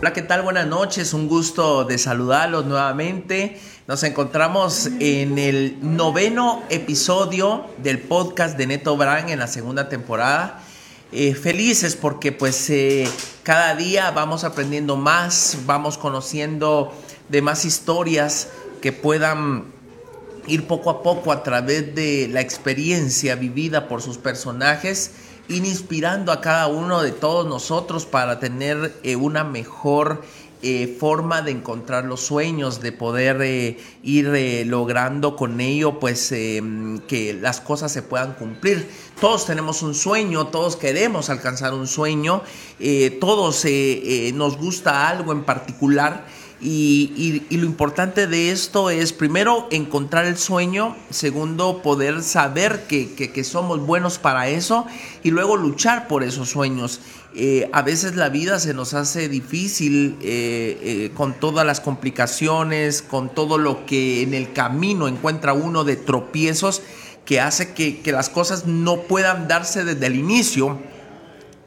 Hola, ¿qué tal? Buenas noches, un gusto de saludarlos nuevamente. Nos encontramos en el noveno episodio del podcast de Neto Brand en la segunda temporada. Eh, felices porque pues eh, cada día vamos aprendiendo más, vamos conociendo de más historias que puedan ir poco a poco a través de la experiencia vivida por sus personajes inspirando a cada uno de todos nosotros para tener eh, una mejor eh, forma de encontrar los sueños, de poder eh, ir logrando con ello pues que las cosas se puedan cumplir. Todos tenemos un sueño, todos queremos alcanzar un sueño, todos nos gusta algo en particular y, lo importante de esto es, primero, encontrar el sueño, segundo, poder saber que, somos buenos para eso y luego luchar por esos sueños. Eh, a veces la vida se nos hace difícil eh, eh, con todas las complicaciones, con todo lo que en el camino encuentra uno de tropiezos que hace que, que las cosas no puedan darse desde el inicio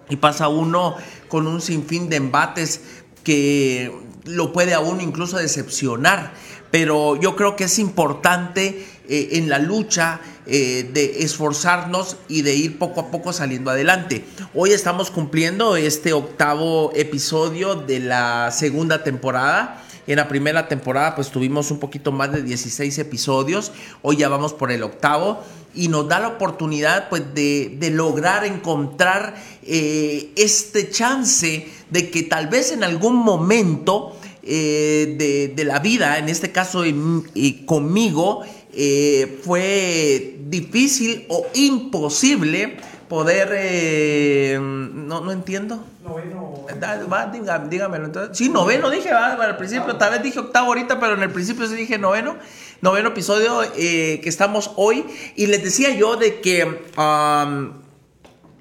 y pasa uno con un sinfín de embates que lo puede a uno incluso decepcionar, pero yo creo que es importante eh, en la lucha eh, de esforzarnos y de ir poco a poco saliendo adelante. Hoy estamos cumpliendo este octavo episodio de la segunda temporada. En la primera temporada pues tuvimos un poquito más de 16 episodios, hoy ya vamos por el octavo. Y nos da la oportunidad pues de, lograr encontrar eh, este chance de que tal vez en algún momento eh, de, la vida, en este caso y conmigo, eh, fue difícil o imposible poder... no, no entiendo. Noveno. Va, dígamelo. Entonces, sí, noveno dije, al principio, tal vez dije octavo ahorita, pero en el principio sí dije noveno. Noveno episodio eh, que estamos hoy. Y les decía yo de que um,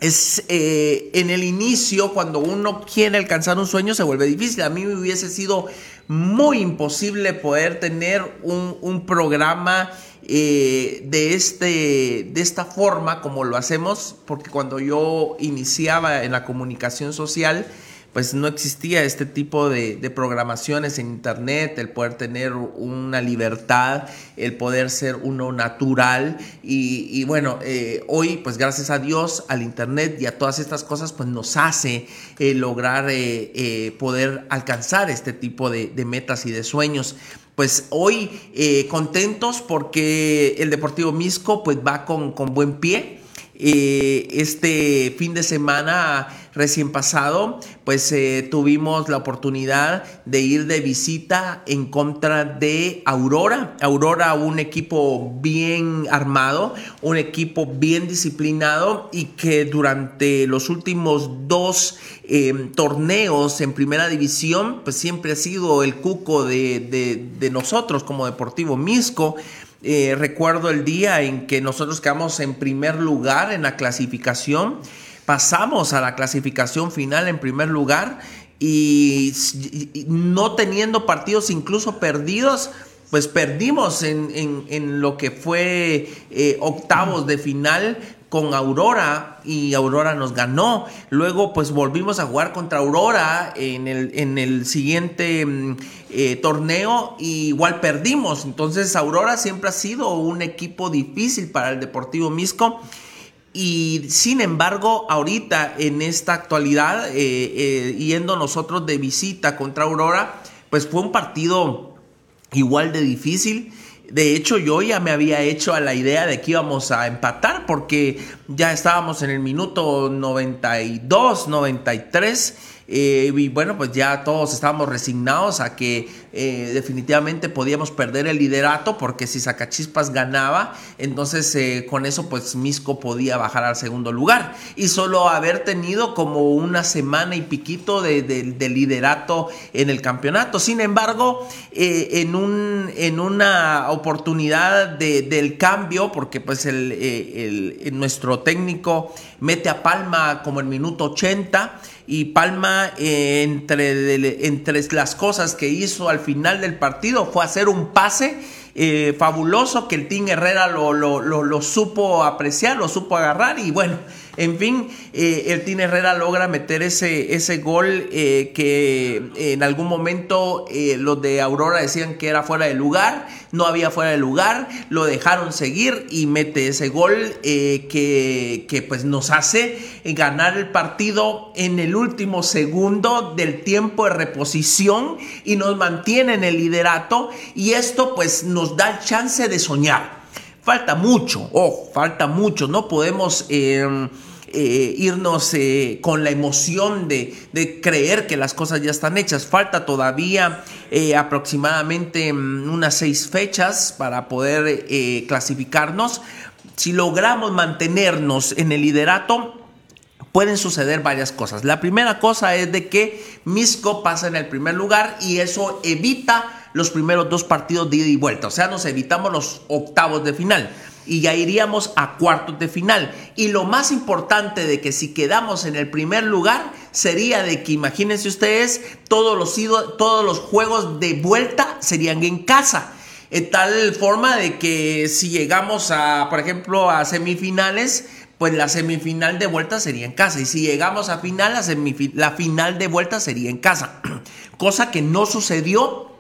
es eh, en el inicio, cuando uno quiere alcanzar un sueño, se vuelve difícil. A mí me hubiese sido muy imposible poder tener un, un programa eh, de, este, de esta forma como lo hacemos, porque cuando yo iniciaba en la comunicación social, pues no existía este tipo de, programaciones en internet, el poder tener una libertad, el poder ser uno natural. Y, bueno, eh, hoy pues gracias a Dios, al internet y a todas estas cosas pues nos hace eh, lograr poder alcanzar este tipo de, de metas y de sueños pues hoy eh, contentos porque el Deportivo Misco pues va con, buen pie. Eh, este fin de semana recién pasado, pues eh, tuvimos la oportunidad de ir de visita en contra de Aurora. Aurora, un equipo bien armado, un equipo bien disciplinado y que durante los últimos dos em, torneos en primera división, pues siempre ha sido el cuco de, nosotros como Deportivo Misco. Eh, recuerdo el día en que nosotros quedamos en primer lugar en la clasificación pasamos a la clasificación final en primer lugar y, no teniendo partidos incluso perdidos, pues perdimos en, lo que fue eh, octavos de final con Aurora y Aurora nos ganó. Luego pues volvimos a jugar contra Aurora en el, en el siguiente mm, eh, torneo y igual perdimos. Entonces Aurora siempre ha sido un equipo difícil para el Deportivo Misco. Y sin embargo, ahorita en esta actualidad, eh, eh, yendo nosotros de visita contra Aurora, pues fue un partido igual de difícil. De hecho, yo ya me había hecho a la idea de que íbamos a empatar porque ya estábamos en el minuto 92, 93 eh, y bueno, pues ya todos estábamos resignados a que eh, definitivamente podíamos perder el liderato porque si Zacachispas ganaba, entonces eh, con eso pues Misco podía bajar al segundo lugar. Y solo haber tenido como una semana y piquito de, liderato en el campeonato. Sin embargo, en, un, en una oportunidad del cambio, porque pues el, nuestro técnico mete a Palma como en minuto 80, y Palma eh, entre, entre las cosas que hizo al final del partido fue hacer un pase eh, fabuloso que el Team Herrera lo, lo, supo apreciar, lo supo agarrar y bueno, En fin, eh, el Tine Herrera logra meter ese, ese gol eh, que en algún momento eh, los de Aurora decían que era fuera de lugar, no había fuera de lugar, lo dejaron seguir y mete ese gol que, que pues nos hace ganar el partido en el último segundo del tiempo de reposición y nos mantiene en el liderato y esto pues nos da chance de soñar. Falta mucho, ojo, falta mucho. No podemos em, eh, irnos eh, con la emoción de, creer que las cosas ya están hechas. Falta todavía eh, aproximadamente em, unas seis fechas para poder clasificarnos. Si logramos mantenernos en el liderato, pueden suceder varias cosas. La primera cosa es de que Misco pasa en el primer lugar y eso evita los primeros dos partidos de ida y vuelta. O sea, nos evitamos los octavos de final y ya iríamos a cuartos de final. Y lo más importante de que si quedamos en el primer lugar sería de que imagínense ustedes todos los, todos los juegos de vuelta serían en casa. De tal forma de que si llegamos a, por ejemplo, a semifinales, pues la semifinal de vuelta sería en casa. Y si llegamos a final, la, la final de vuelta sería en casa. Cosa que no sucedió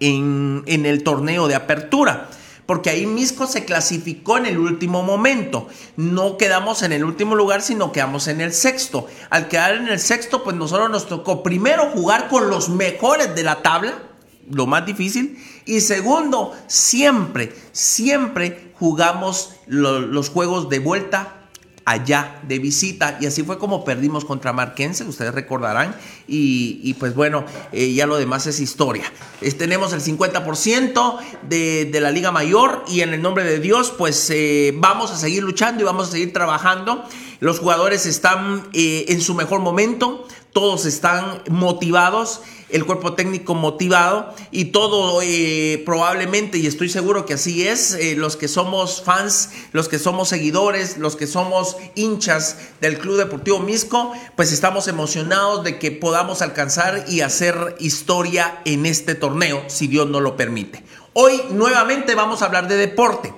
en, el torneo de apertura porque ahí Misco se clasificó en el último momento. No quedamos en el último lugar, sino quedamos en el sexto. Al quedar en el sexto, pues nosotros nos tocó primero jugar con los mejores de la tabla, lo más difícil, y segundo, siempre, siempre jugamos los juegos de vuelta allá de visita. Y así fue como perdimos contra Marquense, ustedes recordarán. Y, pues bueno, eh, ya lo demás es historia. tenemos el 50% de, de, la Liga Mayor y en el nombre de Dios, pues eh, vamos a seguir luchando y vamos a seguir trabajando. Los jugadores están eh, en su mejor momento, todos están motivados el cuerpo técnico motivado y todo eh, probablemente, y estoy seguro que así es, eh, los que somos fans, los que somos seguidores, los que somos hinchas del Club Deportivo Misco, pues estamos emocionados de que podamos alcanzar y hacer historia en este torneo, si Dios no lo permite. Hoy nuevamente vamos a hablar de deporte.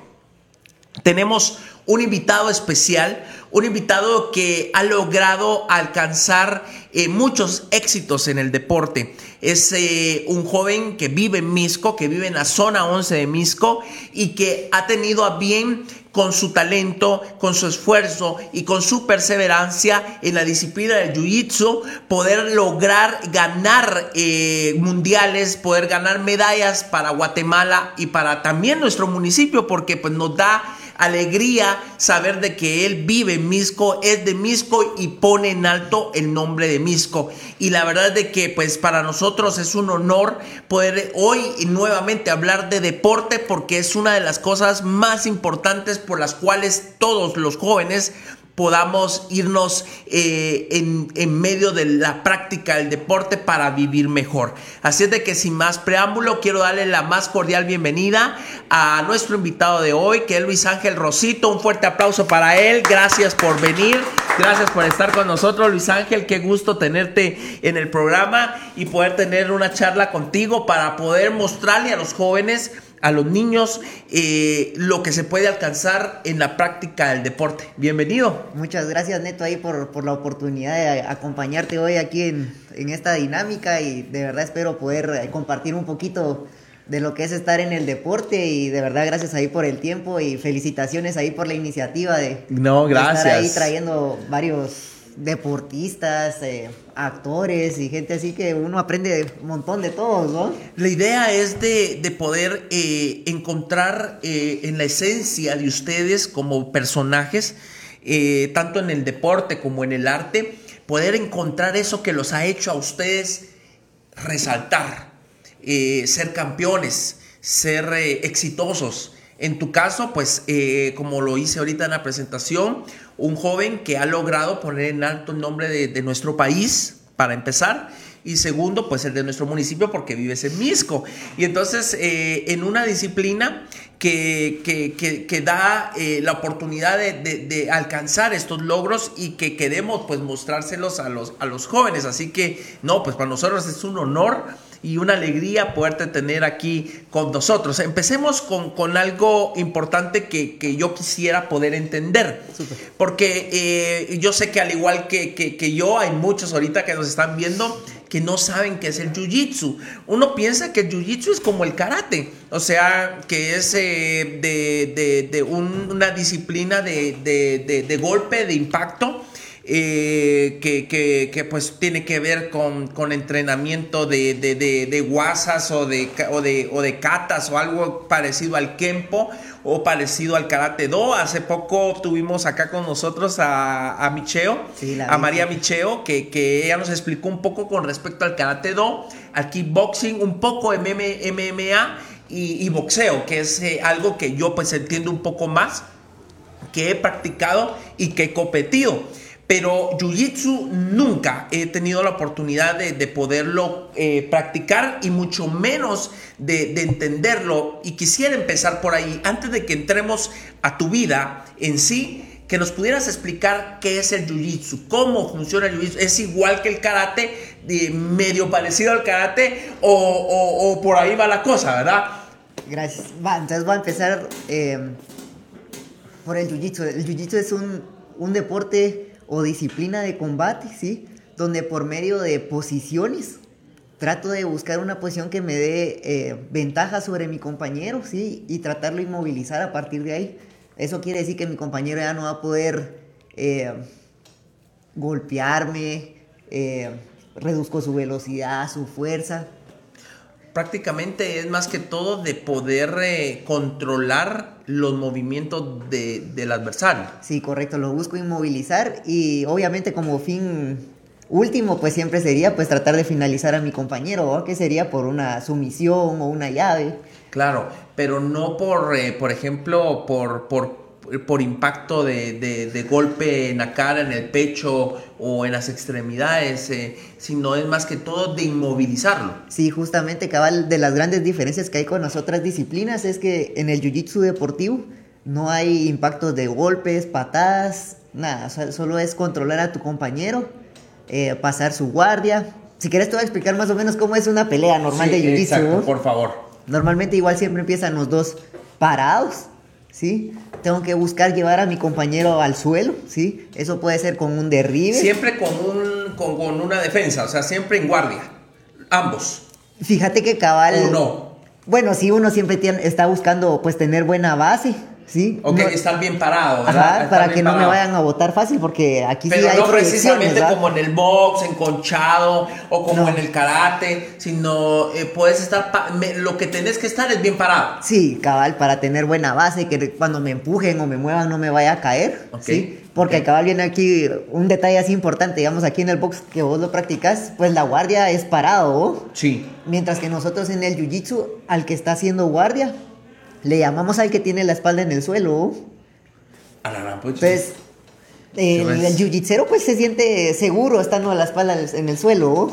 Tenemos un invitado especial, un invitado que ha logrado alcanzar eh, muchos éxitos en el deporte. Es eh, un joven que vive en Misco, que vive en la zona 11 de Misco y que ha tenido a bien con su talento, con su esfuerzo y con su perseverancia en la disciplina del Jiu-Jitsu, poder lograr ganar eh, mundiales, poder ganar medallas para Guatemala y para también nuestro municipio, porque pues nos da alegría saber de que él vive en Misco, es de Misco y pone en alto el nombre de Misco. Y la verdad de que pues para nosotros es un honor poder hoy nuevamente hablar de deporte porque es una de las cosas más importantes por las cuales todos los jóvenes podamos irnos eh, en, medio de la práctica del deporte para vivir mejor. Así es de que sin más preámbulo, quiero darle la más cordial bienvenida a nuestro invitado de hoy, que es Luis Ángel Rosito. Un fuerte aplauso para él. Gracias por venir. Gracias por estar con nosotros, Luis Ángel. Qué gusto tenerte en el programa y poder tener una charla contigo para poder mostrarle a los jóvenes a los niños eh, lo que se puede alcanzar en la práctica del deporte. Bienvenido. Muchas gracias Neto ahí por, por la oportunidad de acompañarte hoy aquí en, en, esta dinámica y de verdad espero poder eh, compartir un poquito de lo que es estar en el deporte y de verdad gracias ahí por el tiempo y felicitaciones ahí por la iniciativa de, no, gracias. estar ahí trayendo varios deportistas, eh, actores y gente así que uno aprende un montón de todos, ¿no? La idea es de, poder eh, encontrar eh, en la esencia de ustedes como personajes, tanto en el deporte como en el arte, poder encontrar eso que los ha hecho a ustedes resaltar, ser campeones, ser exitosos. En tu caso, pues como lo hice ahorita en la presentación, un joven que ha logrado poner en alto el nombre de, nuestro país, para empezar, y segundo, pues el de nuestro municipio porque vives en Misco. Y entonces, eh, en una disciplina que, que, da eh, la oportunidad de, alcanzar estos logros y que queremos pues mostrárselos a los, a los jóvenes. Así que, no, pues para nosotros es un honor y una alegría poderte tener aquí con nosotros. Empecemos con, con algo importante que, que, yo quisiera poder entender, porque eh, yo sé que al igual que, que, yo, hay muchos ahorita que nos están viendo que no saben qué es el jiu-jitsu. Uno piensa que el jiu-jitsu es como el karate, o sea, que es eh, de, de, de una disciplina de, de golpe, de impacto eh, que, pues tiene que ver con, entrenamiento de, de, guasas o de, o, de, o de katas o algo parecido al kempo o parecido al karate do. Hace poco tuvimos acá con nosotros a, a Micheo, a María Micheo, que, que, ella nos explicó un poco con respecto al karate do, al kickboxing, un poco MMA y, y boxeo, que es eh, algo que yo pues entiendo un poco más, que he practicado y que he competido pero Jiu-Jitsu nunca he tenido la oportunidad de, poderlo eh, practicar y mucho menos de, entenderlo. Y quisiera empezar por ahí, antes de que entremos a tu vida en sí, que nos pudieras explicar qué es el Jiu-Jitsu, cómo funciona el Jiu-Jitsu. ¿Es igual que el karate, medio parecido al karate o, por ahí va la cosa, verdad? Gracias. entonces voy a empezar eh, por el Jiu-Jitsu. El Jiu-Jitsu es un deporte o disciplina de combate, ¿sí? Donde por medio de posiciones trato de buscar una posición que me dé eh, ventaja sobre mi compañero, ¿sí? Y tratarlo de inmovilizar a partir de ahí. Eso quiere decir que mi compañero ya no va a poder eh, golpearme, eh, reduzco su velocidad, su fuerza prácticamente es más que todo de poder eh, controlar los movimientos del adversario. Sí, correcto, lo busco inmovilizar y obviamente como fin último pues siempre sería pues tratar de finalizar a mi compañero, que sería por una sumisión o una llave. Claro, pero no por, eh, por ejemplo, por, por por impacto de, golpe en la cara, en el pecho o en las extremidades, eh, sino es más que todo de inmovilizarlo. Sí, justamente, cabal, de las grandes diferencias que hay con las otras disciplinas es que en el jiu-jitsu deportivo no hay impactos de golpes, patadas, nada, solo es controlar a tu compañero, eh, pasar su guardia. Si quieres te voy a explicar más o menos cómo es una pelea normal de jiu-jitsu. Exacto, por favor. Normalmente igual siempre empiezan los dos parados, ¿sí? Tengo que buscar llevar a mi compañero al suelo, ¿sí? Eso puede ser con un derribe. Siempre con, un, con, una defensa, o sea, siempre en guardia, ambos. Fíjate que cabal... O no. Bueno, si uno siempre tiene, está buscando pues tener buena base, ¿sí? Ok, estar bien parado, ¿verdad? para que no me vayan a votar fácil, porque aquí sí hay no precisamente como en el box, enconchado, o como en el karate, sino eh, puedes estar, lo que tenés que estar es bien parado. Sí, cabal, para tener buena base, que cuando me empujen o me muevan no me vaya a caer, ¿sí? Porque cabal viene aquí un detalle así importante, digamos aquí en el box que vos lo practicas, pues la guardia es parado, Sí. Mientras que nosotros en el jiu-jitsu, al que está haciendo guardia, le llamamos al que tiene la espalda en el suelo. A la Entonces, el, el jiu-jitsero pues se siente seguro estando a la espalda en el suelo.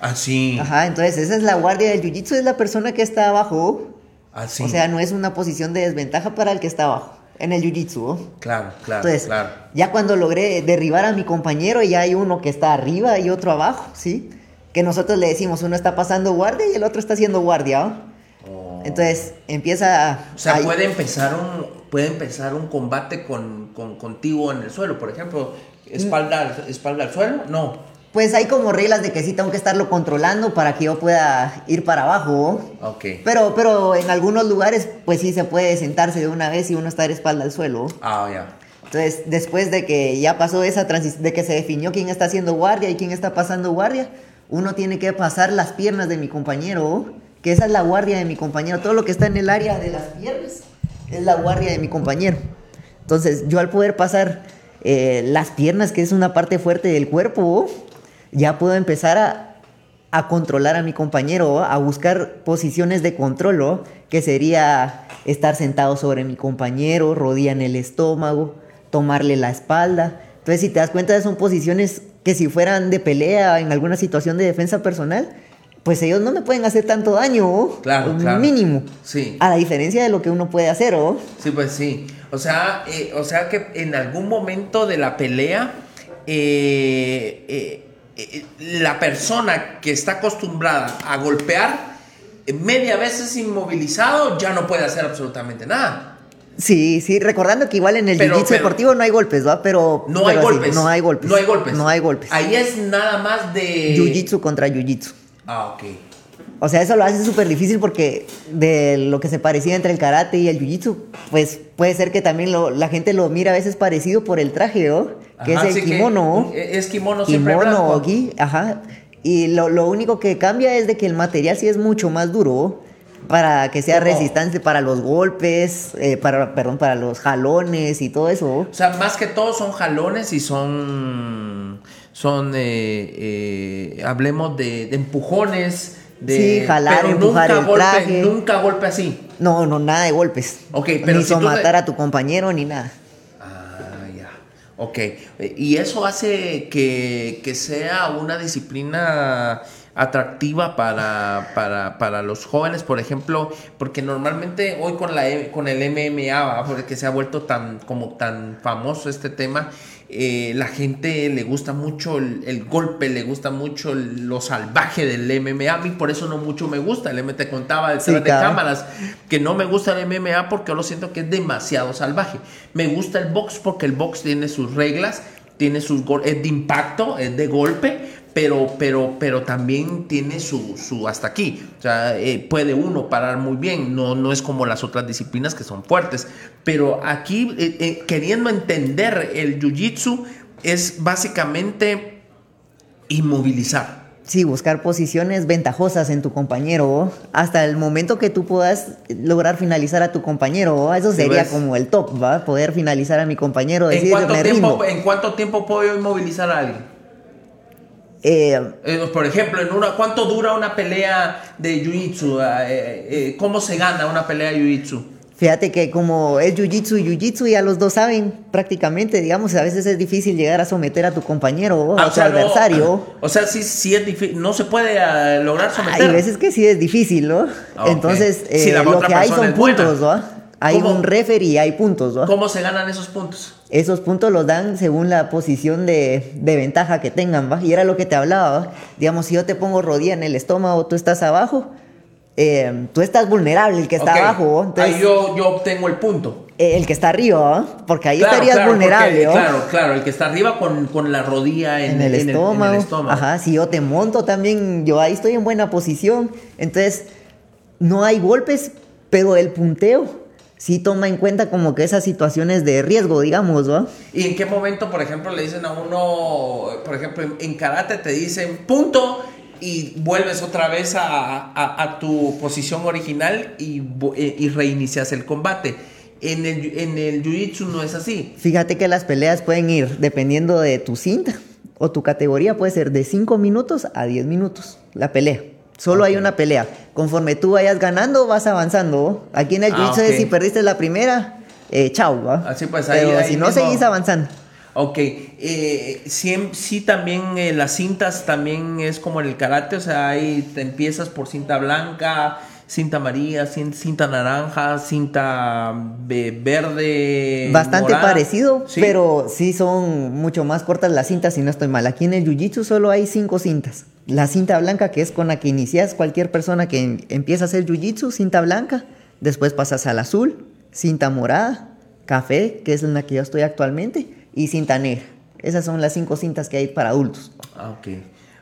Así. Ah, Ajá, entonces esa es la guardia del jiu-jitsu, es la persona que está abajo. Así. Ah, o sea, no es una posición de desventaja para el que está abajo en el jiu-jitsu. Claro, claro, entonces, Ya cuando logré derribar a mi compañero, ya hay uno que está arriba y otro abajo, ¿sí? Que nosotros le decimos, uno está pasando guardia y el otro está haciendo guardia. Entonces empieza. O sea, puede empezar un puede empezar un combate con, contigo en el suelo, por ejemplo, espalda, espalda al suelo, no. Pues hay como reglas de que sí tengo que estarlo controlando para que yo pueda ir para abajo. Ok. Pero, pero en algunos lugares, pues sí se puede sentarse de una vez y uno estar espalda al suelo. Ah, ya. Entonces, después de que ya pasó esa transición, de que se definió quién está haciendo guardia y quién está pasando guardia, uno tiene que pasar las piernas de mi compañero que esa es la guardia de mi compañero. Todo lo que está en el área de las piernas es la guardia de mi compañero. Entonces, yo al poder pasar eh, las piernas, que es una parte fuerte del cuerpo, ya puedo empezar a, a controlar a mi compañero, a buscar posiciones de control, que sería estar sentado sobre mi compañero, rodilla en el estómago, tomarle la espalda. Entonces, si te das cuenta, son posiciones que si fueran de pelea en alguna situación de defensa personal, pues ellos no me pueden hacer tanto daño, claro, claro. mínimo. Sí. A la diferencia de lo que uno puede hacer, ¿o? Sí, pues sí. O sea, eh, o sea que en algún momento de la pelea, eh, eh, la persona que está acostumbrada a golpear, media vez es inmovilizado, ya no puede hacer absolutamente nada. Sí, sí, recordando que igual en el jiu-jitsu deportivo no hay golpes, ¿va? Pero no hay golpes. no hay golpes. No hay golpes. No hay golpes. Ahí es nada más de jiu-jitsu contra jiu-jitsu. Ah, ok. O sea, eso lo hace súper difícil porque de lo que se parecía entre el karate y el jiu-jitsu, pues puede ser que también lo, la gente lo mira a veces parecido por el traje, ¿no? Que es el kimono. es kimono siempre Kimono aquí, ajá. Y lo, lo, único que cambia es de que el material sí es mucho más duro para que sea resistente para los golpes, eh, para, perdón, para los jalones y todo eso. O sea, más que todo son jalones y son, son, eh, eh, hablemos de, empujones. De, sí, jalar, empujar nunca el golpe, traje. Nunca golpe así. No, no, nada de golpes. Ok, pero ni si matar a tu compañero ni nada. Ah, ya. Ok. Y eso hace que, que sea una disciplina atractiva para, para, para, los jóvenes, por ejemplo, porque normalmente hoy con, la, con el MMA, porque se ha vuelto tan, como tan famoso este tema, eh, la gente le gusta mucho el, golpe, le gusta mucho lo salvaje del MMA. A mí por eso no mucho me gusta. El te contaba detrás de cámaras que no me gusta el MMA porque yo lo siento que es demasiado salvaje. Me gusta el box porque el box tiene sus reglas, tiene sus es de impacto, es de golpe, pero, pero, pero también tiene su, su hasta aquí. O sea, eh, puede uno parar muy bien, no, no es como las otras disciplinas que son fuertes. Pero aquí, eh, eh, queriendo entender el jiu-jitsu, es básicamente inmovilizar. Sí, buscar posiciones ventajosas en tu compañero hasta el momento que tú puedas lograr finalizar a tu compañero. Eso sería como el top, ¿va? Poder finalizar a mi compañero. ¿En, cuánto tiempo, ¿En cuánto tiempo puedo inmovilizar a alguien? Eh, eh, por ejemplo, en una, ¿cuánto dura una pelea de jiu-jitsu? Eh, ¿Cómo se gana una pelea de jiu-jitsu? Fíjate que como es jiu-jitsu y jiu-jitsu, ya los dos saben prácticamente, digamos, a veces es difícil llegar a someter a tu compañero o a tu adversario. o sea, sí, sí es difícil, no se puede lograr someter. Hay veces que sí es difícil, ¿no? Entonces, lo que hay son puntos, ¿no? Hay un referee y hay puntos, ¿no? ¿Cómo se ganan esos puntos? Esos puntos los dan según la posición de, ventaja que tengan, ¿va? Y era lo que te hablaba, ¿va? Digamos, si yo te pongo rodilla en el estómago, tú estás abajo, eh, tú estás vulnerable, el que está abajo. Entonces, ahí yo, yo obtengo el punto. Eh, el que está arriba, porque ahí estarías vulnerable. claro, claro, el que está arriba con, la rodilla en, el estómago. en, el, estómago. Ajá, si yo te monto también, yo ahí estoy en buena posición. Entonces, no hay golpes, pero el punteo sí toma en cuenta como que esas situaciones de riesgo, digamos, ¿no? ¿Y en qué momento, por ejemplo, le dicen a uno, por ejemplo, en, karate te dicen punto y vuelves otra vez a, tu posición original y, eh, y, reinicias el combate? En el, en el jiu-jitsu no es así. Fíjate que las peleas pueden ir dependiendo de tu cinta o tu categoría, puede ser de 5 minutos a 10 minutos la pelea. Solo hay una pelea. Conforme tú vayas ganando, vas avanzando. Aquí en el ah, jiu si perdiste la primera, eh, chao. ¿va? Así pues, ahí, Pero si no, seguís avanzando. Ok, eh, sí, también eh, las cintas también es como en el karate, o sea, ahí te empiezas por cinta blanca, cinta amarilla, cinta naranja, cinta verde. Bastante parecido, pero sí son mucho más cortas las cintas si no estoy mal. Aquí en el Jiu-Jitsu solo hay cinco cintas. La cinta blanca, que es con la que inicias cualquier persona que empieza a hacer Jiu-Jitsu, cinta blanca. Después pasas al azul, cinta morada, café, que es en la que yo estoy actualmente, y cinta negra. Esas son las cinco cintas que hay para adultos. Ah, ok.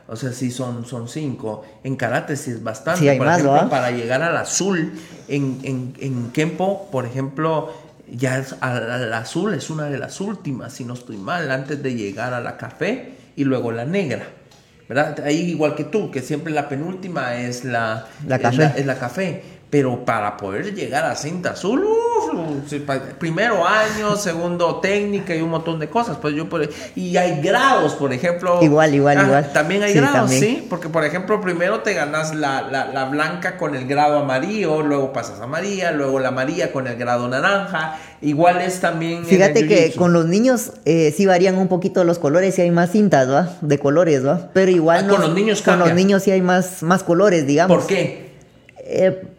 O sea, sí son, son cinco. En karate sí es bastante. Sí, hay por ejemplo, para llegar al azul, en, en, en Kempo, por ejemplo, ya al, azul es una de las últimas, si no estoy mal, antes de llegar a la café y luego la negra. ¿Verdad? Ahí igual que tú, que siempre la penúltima es la, la café. es la café. Pero para poder llegar a cinta azul, primero año, segundo técnica y un montón de cosas. Pues yo y hay grados, por ejemplo. Igual, igual, ah, igual. También hay grados, sí. Porque, por ejemplo, primero te ganas la, la, blanca con el grado amarillo, luego pasas a María, luego la María con el grado naranja. Igual es también. Fíjate que con los niños eh, sí varían un poquito los colores y hay más cintas, ¿va? De colores, ¿va? Pero igual. Ah, con los niños Con los niños sí hay más, más colores, digamos. ¿Por qué? Eh,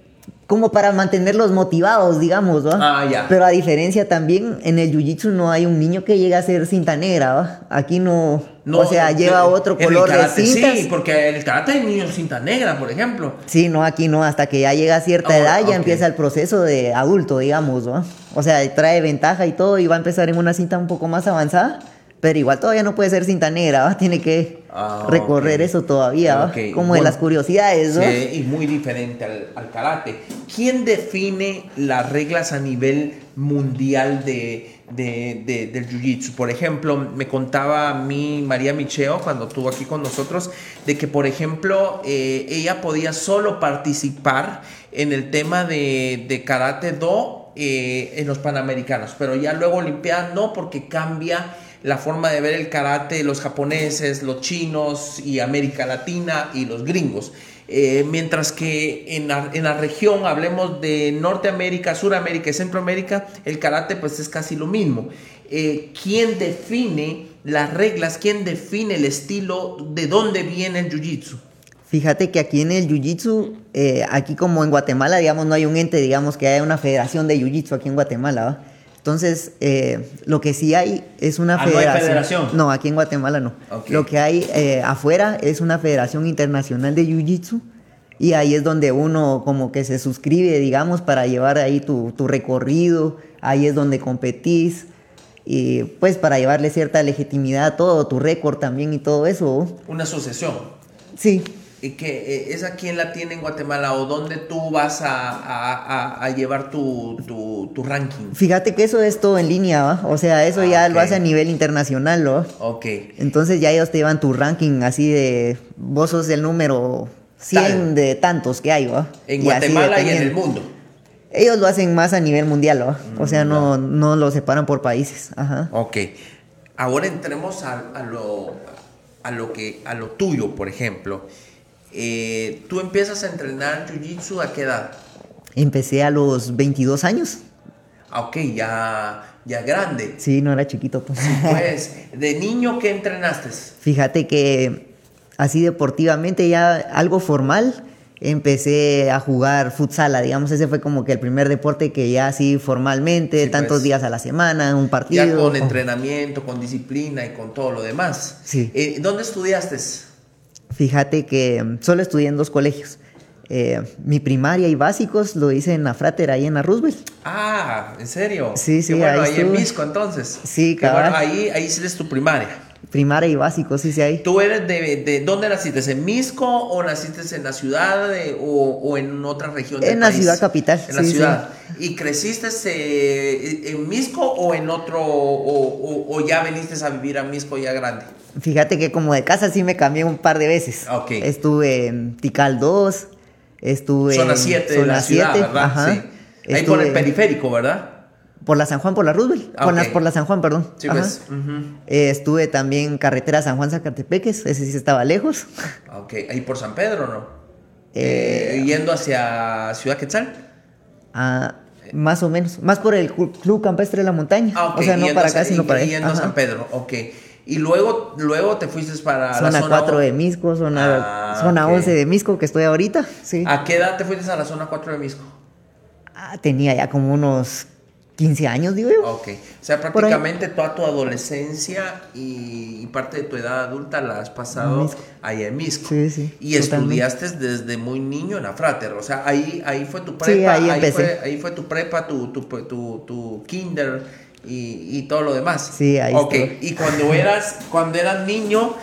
como para mantenerlos motivados, digamos, ¿va? Ah, ya. Pero a diferencia también, en el jiu-jitsu no hay un niño que llegue a ser cinta negra, ¿va? Aquí no, No, o sea, lleva otro el color de cintas. Sí, porque el karate hay niños cinta negra, por ejemplo. Sí, no, aquí no, hasta que ya llega a cierta edad ya empieza el proceso de adulto, digamos, ¿va? O sea, trae ventaja y todo y va a empezar en una cinta un poco más avanzada, pero igual todavía no puede ser cinta negra, ¿va? Tiene que Ah, recorrer ok. eso todavía, ¿va? Ok, Como de bueno. las curiosidades, ¿no? Sí, y muy diferente al, al karate. ¿Quién define las reglas a nivel mundial de, de- de- del jiu-jitsu? Por ejemplo, me contaba a mí María Micheo cuando estuvo aquí con nosotros, de que, por ejemplo, eh, ella podía solo participar en el tema de, de karate do eh, en los panamericanos, pero ya luego Olimpiadas no, porque cambia la forma de ver el karate, los japoneses, los chinos y América Latina y los gringos. Eh, mientras que en la, en la región, hablemos de Norteamérica, Suramérica y Centroamérica, el karate pues es casi lo mismo. Eh, ¿Quién define las reglas? ¿Quién define el estilo? ¿De dónde viene el jiu-jitsu? Fíjate que aquí en el Jiu-Jitsu, eh, aquí como en Guatemala, digamos, no hay un ente, digamos, que haya una federación de Jiu-Jitsu aquí en Guatemala. Entonces, eh, lo que sí hay es una Ah, ¿no hay federación. federación? No, aquí en Guatemala no. Lo que hay eh, afuera es una federación internacional de Jiu-Jitsu y ahí es donde uno como que se suscribe, digamos, para llevar ahí tu, tu recorrido, ahí es donde competís y pues para llevarle cierta legitimidad a todo, tu récord también y todo eso. Una asociación. Sí, ¿Y que eh, ¿Esa quién la tiene en Guatemala? ¿O dónde tú vas a, a- a- a llevar tu, tu- tu ranking? Fíjate que eso es todo en línea, ¿va? O sea, eso Ah, ya ok. lo hace a nivel internacional, ¿no? Ok. Entonces ya ellos te llevan tu ranking así de... Vos sos el número 100 Tal. de tantos que hay, ¿va? En Y Guatemala y en el mundo. Ellos lo hacen más a nivel mundial, ¿va? O sea, Mm, no, no lo separan por países. Ajá. Ok. Ahora entremos a, a lo, a, lo que, a lo tuyo, por ejemplo. Eh, tú empiezas a entrenar Jiu-Jitsu a qué edad? Empecé a los 22 años. Ah, ok, ya, ya grande. Sí, no era chiquito. Pues. Pues, ¿de niño qué entrenaste? Fíjate que así deportivamente ya algo formal empecé a jugar futsal, digamos, ese fue como que el primer deporte que ya así formalmente, Sí, tantos pues. días a la semana, un partido. Ya con o- entrenamiento, con disciplina y con todo lo demás. Sí. Eh, ¿Dónde estudiaste? Fíjate que mm, solo estudié en dos colegios. Eh, mi primaria y básicos lo hice en la Frater, ahí en la Roosevelt. Ah, ¿en serio? Sí, sí, Qué bueno, ahí ahí, en. Misco entonces. Sí, Qué bueno, ahí, ahí hiciste tu primaria. Primaria y básicos, sí, sí, ahí. ¿Tú eres de, de dónde naciste? ¿En Misco o naciste en la ciudad de- o, o en otra región del En la ciudad capital, En la sí, ciudad. ¿Y creciste eh, en Misco o en otro, o, o- o ya viniste a vivir a Misco ya grande? Fíjate que como de casa sí me cambié un par de veces. Ok. Estuve en Tical 2, estuve Zona en 7 de zona la ciudad, 7, ¿verdad? ajá. Sí. Ahí por el Estuve periférico, ¿verdad? Por la San Juan, por la Roosevelt. Ah, por, la, ok. por la San Juan, perdón. Sí, Ajá. pues. ujú. Eh, estuve también carretera San Juan Zacatepeques, ese sí estaba lejos. Ok, ahí por San Pedro, ¿no? Eh, Eh, yendo hacia Ciudad Quetzal. Ah, más o menos. Más por el Clu- Club Campestre de la Montaña. Ah, ok. O sea, no para acá, sino y- para allá. Yendo a. San Pedro, ok. Y luego, luego te fuiste para Zona, la zona 4 o- de Misco, zona, Ah, zona ok. 11 de Misco, que estoy ahorita. Sí. ¿A qué edad te fuiste a la zona 4 de Misco? Ah, tenía ya como unos 15 años, digo yo. Ok. O sea, ahí. prácticamente toda tu adolescencia y, parte de tu edad adulta la has pasado Misco. allá en Misco. Sí, sí, Y totalmente. estudiaste desde muy niño en la Frater. O sea, ahí, ahí fue tu prepa. ahí empecé. Fue, ahí fue tu prepa, tu, tu, tu, tu kinder y, y todo lo demás. Sí, ahí Ok. estuve. Y cuando eras, cuando eras niño,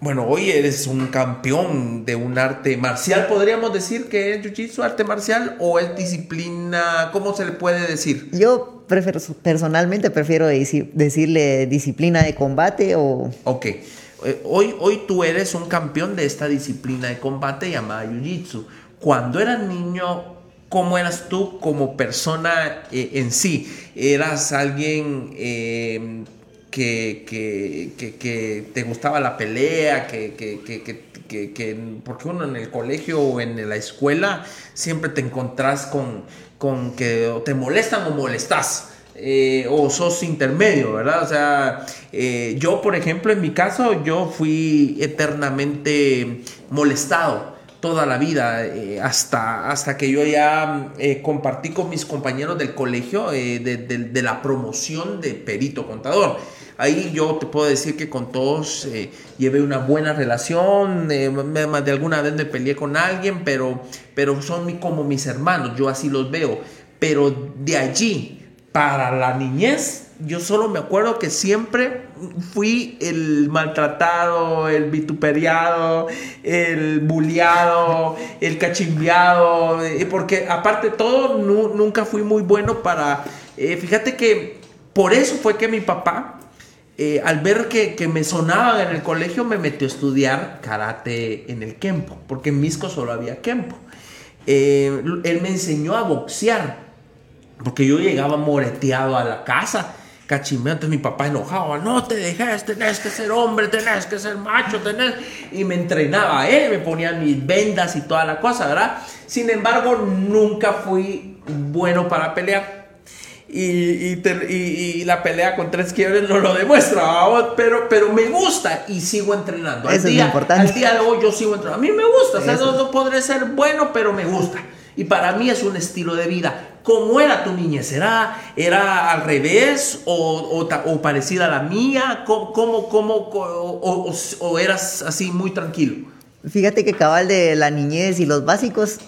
bueno, hoy eres un campeón de un arte marcial. ¿Podríamos decir que es jiu-jitsu arte marcial o es disciplina? ¿Cómo se le puede decir? Yo prefiero, personalmente prefiero deci- decirle disciplina de combate o... Ok. Eh, Hoy, hoy tú eres un campeón de esta disciplina de combate llamada Jiu-Jitsu. Cuando eras niño, ¿cómo eras tú como persona eh, en sí? ¿Eras alguien eh, que, te gustaba la pelea? Que, que- que- que- que- que- porque uno en el colegio o en la escuela siempre te encontrás con, que te molestan o molestas eh, o sos intermedio, ¿verdad? O sea, eh, yo, por ejemplo, en mi caso, yo fui eternamente molestado toda la vida, eh, hasta, hasta que yo ya compartí con mis compañeros del colegio de, la promoción de perito contador. Ahí yo te puedo decir que con todos llevé una buena relación, más de alguna vez me peleé con alguien, pero, pero son como mis hermanos, yo así los veo. Pero de allí para la niñez, yo solo me acuerdo que siempre fui el maltratado, el vituperiado, el bulleado, el cachimbeado, eh, porque aparte de todo, nunca fui muy bueno para... Eh, fíjate que por eso fue que mi papá, eh, al ver que, me sonaban en el colegio, me metió a estudiar karate en el Kempo, porque en Misco solo había Kempo. él me enseñó a boxear porque yo llegaba moreteado a la casa, cachimeo, entonces mi papá enojaba, no te dejes, tenés que ser hombre, tenés que ser macho, tenés... Y me entrenaba él, me ponía mis vendas y toda la cosa, ¿verdad? Sin embargo, nunca fui bueno para pelear. Y, y, la pelea con tres quiebres no lo demuestra, pero, pero me gusta y sigo entrenando. Eso día, es importante. Al día de hoy yo sigo entrenando. A mí me gusta, o sea, no, no podré ser bueno, pero me gusta. Y para mí es un estilo de vida. ¿Cómo era tu niñez? ¿Era, era al revés o, o, parecida a la mía? ¿Cómo, cómo, cómo o, o, eras así muy tranquilo? Fíjate que cabal de la niñez y los básicos,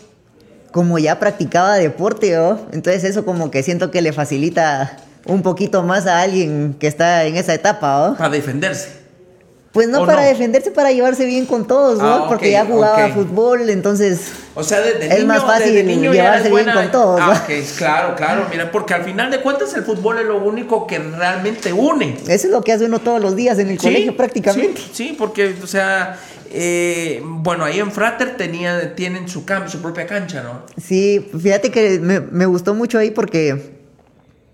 como ya practicaba deporte, entonces eso como que siento que le facilita un poquito más a alguien que está en esa etapa. Para defenderse. Pues no para defenderse, para llevarse bien con todos, ¿no? Ah, Porque ya jugaba fútbol, entonces. O sea, desde es más fácil niño llevarse bien con todos. Ah, claro, claro. Mira, porque al final de cuentas el fútbol es lo único que realmente une. Eso es lo que hace uno todos los días en el colegio prácticamente. Sí, porque, o sea, eh, bueno, ahí en Frater tenía, tienen su, su propia cancha, ¿no? Sí, fíjate que me, me gustó mucho ahí porque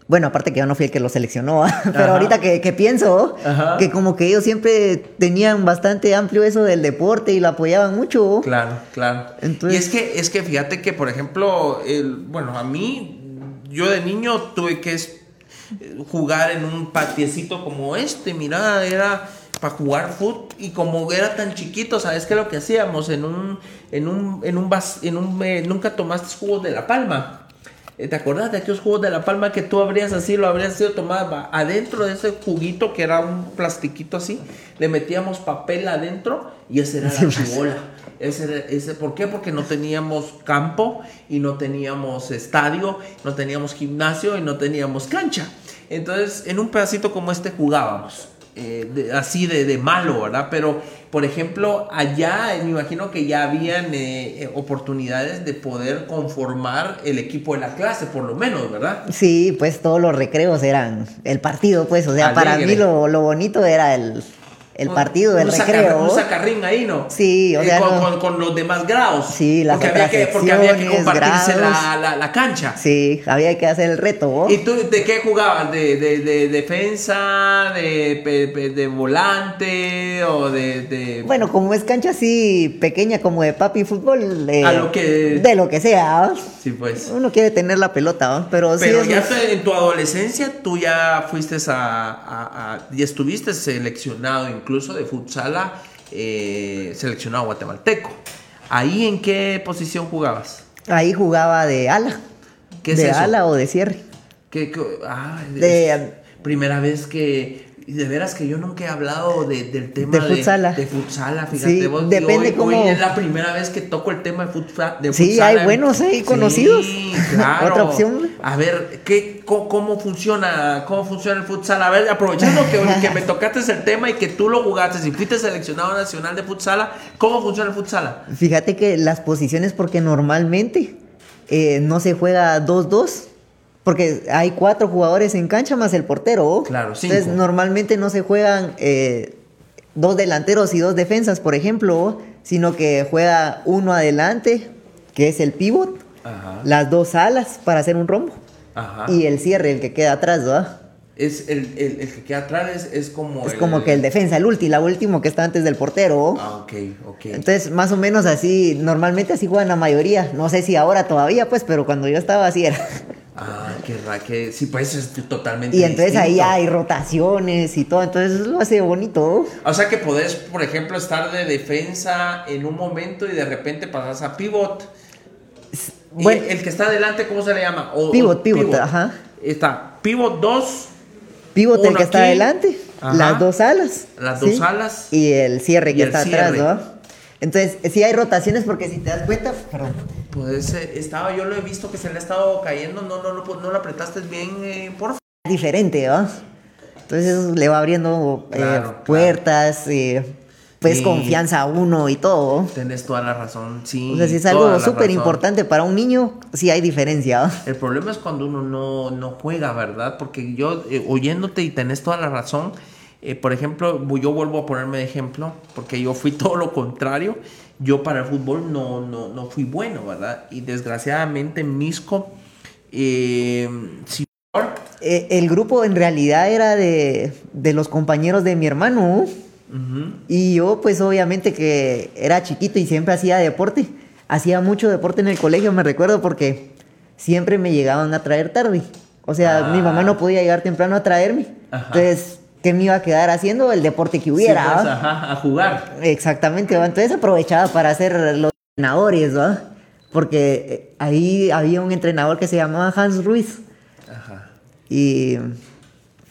bueno, aparte que yo no fui el que lo seleccionó, pero ahorita que, pienso que como que ellos siempre tenían bastante amplio eso del deporte y lo apoyaban mucho. Claro, claro. Y es que, es que fíjate que, por ejemplo, el, bueno, a mí, yo de niño tuve que jugar en un patiecito como este, mira, era para jugar fútbol y como era tan chiquito, ¿sabes qué lo que hacíamos? En un, en un, en un, en un, eh, nunca tomaste jugos de la palma. Eh, ¿Te acuerdas de aquellos jugos de la palma que tú abrías así, lo habrías sido tomado adentro de ese juguito que era un plastiquito así? Le metíamos papel adentro y ese era la chibola. Ese, ese, ¿Por qué? Porque no teníamos campo y no teníamos estadio, no teníamos gimnasio y no teníamos cancha. Entonces, en un pedacito como este jugábamos. Eh, así de, de, malo, ¿verdad? Pero, por ejemplo, allá me imagino que ya habían eh, eh, oportunidades de poder conformar el equipo de la clase, por lo menos, ¿verdad? Sí, pues todos los recreos eran el partido, pues, o sea, para mí lo, lo bonito era el, el partido del recreo. un sacarrín ahí, ¿no? Sí, o sea, con, con, los demás grados. Sí, las porque había que Porque había que compartirse la, la, la, cancha. Sí, había que hacer el reto. ¿Y tú de qué jugabas? ¿De, de, de defensa, de, de, volante o de, Bueno, como es cancha así pequeña como de papi fútbol, A lo que... de lo que sea. Sí, pues. Uno quiere tener la pelota, pero, pero ya en tu adolescencia tú ya fuiste a, a, a y estuviste seleccionado incluso de futsala eh, seleccionado guatemalteco. ¿Ahí en qué posición jugabas? Ahí jugaba de ala. ¿Qué es de ala o de cierre. ¿Qué, ah, de, primera vez que y de veras que yo nunca he hablado de, del tema de futsala. De, futsala, fíjate sí, Depende cómo. es la primera vez que toco el tema de, futsala. sí, hay buenos ahí conocidos. Sí, claro. Otra opción. A ver, ¿qué, cómo, funciona, ¿cómo funciona el futsal? A ver, aprovechando que, que, me tocaste el tema y que tú lo jugaste y fuiste seleccionado nacional de futsala, ¿cómo funciona el futsala? Fíjate que las posiciones, porque normalmente eh, no se juega 2-2 porque hay cuatro jugadores en cancha más el portero. Claro, cinco. Entonces, normalmente no se juegan eh, dos delanteros y dos defensas, por ejemplo, sino que juega uno adelante, que es el pivot, las dos alas para hacer un rombo, y el cierre, el que queda atrás, ¿verdad? Es el, el, el, que queda atrás es, como. Es como que el defensa, el último, la último que está antes del portero. Ah, ok, ok. Entonces, más o menos así, normalmente así juegan la mayoría. No sé si ahora todavía, pues, pero cuando yo estaba así era. Ah, qué raro, que sí, pues es totalmente Y entonces ahí hay rotaciones y todo, entonces eso lo hace bonito. O sea que podés, por ejemplo, estar de defensa en un momento y de repente pasas a pivot. Bueno. Y el que está adelante, ¿cómo se le llama? O- Pivot, o pivot, ajá. Está pivot 2, Pivot el que está adelante, Ajá. las dos alas. Las dos alas. Y el cierre Y que el está cierre. atrás, ¿no? Entonces, sí hay rotaciones porque si te das cuenta, perdón, pues eh, estaba, yo lo he visto que se le ha estado cayendo, no, no, no, no lo apretaste bien, eh, por diferente, ¿no? Entonces le va abriendo eh, Claro, claro. puertas, eh, pues Y- confianza a uno y todo. Tenés toda la razón, sí. O sea, si es algo súper importante para un niño, sí hay diferencia. ¿no? El problema es cuando uno no, no juega, ¿verdad? Porque yo, eh, oyéndote y tenés toda la razón, eh, por ejemplo, yo vuelvo a ponerme de ejemplo, porque yo fui todo lo contrario. Yo para el fútbol no, no, no fui bueno, ¿verdad? Y desgraciadamente en Misco, eh, Eh, el grupo en realidad era de, de los compañeros de mi hermano. Y yo, pues obviamente que era chiquito y siempre hacía deporte. Hacía mucho deporte en el colegio, me recuerdo, porque siempre me llegaban a traer tarde. O sea, Ah. mi mamá no podía llegar temprano a traerme. Ajá. Entonces, ¿qué me iba a quedar haciendo? El deporte que Sí, hubiera. pues, ¿va? ajá, a jugar. Exactamente, ¿va? entonces aprovechaba para hacer los entrenadores, ¿va? Porque eh, ahí había un entrenador que se llamaba Hans Ruiz. Ajá. Y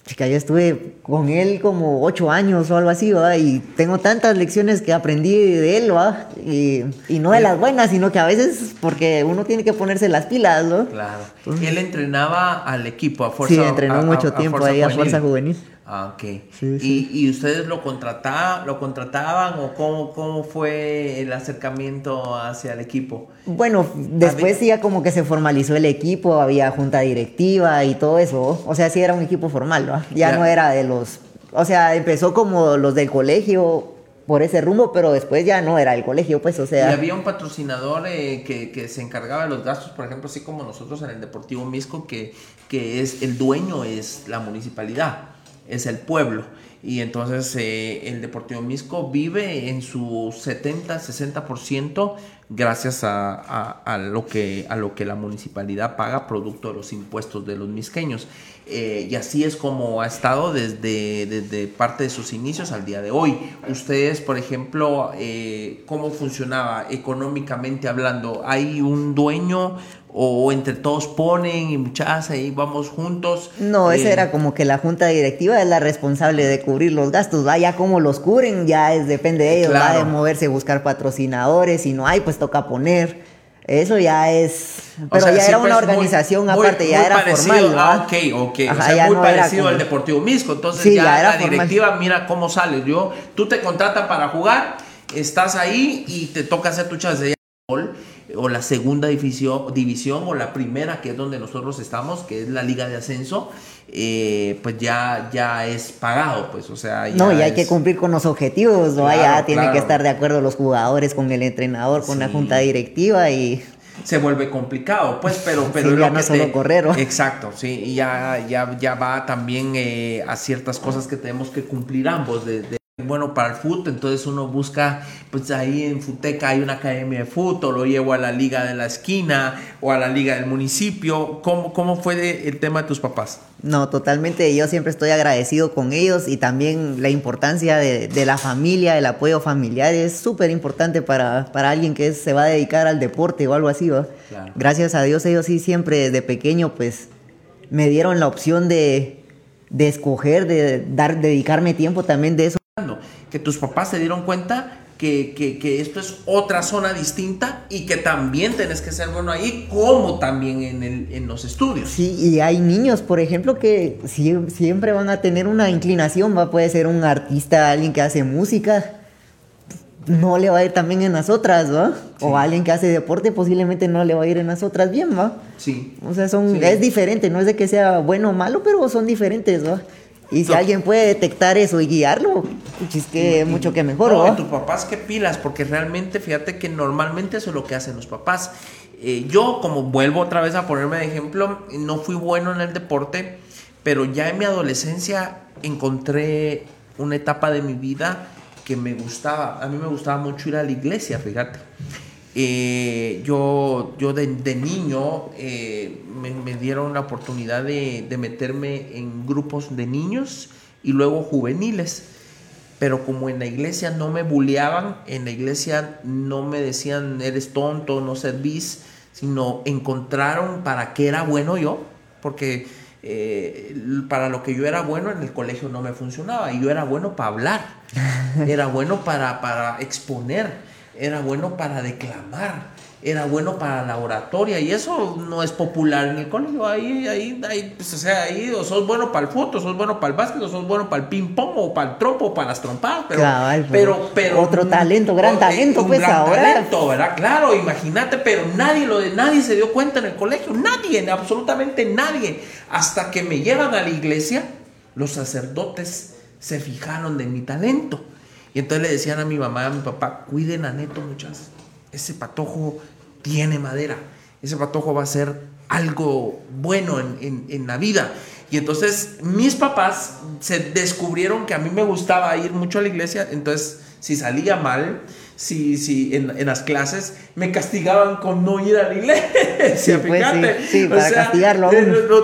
chica, yo estuve con él como ocho años o algo así, ¿va? Y tengo tantas lecciones que aprendí de él, ¿va? Y, y no de las buenas, sino que a veces porque uno tiene que ponerse las pilas, ¿no? Claro. Él entrenaba al equipo, a fuerza Sí, entrenó a- a- mucho a tiempo Fuerza ahí a. Fuerza Juvenil. Ah, ok. Sí, ¿Y, y ustedes lo contrataban, lo contrataban o cómo, cómo fue el acercamiento hacia el equipo? Bueno, después sí ya como que se formalizó el equipo, había junta directiva y todo eso. O sea, sí era un equipo formal, ¿no? Ya, Ya. no era de los... O sea, empezó como los del colegio por ese rumbo, pero después ya no era el colegio, pues, o Y sea... había un patrocinador eh, que, que se encargaba de los gastos, por ejemplo, así como nosotros en el Deportivo Misco, que, que es el dueño es la municipalidad, es el pueblo. Y entonces eh, el Deportivo Misco vive en su 70-60% gracias a, lo que, a lo que la municipalidad paga producto de los impuestos de los misqueños. Eh, y así es como ha estado desde, desde parte de sus inicios al día de hoy. Ustedes, por ejemplo, eh, ¿cómo funcionaba económicamente hablando? ¿Hay un dueño o entre todos ponen y muchas ahí vamos juntos? No, esa Eh, era como que la junta directiva es la responsable de cubrir los gastos, ¿va? Ya como los cubren, ya es, depende de ellos, ¿va? De moverse, buscar patrocinadores, si no hay, pues toca poner. Eso ya es... o Pero sea, ya era una organización muy- aparte, ya muy era parecido- formal. Ah, ok, ok. Ajá, o sea, ya muy no parecido como- al Deportivo Misco. Entonces Sí, ya, la formal. directiva mira cómo sales. Yo, tú te contratan para jugar, estás ahí y te toca hacer tu chance de gol, o la segunda división, división o la primera que es donde nosotros estamos que es la liga de ascenso eh, pues ya ya es pagado pues o sea No, y hay es- que cumplir con los objetivos, ¿no? Claro, ya tienen claro. que estar de acuerdo los jugadores con el entrenador, con la junta directiva y... se vuelve complicado, pues, pero, pero Sí, ya no solo te- correr, ¿no? Exacto, sí, y ya, ya, ya va también eh, a ciertas cosas que tenemos que cumplir ambos. De, de- bueno, para el fútbol, entonces uno busca, pues ahí en Futeca hay una academia de fútbol, lo llevo a la liga de la esquina o a la liga del municipio. ¿Cómo, cómo fue de- el tema de tus papás? No, totalmente. Yo siempre estoy agradecido con ellos y también la importancia de, de la familia, el apoyo familiar es súper importante para, para alguien que se va a dedicar al deporte o algo así. ¿va? Claro. Gracias a Dios ellos sí siempre desde pequeño pues me dieron la opción de, de escoger, de dar, dedicarme tiempo también de eso. Que tus papás se dieron cuenta que, que- que esto es otra zona distinta y que también tenés que ser bueno ahí, como también en, el, en los estudios. Sí, y hay niños, por ejemplo, que sie- siempre van a tener una inclinación, va, puede ser un artista, alguien que hace música, no le va a ir también en las otras, ¿va? Sí. O alguien que hace deporte posiblemente no le va a ir en las otras bien, ¿va? Sí. O sea, son, Sí. es diferente, no es de que sea bueno o malo, pero son diferentes, ¿va? Y si alguien puede detectar eso y guiarlo, pues es que mucho que mejor, No, tus papás qué pilas, porque realmente fíjate que normalmente eso es lo que hacen los papás. Eh, yo, como vuelvo otra vez a ponerme de ejemplo, no fui bueno en el deporte, pero ya en mi adolescencia encontré una etapa de mi vida que me gustaba. A mí me gustaba mucho ir a la iglesia, fíjate. Eh, yo, yo de, niño eh, me, dieron la oportunidad de, de, meterme en grupos de niños y luego juveniles. Pero como en la iglesia no me bulleaban, en la iglesia no me decían eres tonto, no servís, sino encontraron para qué era bueno yo, porque eh, para lo que yo era bueno en el colegio no me funcionaba y yo era bueno para hablar, era bueno para, para exponer era bueno para declamar, era bueno para la oratoria y eso no es popular en el colegio. Ahí, ahí, ahí, pues, o sea, ahí o sos bueno para el fútbol, sos bueno para el básquet, o sos bueno para el ping pong o para el trompo o para las trompadas. Pero, pues, pero, pero, otro talento, gran talento, pues gran talento, ¿verdad? Claro, imagínate, pero nadie lo de nadie se dio cuenta en el colegio, nadie, absolutamente nadie, hasta que me llevan a la iglesia, los sacerdotes se fijaron de mi talento. Y entonces le decían a mi mamá, a mi papá, cuiden a Neto, muchachos. Ese patojo tiene madera. Ese patojo va a ser algo bueno en, en la vida. Y entonces mis papás se descubrieron que a mí me gustaba ir mucho a la iglesia. Entonces, si salía mal, si, si en, en, las clases me castigaban con no ir a la iglesia, pues, fíjate. Sí, para castigarlo.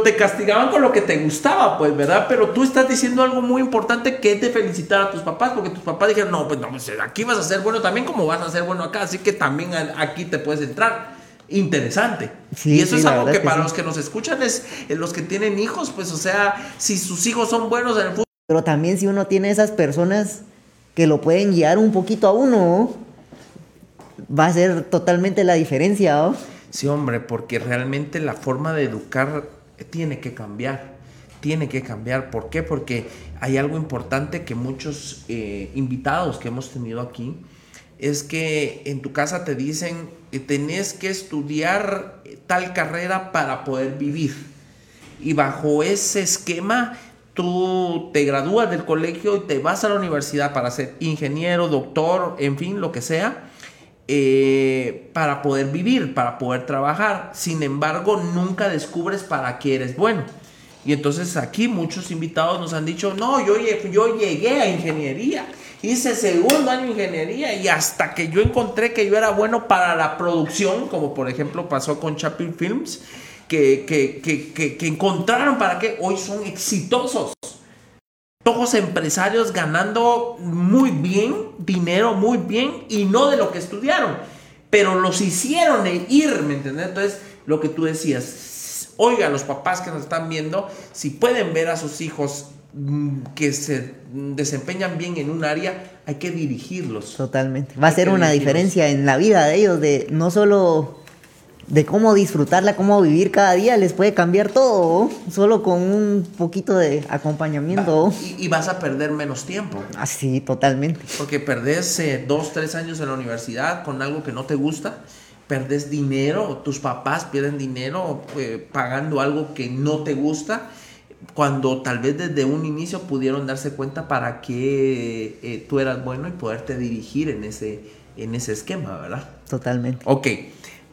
Te, castigaban con lo que te gustaba, pues, ¿verdad? Pero tú estás diciendo algo muy importante que es de felicitar a tus papás, porque tus papás dijeron, no, pues no, pues, aquí vas a ser bueno también como vas a ser bueno acá, así que también aquí te puedes entrar. Interesante. y eso es algo que, para los que nos escuchan es eh, los que tienen hijos, pues, o sea, si sus hijos son buenos en el fútbol. Pero también si uno tiene esas personas que lo pueden guiar un poquito a uno, va a ser totalmente la diferencia. Sí, hombre, porque realmente la forma de educar tiene que cambiar. Tiene que cambiar. ¿Por qué? Porque hay algo importante que muchos eh, invitados que hemos tenido aquí es que en tu casa te dicen que tenés que estudiar tal carrera para poder vivir. Y bajo ese esquema tú te gradúas del colegio y te vas a la universidad para ser ingeniero, doctor, en fin, lo que sea, eh, para poder vivir, para poder trabajar. Sin embargo, nunca descubres para qué eres bueno. Y entonces aquí muchos invitados nos han dicho, no, yo, llegué a ingeniería, hice segundo año de ingeniería y hasta que yo encontré que yo era bueno para la producción, como por ejemplo pasó con Chapin Films, que, que, encontraron para que hoy son exitosos. Todos empresarios ganando muy bien, dinero muy bien y no de lo que estudiaron, pero los hicieron ir, ¿me entiendes? Entonces, lo que tú decías, oiga, los papás que nos están viendo, si pueden ver a sus hijos mm, que se desempeñan bien en un área, hay que dirigirlos. Totalmente. Va a ser una diferencia en la vida de ellos, de no solo de cómo disfrutarla, cómo vivir cada día, les puede cambiar todo, solo con un poquito de acompañamiento. y, vas a perder menos tiempo. Así, totalmente. Porque perdés eh, dos, tres años en la universidad con algo que no te gusta, perdés dinero, tus papás pierden dinero eh, pagando algo que no te gusta, cuando tal vez desde un inicio pudieron darse cuenta para que eh, tú eras bueno y poderte dirigir en ese, en ese esquema, ¿verdad? Totalmente. Ok.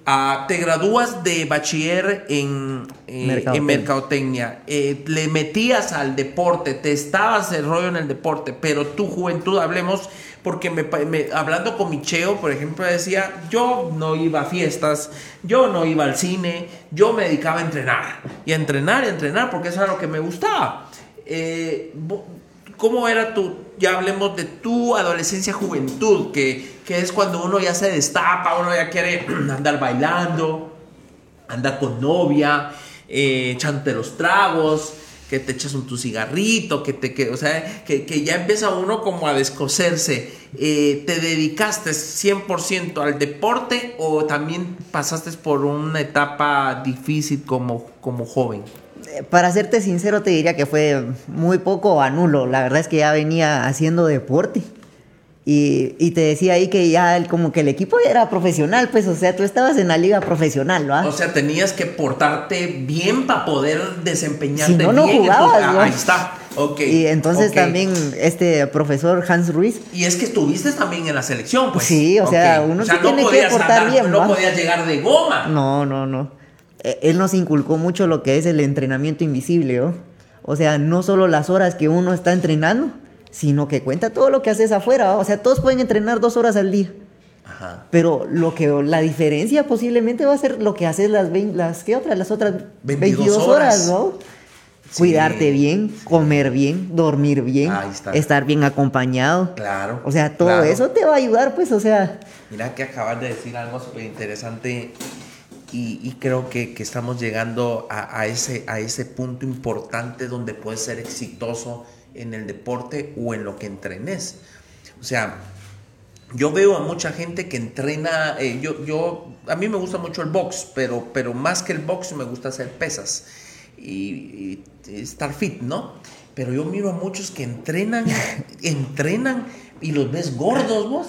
Ah, te gradúas de bachiller en, eh, mercadotecnia, eh, le metías al deporte, te estabas el rollo en el deporte, pero tu juventud, hablemos, porque me, hablando con Micheo, por ejemplo, decía, yo no iba a fiestas, yo no iba al cine, yo me dedicaba a entrenar, y a entrenar, y a entrenar, porque eso era lo que me gustaba. Eh, ¿Cómo era tu, ya hablemos de tu adolescencia, juventud, que, es cuando uno ya se destapa, uno ya quiere andar bailando, andar con novia, eh, echándote los tragos, que te echas un tu cigarrito, que te, que, o sea, que, ya empieza uno como a descoserse. Eh, ¿Te dedicaste 100% al deporte o también pasaste por una etapa difícil como, como joven? Para serte sincero, te diría que fue muy poco a nulo. La verdad es que ya venía haciendo deporte. Y, te decía ahí que ya como que el equipo era profesional, pues, o sea, tú estabas en la liga profesional, ¿va? O sea, tenías que portarte bien para poder desempeñarte si no, no Jugabas, ¿no? Ahí está. Okay, y entonces también este profesor Hans Ruiz. Y es que estuviste también en la selección, pues. Sí, o sea, uno se tiene que portar bien. No podías llegar de goma. No, no, no. Eh, él nos inculcó mucho lo que es el entrenamiento invisible, ¿no? O sea, no solo las horas que uno está entrenando, sino que cuenta todo lo que haces afuera, o sea, todos pueden entrenar dos horas al día, Ajá. Pero lo que la diferencia posiblemente va a ser lo que haces las, las, ¿qué otras? las otras 22, horas, ¿no? Cuidarte bien, comer bien, dormir bien, estar bien acompañado. Claro. O sea, todo eso te va a ayudar, pues, o sea. Mira que acabas de decir algo súper interesante y, creo que, estamos llegando a, ese, a ese punto importante donde puedes ser exitoso en el deporte o en lo que entrenes. O sea, yo veo a mucha gente que entrena, eh, yo, yo, a mí me gusta mucho el box, pero, pero más que el box me gusta hacer pesas y, estar fit, ¿no? Pero yo miro a muchos que entrenan, entrenan y los ves gordos vos.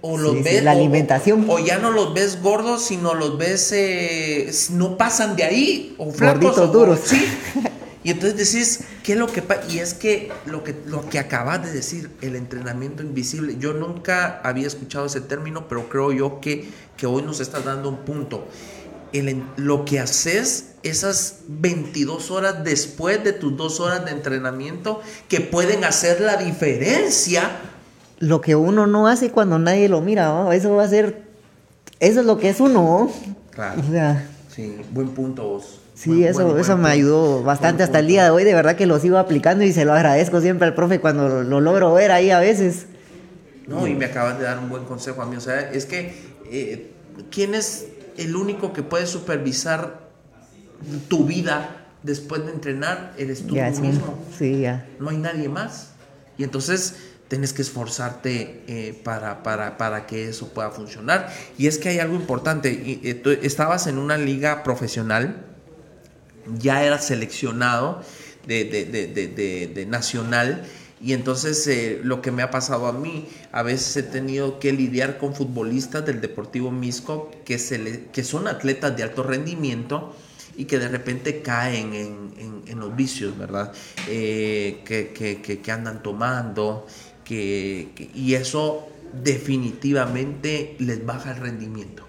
O los ves. la alimentación. O, ya no los ves gordos, sino los ves. Eh, no pasan de ahí. O flacos. Gorditos duros. Sí. Y entonces decís, ¿qué es lo que pasa? Y es que lo, que lo que acabas de decir, el entrenamiento invisible, yo nunca había escuchado ese término, pero creo yo que, que hoy nos está dando un punto lo que haces esas 22 horas después de tus dos horas de entrenamiento que pueden hacer la diferencia. Lo que uno no hace cuando nadie lo mira, eso va a ser, eso es lo que es uno. Claro. sí, buen punto vos. Sí, eso, eso me ayudó bastante hasta el día de hoy, de verdad que lo sigo aplicando y se lo agradezco siempre al profe cuando lo, logro ver ahí a veces. No, y me acabas de dar un buen consejo a mí, o sea, es que, eh, ¿quién es el único que puede supervisar tu vida después de entrenar eres tú mismo. Sí, ya. No hay nadie más. Y entonces tienes que esforzarte eh, para, para, que eso pueda funcionar. Y es que hay algo importante. Eh, estabas en una liga profesional, ya eras seleccionado de, de nacional y entonces eh, lo que me ha pasado a mí, a veces he tenido que lidiar con futbolistas del Deportivo Misco que, se que son atletas de alto rendimiento y que de repente caen en, los vicios, ¿verdad? Eh, que, andan tomando, que, y eso definitivamente les baja el rendimiento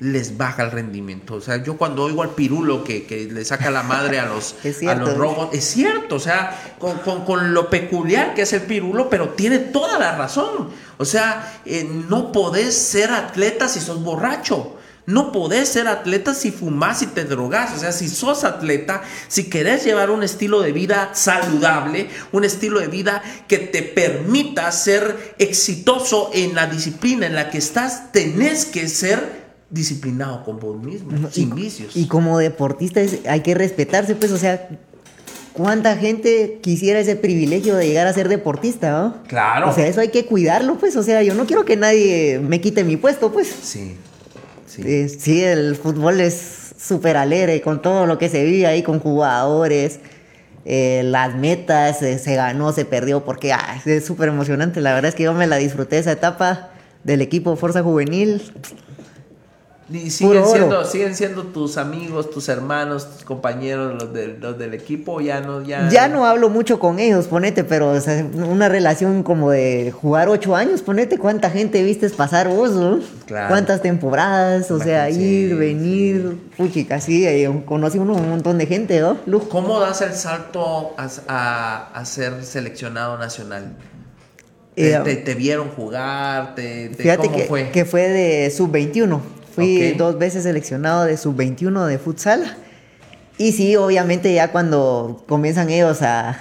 les baja el rendimiento. O sea, yo cuando oigo al pirulo que, le saca la madre a los, a los robos, es cierto, o sea, con, lo peculiar que es el pirulo, pero tiene toda la razón. O sea, eh, no podés ser atleta si sos borracho. No podés ser atleta si fumas y te drogas. O sea, si sos atleta, si querés llevar un estilo de vida saludable, un estilo de vida que te permita ser exitoso en la disciplina en la que estás, tenés que ser disciplinado con vos mismo, sin vicios. Y como deportista hay que respetarse, pues, o sea, ¿cuánta gente quisiera ese privilegio de llegar a ser deportista, ¿no? Claro. O sea, eso hay que cuidarlo, pues, o sea, yo no quiero que nadie me quite mi puesto, pues. Sí, sí. Eh, sí, el fútbol es súper alegre con todo lo que se vive ahí con jugadores. Eh, las metas, eh, se ganó, se perdió, porque es súper emocionante. La verdad es que yo me la disfruté esa etapa del equipo Fuerza Juvenil. Y siguen siendo, siguen siendo tus amigos, tus hermanos, tus compañeros, los, los del equipo, ya no, ya. Ya no hablo mucho con ellos, ponete, pero una relación como de jugar ocho años, ponete cuánta gente vistes pasar vos, ¿no? Cuántas temporadas, o sea, ir, venir, puchi, casi conocí uno, un montón de gente, ¿no? ¿Cómo das el salto a, ser seleccionado nacional? Eh, te, vieron jugar? Te, fíjate que, fue? que fue de sub-21. Fui dos veces seleccionado de sub-21 de futsal. Y sí, obviamente ya cuando comienzan ellos a,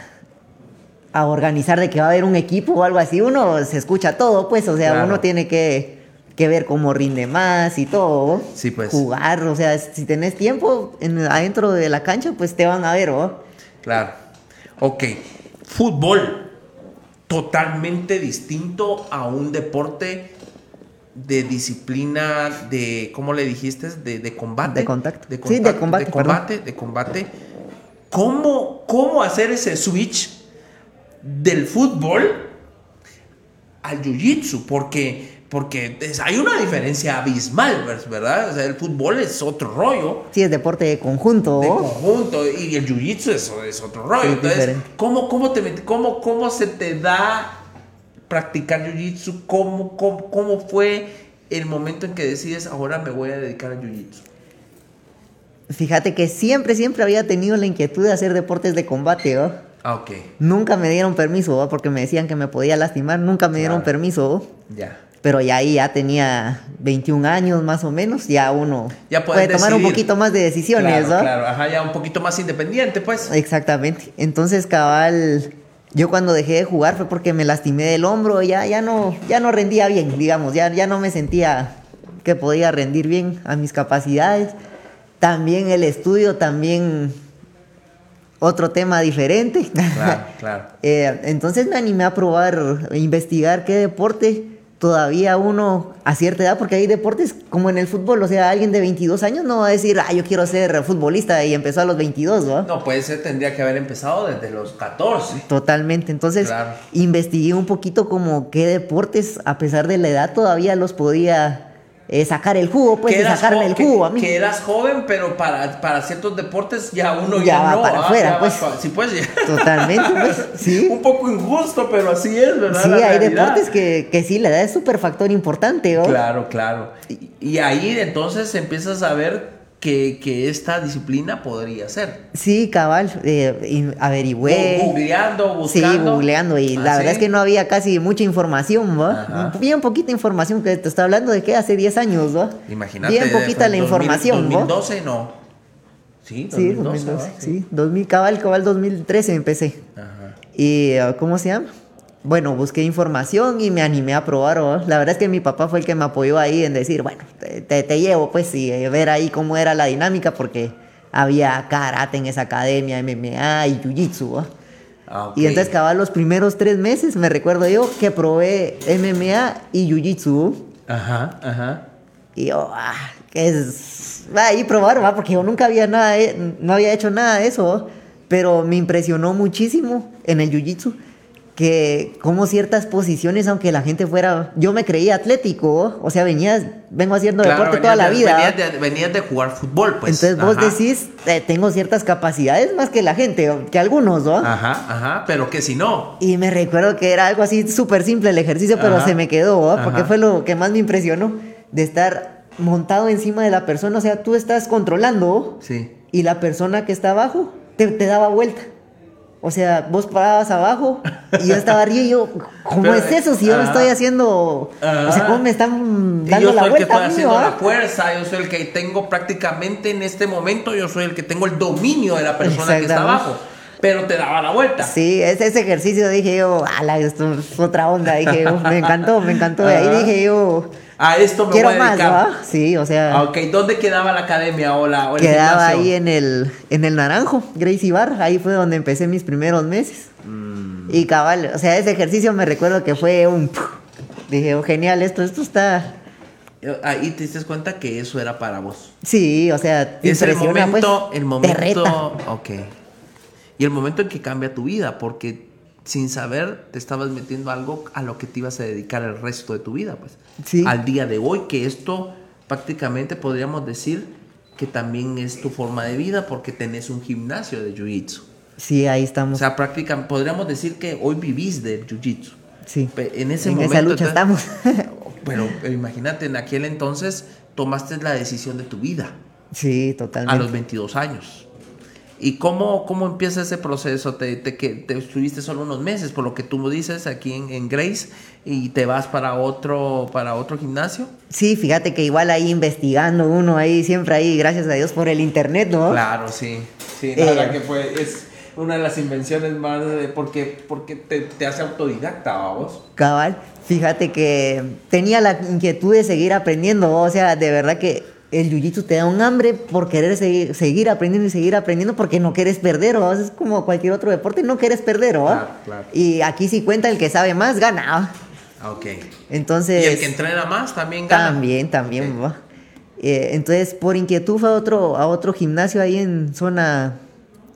a organizar de que va a haber un equipo o algo así, uno se escucha todo, pues, o sea, uno tiene que, ver cómo rinde más y todo. Sí, pues. Jugar, o sea, si tenés tiempo en, adentro de la cancha, pues te van a ver, ¿o? Claro. Ok. Fútbol. Totalmente distinto a un deporte de disciplina de, ¿cómo le dijiste? De, de combate. De contacto. De sí, de combate. De combate, de combate. ¿Cómo, ¿Cómo hacer ese switch del fútbol al jiu-jitsu? Porque, porque hay una diferencia abismal, ¿verdad? O sea, el fútbol es otro rollo. Sí, es deporte de conjunto. De conjunto. Y el jiu-jitsu es, es, otro rollo. Entonces, ¿cómo, cómo, te, cómo, ¿cómo se te da practicar jiu-jitsu? ¿Cómo, cómo, fue el momento en que decides ahora me voy a dedicar al jiu-jitsu? Fíjate que siempre, siempre había tenido la inquietud de hacer deportes de combate, ¿oh? Ah, ok. Nunca me dieron permiso, porque me decían que me podía lastimar, nunca me dieron permiso. Ya. pero ya ahí ya tenía 21 años más o menos, ya uno Ya puede tomar un poquito más de decisiones, Claro, ¿no? claro, ajá, ya un poquito más independiente, pues. Exactamente. Entonces, cabal, yo cuando dejé de jugar fue porque me lastimé del hombro, ya, ya, no, ya no rendía bien, digamos, ya, ya no me sentía que podía rendir bien a mis capacidades. También el estudio, también otro tema diferente. Claro, claro. Eh, entonces me animé a probar, a investigar qué deporte todavía uno a cierta edad, porque hay deportes como en el fútbol, o sea, alguien de 22 años no va a decir, ah, yo quiero ser futbolista y empezó a los 22, ¿no? No, puede ser, tendría que haber empezado desde los 14. Totalmente. Entonces, Claro. investigué un poquito como qué deportes, a pesar de la edad, todavía los podía eh, sacar el jugo, pues, jo- el jugo a mí. que eras joven, pero para, para ciertos deportes ya uno ya, va no. para ah, afuera, pues. sí, pues ya. Totalmente, pues, sí. Un poco injusto, pero así es, ¿verdad? Sí, La hay realidad. deportes que, que sí, la edad es súper factor importante, ¿no? Claro, claro. Y, y ahí entonces empiezas a ver que, que esta disciplina podría ser. Sí, cabal, eh, averigüé. Googleando, Sí, buscando. googleando. Y Ah, la ¿sí? verdad es que no había casi mucha información, ¿va? Bien poquita información, que te está hablando de que hace 10 años, ¿va? Imagínate. Bien poquita la en 2000, información, ¿va? 2012 no. Sí, 2012. Sí, 2012, ¿va? sí. 2000, cabal, cabal 2013 empecé. Ajá. Y, eh, ¿cómo se llama? Bueno, busqué información y me animé a probar. ¿va? La verdad es que mi papá fue el que me apoyó ahí en decir, bueno, te, te- te llevo, pues, y eh, ver ahí cómo era la dinámica, porque había karate en esa academia, MMA y jiu-jitsu. Ah, ok. Y entonces, cabal, los primeros tres meses, me recuerdo yo, que probé MMA y jiu-jitsu. Ajá, ajá. Y yo, ah, que es. Va ahí probar, va, porque yo nunca había nada, de- no había hecho nada de eso, pero me impresionó muchísimo en el jiu-jitsu que como ciertas posiciones, aunque la gente fuera, yo me creía atlético, o sea, venía, vengo haciendo Claro, deporte toda la venías de- vida. Venías de, venías de jugar fútbol, pues. Entonces vos Ajá. decís, eh, tengo ciertas capacidades más que la gente, que algunos, ¿no? Ajá, ajá, pero que si no. Y me recuerdo que era algo así súper simple el ejercicio, pero Ajá. se me quedó, ¿va? porque Ajá. fue lo que más me impresionó, de estar montado encima de la persona, o sea, tú estás controlando Sí. y la persona que está abajo te, te daba vuelta. O sea, vos parabas abajo y yo estaba arriba y yo, ¿cómo Pero, es eso? Si yo me ajá. estoy haciendo, o sea. ¿cómo me están dando yo la soy el que vuelta estoy haciendo la fuerza, yo soy el que tengo prácticamente en este momento, yo soy el que tengo el dominio de la persona que está abajo. Pero te daba la vuelta. Sí, ese, ese ejercicio dije yo, ala, esto es otra onda, dije yo, me encantó, me encantó. Y ahí dije yo, A esto me quiero voy a más. Sí, o sea, Ah, ok, ¿dónde quedaba la academia o, la, o el quedaba ahí en el, en el Naranjo, Gracie Bar, ahí fue donde empecé mis primeros meses. Mm. Y cabal, o sea, ese ejercicio me recuerdo que fue un... Dije, oh, genial, esto, esto está... Ahí te diste cuenta que eso era para vos. Sí, o sea, te Es el impresiona, pues, momento, el te momento, reta. ok. Y el momento en que cambia tu vida, porque sin saber te estabas metiendo algo a lo que te ibas a dedicar el resto de tu vida, pues. Sí. Al día de hoy, que esto prácticamente podríamos decir que también es tu forma de vida porque tenés un gimnasio de jiu-jitsu. Sí, ahí O estamos. sea, prácticamente podríamos decir que hoy vivís del jiu-jitsu. sí. En ese en momento. esa lucha estamos. Pero, pero imagínate, en aquel entonces tomaste la decisión de tu vida sí, a totalmente. los 22 años. ¿Y cómo, cómo empieza ese proceso? ¿Te, te, que, te estuviste solo unos meses, por lo que tú dices, aquí en, en Grace, y te vas para otro, para otro gimnasio? Sí, fíjate que igual ahí investigando uno ahí, siempre ahí, gracias a Dios por el internet, ¿no? Claro, sí. Sí, Eh, la verdad que fue, es una de las invenciones más, de- porque, porque te, te hace autodidacta, vamos. Cabal, fíjate que tenía la inquietud de seguir aprendiendo, o sea, de verdad que el jiu-jitsu te da un hambre por querer seguir, seguir aprendiendo y seguir aprendiendo porque no quieres perder, ¿o? es como cualquier otro deporte, no quieres perder, ¿o? Claro, claro. Y aquí sí cuenta el que sabe más, gana. Ah, Ok. Entonces... Y el que entrena más también gana. También, también, Ok. va. Eh, entonces, por inquietud fue a otro, a otro gimnasio ahí en zona,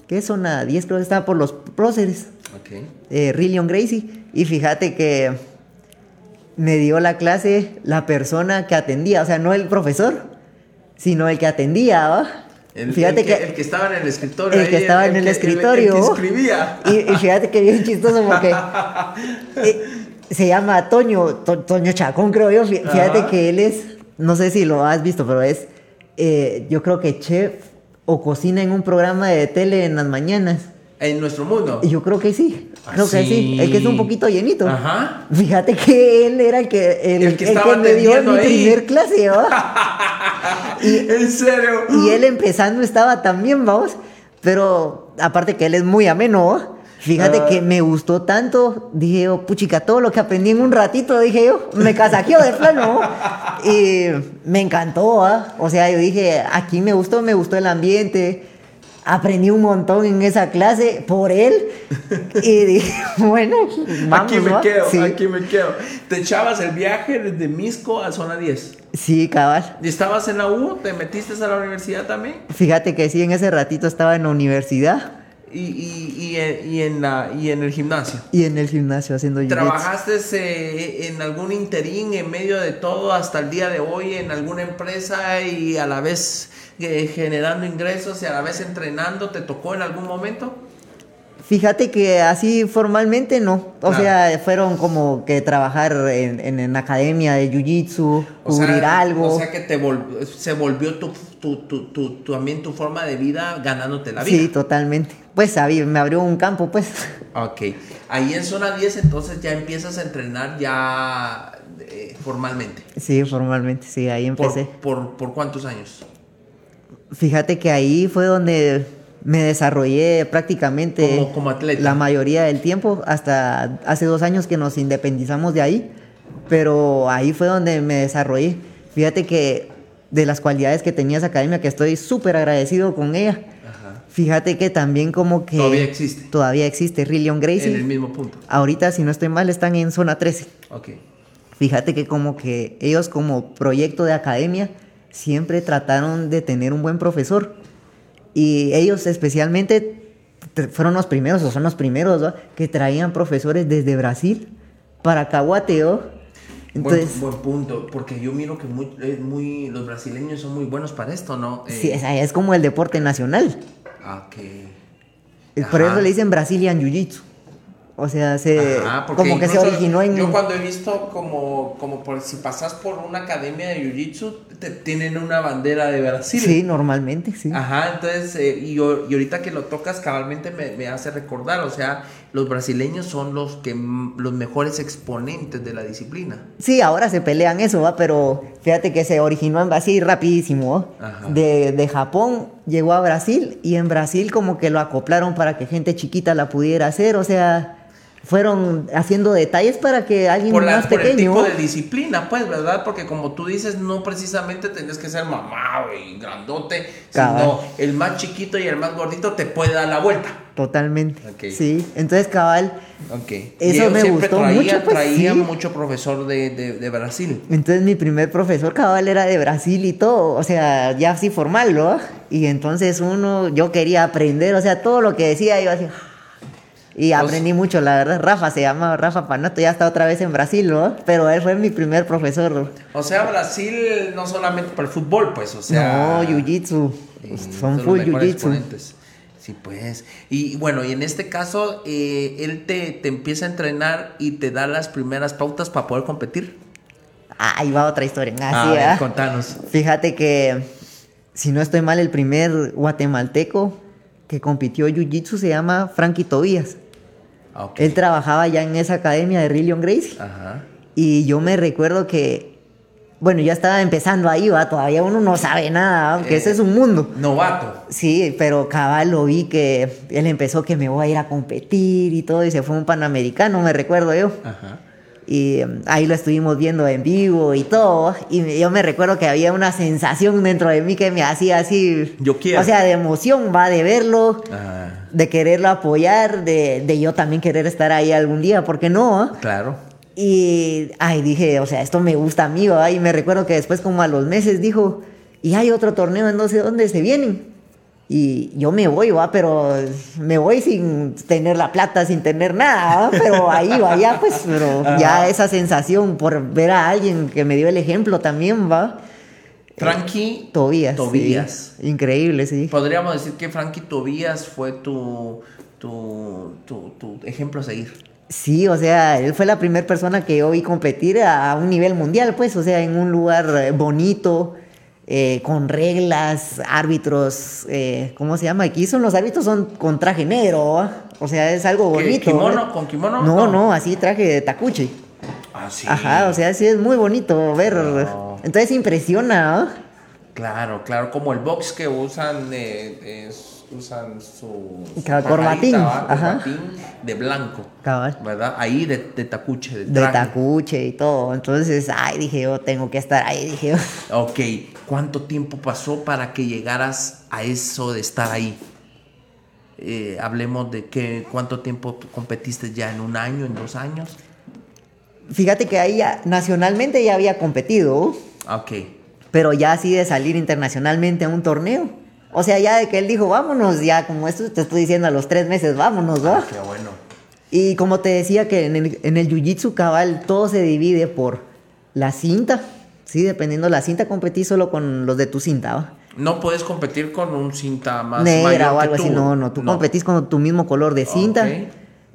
¿qué es zona 10? Creo que estaba por los próceres, Ok. eh, Rillion Gracie. Y fíjate que me dio la clase la persona que atendía, o sea, no el profesor, sino el que atendía. El, fíjate el que, que, el que estaba en el escritorio. el que ahí, estaba en el que- escritorio. El, que escribía. Y, y fíjate que bien chistoso porque eh, se llama Toño, To- Toño Chacón, creo yo. Fí- Fíjate Ajá. que él es, no sé si lo has visto, pero es, eh, yo creo que chef o cocina en un programa de tele en las mañanas. En nuestro mundo. Yo creo que sí, creo que sí. El que es un poquito llenito. Ajá. Fíjate que él era el que, el, El que el estaba me dio en mi ahí. primer clase, ¿va? y, en serio. y él empezando estaba también, vamos. Pero aparte que él es muy ameno. Fíjate Ah. que me gustó tanto, dije yo, puchica, todo lo que aprendí en un ratito, dije yo, me casaqueo de plano. Y me encantó, ¿va? O sea, yo dije, aquí me gustó, me gustó el ambiente. Aprendí un montón en esa clase por él. Y dije, bueno, vamos, aquí me ¿va? quedo, Sí, aquí me quedo. Te echabas el viaje desde Misco a zona 10. sí, cabal. ¿Y estabas en la U? ¿Te metiste a la universidad también? Fíjate que sí, en ese ratito estaba en la universidad Y, y, y, en- y en, la, y en el gimnasio. y en el gimnasio haciendo jiu-jitsu. ¿Trabajaste eh, en algún interín en medio de todo hasta el día de hoy en alguna empresa y a la vez eh, generando ingresos y a la vez entrenando? ¿Te tocó en algún momento? Fíjate que así formalmente no. O Claro. sea, fueron como que trabajar en, en, en academia de jiu-jitsu, cubrir sea, algo. O sea que te vol- se volvió tu, tu, tu, también tu forma de vida ganándote la sí, vida. totalmente. Pues sabí, me abrió un campo, pues. Ok. Ahí en zona 10 entonces ya empiezas a entrenar ya eh, formalmente. Sí, formalmente, sí, ahí ¿Por, empecé. por, por cuántos años? Fíjate que ahí fue donde me desarrollé prácticamente Como- como atleta. la mayoría del tiempo, hasta hace dos años que nos independizamos de ahí, pero ahí fue donde me desarrollé. Fíjate que de las cualidades que tenía esa academia, que estoy súper agradecido con ella, Ajá. fíjate que también como que... Todavía existe. Todavía existe Rillion Gracie. En el mismo punto. Ahorita, si no estoy mal, están en zona 13. Ok. Fíjate que como que ellos como proyecto de academia siempre trataron de tener un buen profesor. Y ellos especialmente te- fueron los primeros, o son los primeros, ¿va? que traían profesores desde Brasil para Caguateo. Entonces, buen, buen punto, porque yo miro que muy, muy, los brasileños son muy buenos para esto, ¿no? sí, Eh, es, es como el deporte nacional. ok. Es Por Ajá. eso le dicen Brazilian Jiu-Jitsu. O sea, se, Ajá, como que se originó en... Yo cuando he visto como, como por, si pasas por una academia de Jiu-Jitsu, te tienen una bandera de Brasil. Sí, normalmente, sí. Ajá, entonces, eh, y, y ahorita que lo tocas cabalmente me, me hace recordar, o sea, los brasileños son los que los mejores exponentes de la disciplina. Sí, ahora se pelean eso, ¿va? pero fíjate que se originó en Brasil rapidísimo. De, de Japón llegó a Brasil y en Brasil como que lo acoplaron para que gente chiquita la pudiera hacer, o sea, fueron haciendo detalles para que alguien Por, la- más por el pequeño... tipo de disciplina, pues, ¿verdad? Porque como tú dices, no precisamente tenés que ser mamá y grandote, Cabal. sino el más chiquito y el más gordito te puede dar la vuelta. Totalmente. Ok. Sí, entonces cabal, Ok. Eso me siempre gustó traían, mucho, pues, traían sí. mucho profesor de, de- de Brasil. entonces mi primer profesor cabal era de Brasil y todo, o sea, ya así formal, ¿no? Y entonces uno, yo quería aprender, o sea, todo lo que decía yo así... Y aprendí mucho, la verdad. Rafa se llama Rafa Panato, ya está otra vez en Brasil, ¿no? Pero él fue mi primer profesor. O sea, Brasil no solamente para el fútbol, pues, o sea... no, jiu-jitsu. eh, Son full jiu-jitsu. Sí, pues. Y bueno, y en este caso, eh, él te, te empieza a entrenar y te da las primeras pautas para poder competir. Ah, ahí va otra historia. a Así, ver, ¿ah? contanos. Fíjate que, si no estoy mal, el primer guatemalteco que compitió jiu-jitsu se llama Frankie Tobías. Ah. Él trabajaba ya en esa academia de Rillion Gracie. Ajá. Y yo me recuerdo que, bueno, ya estaba empezando ahí, va, todavía uno no sabe nada, Eh. ese es un mundo. Novato. Sí, pero cabal lo vi que él empezó que me voy a ir a competir y todo, y se fue un panamericano, me recuerdo yo. Ajá. Y em, ahí lo estuvimos viendo en vivo y todo. Y yo me recuerdo que había una sensación dentro de mí que me hacía así. Yo quiero. O sea, de emoción, va, de verlo, Ah, de quererlo apoyar, de, de yo también querer estar ahí algún día, ¿por qué no? claro. Y, ay, dije, o sea, esto me gusta a mí, ¿va? Y me recuerdo que después, como a los meses, dijo, y hay otro torneo en no sé dónde se vienen. Y yo me voy, va, pero me voy sin tener la plata, sin tener nada, ¿va? pero ahí va, ya pues, pero ya esa sensación por ver a alguien que me dio el ejemplo también, va. Frankie Tobías. sí. Tobías. Increíble, sí. Podríamos decir que Frankie Tobías fue tu, tu, tu, tu ejemplo a seguir. Sí, o sea, él fue la primera persona que yo vi competir a un nivel mundial, pues, o sea, en un lugar eh, bonito, eh, con reglas, árbitros, eh, ¿cómo se llama? Aquí son los árbitros son con traje negro, o sea, es algo ¿Qué, bonito. kimono? ¿va? ¿Con kimono? No, No. no, así traje de tacuche. Ah, sí. Ajá, o sea, sí es muy bonito ver. Entonces impresiona. Claro, claro, como el box que usan, eh, es- usan su, su corbatín, ¿va? ajá. corbatín de blanco, Cabal. ¿verdad? Ahí de, de tacuche, de, De tacuche y todo. Entonces, ay, dije yo, tengo que estar ahí, dije yo. Ok, ¿cuánto tiempo pasó para que llegaras a eso de estar ahí? Eh, hablemos de que, cuánto tiempo competiste ya, en un año, en dos años. Fíjate que ahí ya, nacionalmente ya había competido, Ok, pero ya así de salir internacionalmente a un torneo. O sea, ya de que él dijo, vámonos, ya como esto te estoy diciendo a los tres meses, vámonos, ¿va? Ah, qué bueno. Y como te decía que en el, en el jiu-jitsu cabal todo se divide por la cinta. Sí, dependiendo de la cinta, competís solo con los de tu cinta, ¿va? No puedes competir con un cinta más Negra mayor o que algo así, no, no, tú competís con tu mismo color de cinta, Ok.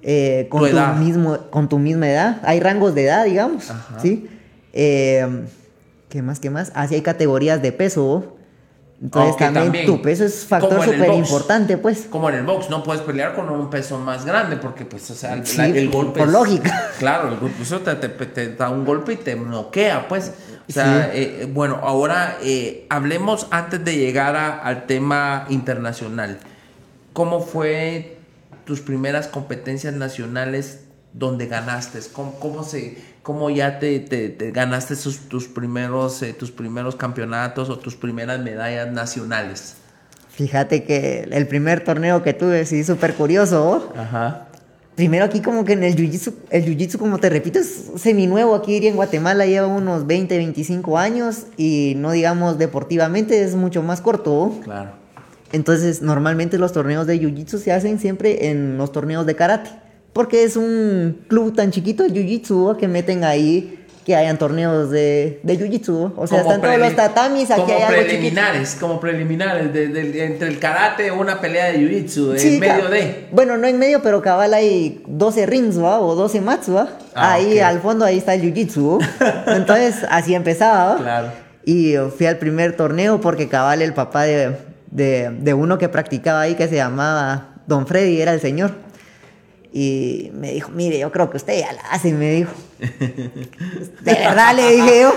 eh, con, Tu mismo, con tu misma edad. Hay rangos de edad, digamos, Ajá. ¿sí? Eh, ¿Qué más, qué más? Así hay categorías de peso. Entonces también, también. tu peso es factor súper importante, pues. Como en el box, no puedes pelear con un peso más grande porque, pues, o sea, el, Sí, la- el golpe. por es- lógica. Claro, el golpe, eso te, te- te da un golpe y te noquea, pues. O sea, Sí. eh, bueno, ahora eh, hablemos antes de llegar a- al tema internacional. ¿Cómo fue tus primeras competencias nacionales donde ganaste? ¿Cómo, cómo se, cómo ya te, te- te ganaste sus- tus primeros, eh, tus primeros campeonatos o tus primeras medallas nacionales? Fíjate que el primer torneo que tuve, sí, súper curioso. Ajá. Primero aquí como que en el jiu-jitsu, el jiu-jitsu como te repito es seminuevo aquí en Guatemala, lleva unos 20, 25 años y no digamos deportivamente es mucho más corto. Claro. Entonces normalmente los torneos de jiu-jitsu se hacen siempre en los torneos de karate, porque es un club tan chiquito de jiu-jitsu que meten ahí que hayan torneos de, de jiu-jitsu, o sea, Como están todos los tatamis, aquí como hay algo chiquito. preliminares, como preliminares, de- de- entre el karate o una pelea de jiu-jitsu, en Sí, medio ca- de. Bueno, no en medio, pero cabal hay 12 rings, ¿va? O 12 mats, ¿va? Ah, ahí al fondo, ahí está el jiu-jitsu. Entonces, así empezaba, ¿va? Claro. Y fui al primer torneo porque cabal el papá de, de, de uno que practicaba ahí, que se llamaba Don Freddy, era el señor. Y me dijo, mire, yo creo que usted ya la hace, me dijo. De verdad, le dije yo,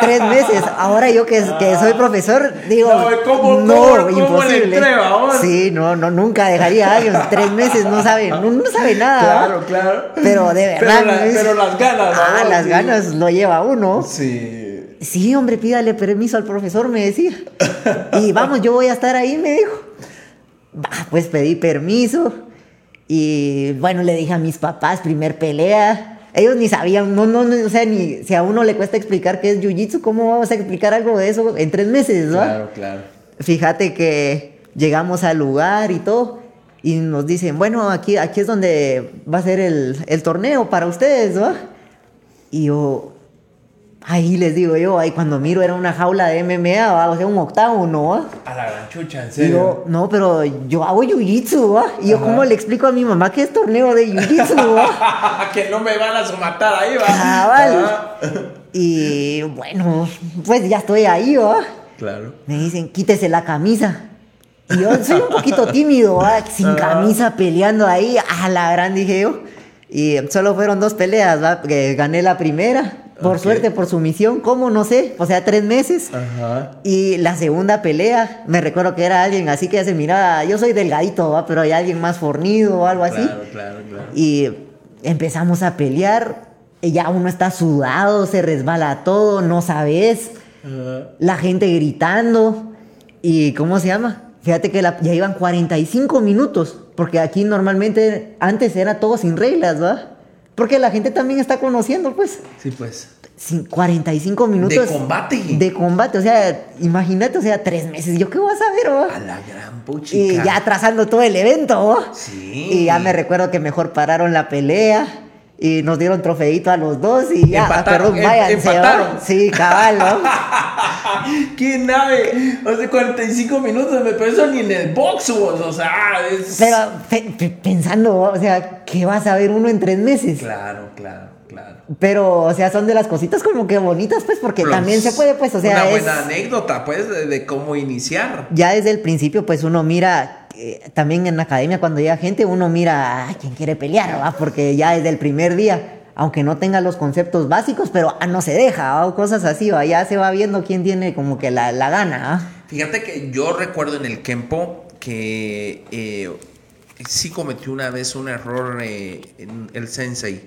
tres meses. Ahora yo que, que soy profesor, digo, No, ¿cómo- no, cómo- cómo le imposible. vamos? Sí, no, no, nunca dejaría a alguien tres meses, no sabe, no, no sabe nada. ¿va? claro. Pero de verdad. Pero, la- ¿no es? pero las ganas, Ah, las sí. ganas lo lleva uno. Sí. Sí, hombre, pídale permiso al profesor, me decía. Y vamos, yo voy a estar ahí, me dijo. Va, pues pedí permiso. Y bueno, le dije a mis papás, primer pelea. Ellos ni sabían, no, no, no, o sea, ni si a uno le cuesta explicar qué es jiu-jitsu, ¿cómo vamos a explicar algo de eso en tres meses, no? Claro, claro. Fíjate que llegamos al lugar y todo. Y nos dicen, bueno, aquí, aquí es donde va a ser el, el torneo para ustedes, ¿no? Y yo, ahí les digo yo, ahí cuando miro era una jaula de MMA, ¿va? o sea, un octágono, ¿va? A la gran chucha, en serio. yo, no, pero yo hago jiu-jitsu, ¿va? Y yo, Ajá. ¿cómo le explico a mi mamá que es torneo de jiu-jitsu, que no me van a matar ahí, va. Cabal. Ajá. Y bueno, pues ya estoy ahí, ¿va? Claro. Me dicen, quítese la camisa. Y yo soy un poquito tímido, ¿va? sin camisa peleando ahí. A la gran dije yo. Y solo fueron dos peleas, ¿va? Gané la primera. Por suerte, por sumisión, ¿cómo? No sé. O sea, tres meses. Ajá. Y la segunda pelea, me recuerdo que era alguien así que ya se miraba. Yo soy delgadito, ¿va? Pero hay alguien más fornido o algo así. Claro, claro, claro. Y empezamos a pelear. Y ya uno está sudado, se resbala todo, no sabes Ajá. la gente gritando. ¿Y cómo se llama? Fíjate que la- ya iban 45 minutos, porque aquí normalmente antes era todo sin reglas, ¿va? Porque la gente también está conociendo, pues. Sí, pues. Sin 45 minutos. De combate. De combate, o sea, imagínate, o sea, tres meses. ¿Yo qué voy a saber, A va? la gran puchica. Y ya atrasando todo el evento, ¿va? Sí. Y ya me recuerdo que mejor pararon la pelea. Y nos dieron trofeito a los dos y ya, Empataron, perdón, em- váyanse, empataron. Sí, cabal, ¿no? ¡Qué nave! O sea, 45 minutos, me pensó ni en el box, vos, o sea, es... Pero pe- pe- pensando, o sea, ¿qué vas a ver uno en tres meses? Claro, claro, Claro. Pero, o sea, son de las cositas como que bonitas, pues, porque también se puede, pues, o sea, Una es- buena anécdota, pues, de, de cómo iniciar. ya desde el principio, pues uno mira, eh, también en la academia cuando llega gente, uno mira a quién quiere pelear. Porque ya desde el primer día, aunque no tenga los conceptos básicos, pero ah, no se deja, ¿va? o cosas así, ¿va? ya se va viendo quién tiene como que la, la gana. ¿va? Fíjate que yo recuerdo en el Kempo que eh, sí cometí una vez un error eh, en el sensei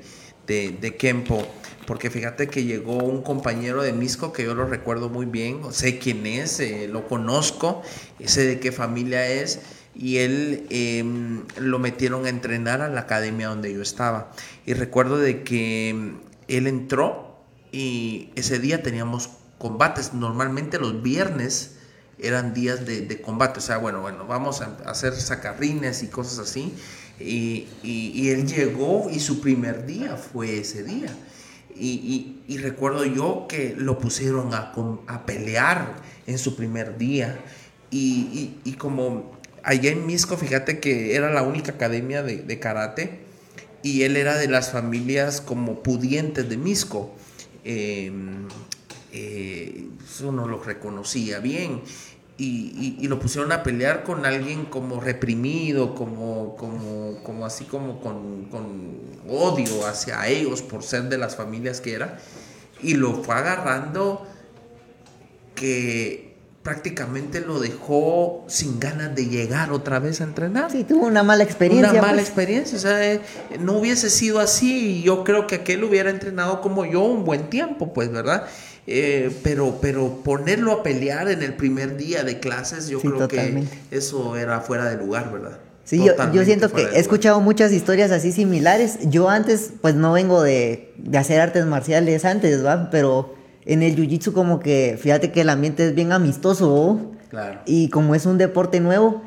de, Kempo, porque fíjate que llegó un compañero de Misco que yo lo recuerdo muy bien, sé quién es, lo conozco, sé de qué familia es, y él em, lo metieron a entrenar a la academia donde yo estaba. Y recuerdo de que em, él entró y ese día teníamos combates, normalmente los viernes eran días de, de combate. O sea, bueno, bueno, vamos a hacer sacarrines y cosas así. Y, y- él llegó y su primer día fue ese día. Y, y- recuerdo yo que lo pusieron a, a pelear en su primer día. Y como allá en Misco, fíjate que era la única academia de, karate. Y él era de las familias como pudientes de Misco. Eh, eh, uno lo reconocía bien y lo pusieron a pelear con alguien como reprimido, como, como, como así como con, con odio hacia ellos por ser de las familias que era y lo fue agarrando que prácticamente lo dejó sin ganas de llegar otra vez a entrenar Sí, tuvo una mala experiencia. una mala pues. experiencia. O sea, eh, no hubiese sido así y yo creo que aquel hubiera entrenado como yo un buen tiempo, pues, ¿verdad? Eh, pero, pero ponerlo a pelear en el primer día de clases, yo Sí, creo totalmente. que eso era fuera de lugar, ¿verdad? Sí, yo, yo siento que he escuchado muchas historias así similares. Yo antes, pues no vengo de, de hacer artes marciales antes, ¿va? Pero en el jiu-jitsu como que, fíjate que el ambiente es bien amistoso, ¿o? Claro. Y como es un deporte nuevo,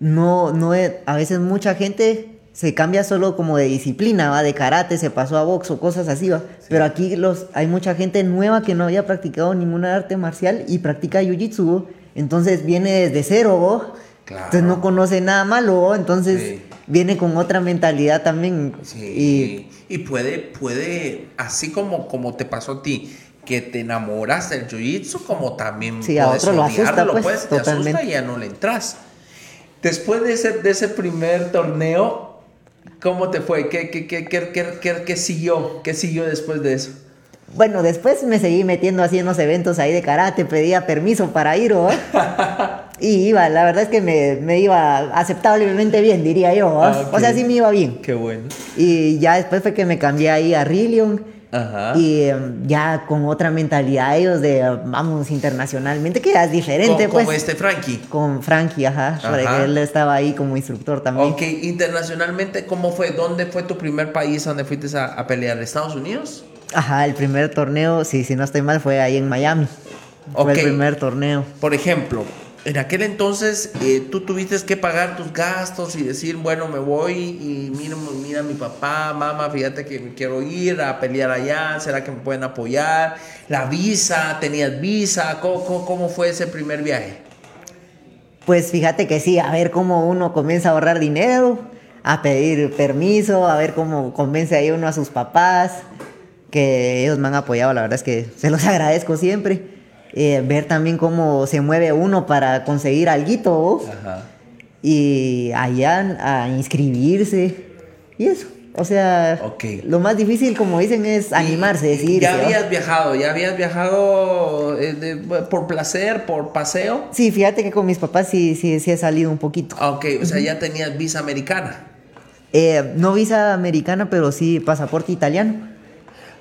no, no es- a veces mucha gente se cambia solo como de disciplina, va, de karate, se pasó a box o cosas así, va. Pero aquí los, hay mucha gente nueva que no había practicado ninguna arte marcial y practica jiu-jitsu, entonces viene desde cero. Claro. entonces no conoce nada malo, entonces Sí. viene con otra mentalidad también. Sí, y, puede, puede, así como, como te pasó a ti, que te enamoras del jiu-jitsu, como también Sí, a puedes otro lo asusta, odiarlo, pues, pues, te asusta y ya no le entras. Después de ese, de ese primer torneo, ¿cómo te fue? ¿Qué, qué, qué, qué, qué, siguió? ¿Qué siguió después de eso? Bueno, después me seguí metiendo así en los eventos ahí de karate, pedía permiso para ir, ¿o? y iba, la verdad es que me, me iba aceptablemente bien, diría yo, ¿o? Ah, ok. o sea, sí me iba bien. Qué bueno. Y ya después fue que me cambié ahí a Rillion Ajá. y em, ya con otra mentalidad ellos de vamos internacionalmente, que ya es diferente, Como, pues. como este Frankie. Con Frankie, ajá, Ajá. él estaba ahí como instructor también. Ok, internacionalmente, ¿cómo fue? ¿Dónde fue tu primer país donde fuiste a, a pelear? ¿Estados Unidos? Ajá, el primer torneo, sí, si no estoy mal, fue ahí en Miami. Fue Ok. el primer torneo. Por ejemplo, en aquel entonces eh, tú tuviste que pagar tus gastos y decir, bueno, me voy y mira, mira mi papá, mamá, fíjate que me quiero ir a pelear allá, ¿será que me pueden apoyar? La visa, ¿tenías visa? ¿Cómo, cómo, cómo fue ese primer viaje? Pues fíjate que sí, a ver cómo uno comienza a ahorrar dinero, a pedir permiso, a ver cómo convence ahí uno a sus papás, que ellos me han apoyado, la verdad es que se los agradezco siempre. Eh, ver también cómo se mueve uno para conseguir algo y allá a inscribirse y eso. O sea, lo más difícil, como dicen, es animarse, decir. Ya habías viajado, ya habías viajado eh, de- por placer, por paseo. Sí, fíjate que con mis papás sí, sí, sí he salido un poquito. Ah, Ok, o sea, ya tenías visa americana. Eh, no visa americana, pero sí pasaporte italiano.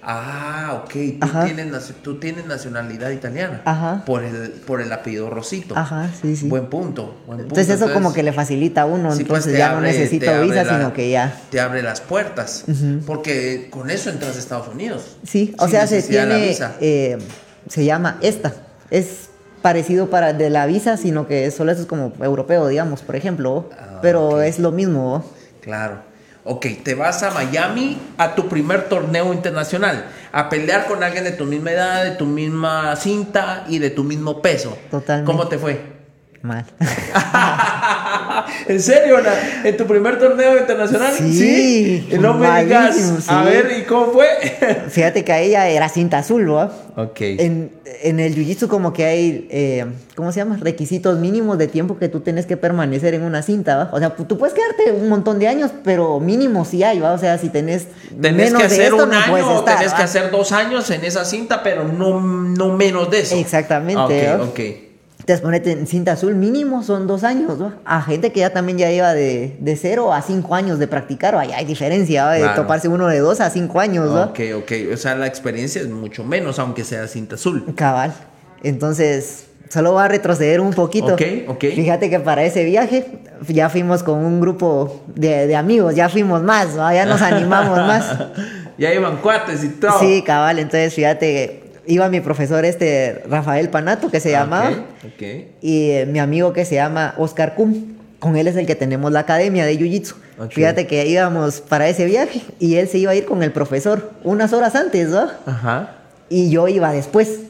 Ah, ok. Tú, Ajá. tienes, naci- tú tienes nacionalidad italiana. Ajá. Por el, por el apellido Rosito. Ajá, sí, sí. Buen punto. buen punto. Entonces eso como que le facilita a uno, sí, pues, entonces ya no necesito visa, la- sino que ya. Te abre las puertas. Porque con eso entras a Estados Unidos. Sí, o sea, se tiene, eh, se llama esta. Es parecido para de la visa, sino que solo eso es como europeo, digamos, por ejemplo. Ah, pero es lo mismo. Claro. Ok, te vas a Miami a tu primer torneo internacional, a pelear con alguien de tu misma edad, de tu misma cinta y de tu mismo peso. Totalmente. ¿Cómo te fue? Mal. ¿En serio? ¿En tu primer torneo internacional? Sí. No me digas. A ver, ¿y cómo fue? Fíjate que ella era cinta azul, ¿no? Ok. En, en el jiu-jitsu como que hay, eh, ¿cómo se llama? Requisitos mínimos de tiempo que tú tienes que permanecer en una cinta, ¿va? O sea, tú puedes quedarte un montón de años, pero mínimo sí hay, ¿va? O sea, si tenés, tenés menos que hacer de esto, un no año estar, tenés ¿va? que hacer dos años en esa cinta, pero no, no menos de eso. Exactamente, ¿va? Ok, ok. Entonces ponete en cinta azul mínimo son dos años, ¿no? A gente que ya también ya lleva de, de cero a cinco años de practicar, ahí hay diferencia. De Claro. toparse uno de dos a cinco años, ¿no? Ok, ok. O sea, la experiencia es mucho menos, aunque sea cinta azul. Cabal. Entonces, solo va a retroceder un poquito. Ok, ok. Fíjate que para ese viaje ya fuimos con un grupo de, de amigos, ya fuimos más, ¿va? ya nos animamos más. ya iban cuates y todo. Sí, cabal. Entonces, fíjate, iba mi profesor este, Rafael Panato, que se llamaba, Ok, ok. y eh, mi amigo que se llama Oscar Kum. Con él es el que tenemos la academia de Jiu-Jitsu. Fíjate que íbamos para ese viaje y él se iba a ir con el profesor unas horas antes, ¿no? Ajá. Y yo iba después.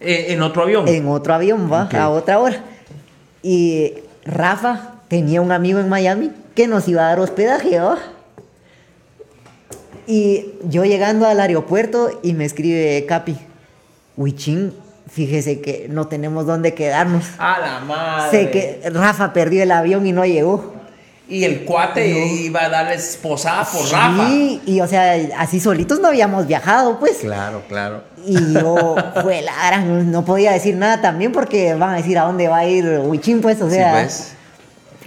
Eh, en otro avión. en otro avión, va, a otra hora. Y Rafa tenía un amigo en Miami que nos iba a dar hospedaje, ¿va? Y yo llegando al aeropuerto y me escribe Capi, Huichín, fíjese que no tenemos dónde quedarnos. A la madre. Sé que Rafa perdió el avión y no llegó. Y el cuate iba a darle esposada por Rafa. Sí, y o sea, así solitos no habíamos viajado, pues. Claro, claro. Y yo, fue la gran, no podía decir nada también porque van a decir a dónde va a ir Huichín, pues, o sea. sí, pues.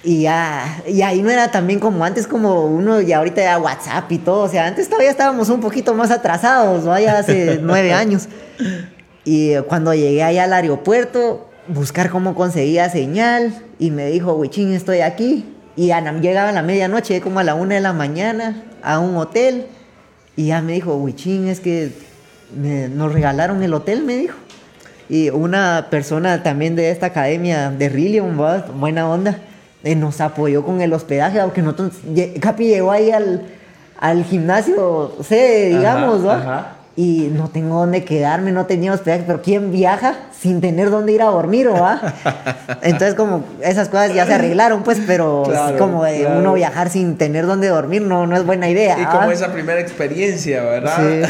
Y ya, y ahí no era también como antes, como uno, y ahorita ya WhatsApp y todo. O sea, antes todavía estábamos un poquito más atrasados, vaya, hace nueve años. Y cuando llegué allá al aeropuerto, buscar cómo conseguía señal, y me dijo, Huichín, estoy aquí. Y a llegaba a la medianoche, como a la una de la mañana, a un hotel. Y ya me dijo, Huichín, es que me- nos regalaron el hotel, me dijo. Y una persona también de esta academia de Rillion, buena onda, eh, nos apoyó con el hospedaje, aunque nosotros, Capi llegó ahí al, al gimnasio, sé, digamos, Ajá, ajá. Y no tengo dónde quedarme, no tenía hospedaje, pero ¿quién viaja sin tener dónde ir a dormir, va? Entonces, como esas cosas ya se arreglaron, pues, pero Claro, como de claro. uno viajar sin tener dónde dormir no, no es buena idea. Y ¿va? como esa primera experiencia, ¿verdad?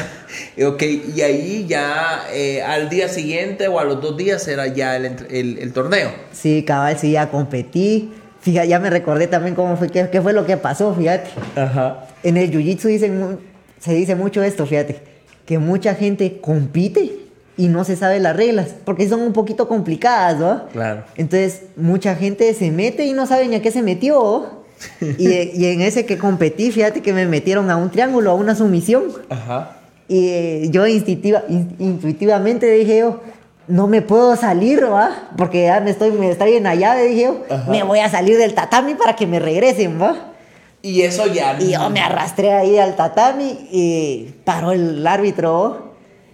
Sí. ok, y ahí ya eh, al día siguiente o a los dos días era ya el, el- el torneo. Sí, cabal, sí, ya competí. Fíjate, ya me recordé también cómo fue, qué, qué fue lo que pasó, fíjate. Ajá. En el jiu-jitsu se dice mucho esto, fíjate, que mucha gente compite y no se sabe las reglas, porque son un poquito complicadas, ¿no? Claro. Entonces, mucha gente se mete y no sabe ni a qué se metió. y, y en ese que competí, fíjate que me metieron a un triángulo, a una sumisión. Ajá. Y eh, yo instintiva- in- intuitivamente dije yo, no me puedo salir, ¿va? Porque ya me estoy, me está bien la llave, dije yo, Ajá. me voy a salir del tatami para que me regresen, ¿va? Y eso ya. Y yo me arrastré ahí al tatami y paró el árbitro.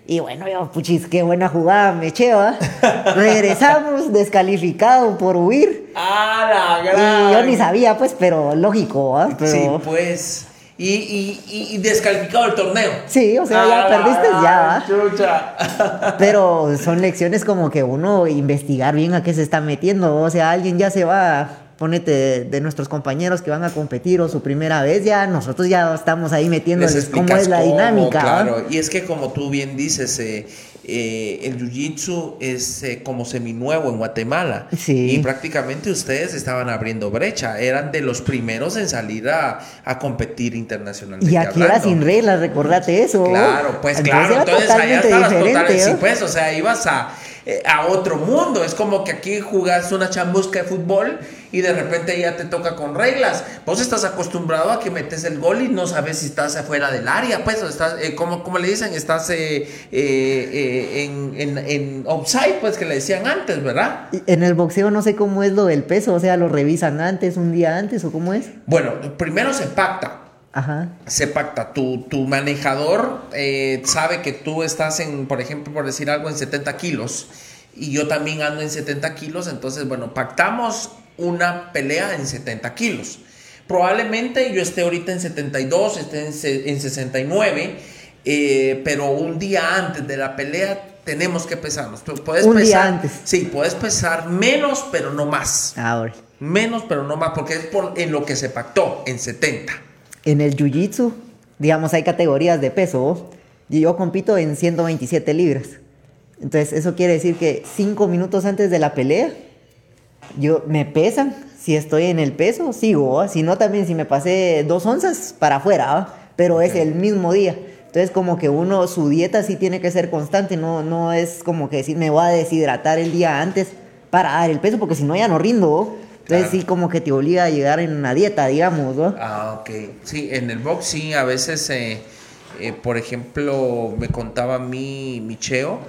Y bueno, yo, puchis, qué buena jugada me eché, ¿va? Regresamos descalificado por huir. ¡Ah, la Y gran! yo ni sabía, pues, pero lógico. Pero... Sí, pues. Y, y, y- y descalificado el torneo. Sí, o sea, ya ¡Ah, perdiste, ya, ¿va? Chucha. Pero son lecciones como que uno investigar bien a qué se está metiendo. O sea, alguien ya se va, ponete de, de nuestros compañeros que van a competir o su primera vez, ya nosotros ya estamos ahí Les metiéndoles cómo es la cómo, dinámica. Claro, y es que como tú bien dices, eh, eh, el jiu-jitsu es eh, como seminuevo en Guatemala. Sí. Y prácticamente ustedes estaban abriendo brecha. Eran de los primeros en salir a, a competir internacionalmente. Y aquí era sin reglas, recordate eso. Claro, pues Entonces claro, entonces allá totalmente estabas totales, sí, ¿va? pues, o sea, ibas a, eh, a otro mundo, es como que aquí jugás una chambusca de fútbol y de repente ya te toca con reglas, vos estás acostumbrado a que metes el gol y no sabes si estás afuera del área, pues, o estás, eh, como, como le dicen, estás eh, en, en, en offside, pues, que le decían antes, ¿verdad? Y En el boxeo no sé cómo es lo del peso, o sea, lo revisan antes, un día antes, o cómo es. Bueno, primero se pacta, Ajá. se pacta. Tu, tu manejador eh, sabe que tú estás en, por ejemplo, por decir algo, en 70 kilos. Y yo también ando en 70 kilos. Entonces, bueno, pactamos una pelea en 70 kilos. Probablemente yo esté ahorita en 72, esté en, en 69. eh, pero un día antes de la pelea tenemos que pesarnos. Tú puedes Un pesar, día antes. Sí, puedes pesar menos, pero no más. Ahora, Menos, pero no más, porque es por, en lo que se pactó, en 70. En el jiu-jitsu, digamos, hay categorías de peso. Y yo compito en 127 libras. Entonces, eso quiere decir que cinco minutos antes de la pelea, yo me pesan. Si estoy en el peso, sigo. ¿oh? Si no, también si me pasé dos onzas para afuera. Pero es Ok. el mismo día. Entonces, como que uno, su dieta sí tiene que ser constante. No, no es como que decir, me voy a deshidratar el día antes para dar el peso, porque si no, ya no rindo. Entonces, sí, como que te obliga a llegar en una dieta, digamos. ¿no? Ah, ok. Sí, en el box sí, a veces, eh, eh, por ejemplo, me contaba mi, mi cheo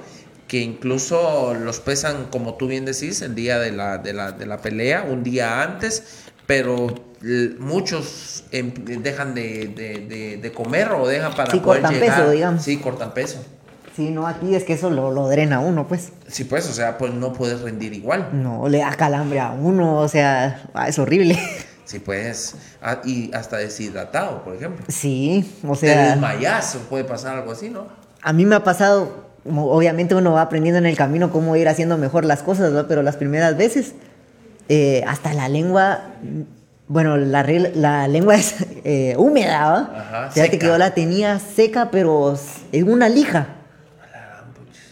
que incluso los pesan, como tú bien decís, el día de la, de la, de la pelea, un día antes, pero muchos em, dejan de, de- de- de comer o dejan para Sí, poder cortan llegar. peso, digamos. Sí, cortan peso. Sí, no, aquí es que eso lo, lo drena a uno, pues. Sí, pues, o sea, pues no puedes rendir igual. No, le da calambre a uno, o sea, ah, es horrible. Sí, pues, ah, y hasta deshidratado, por ejemplo. Sí, o Te sea, desmayas o puede pasar algo así, ¿no? a mí me ha pasado, obviamente uno va aprendiendo en el camino cómo ir haciendo mejor las cosas, ¿no? pero las primeras veces, eh, hasta la lengua, bueno, la, la lengua es eh, húmeda, ¿va? Ajá, Fíjate seca. que yo la tenía seca, pero en una lija.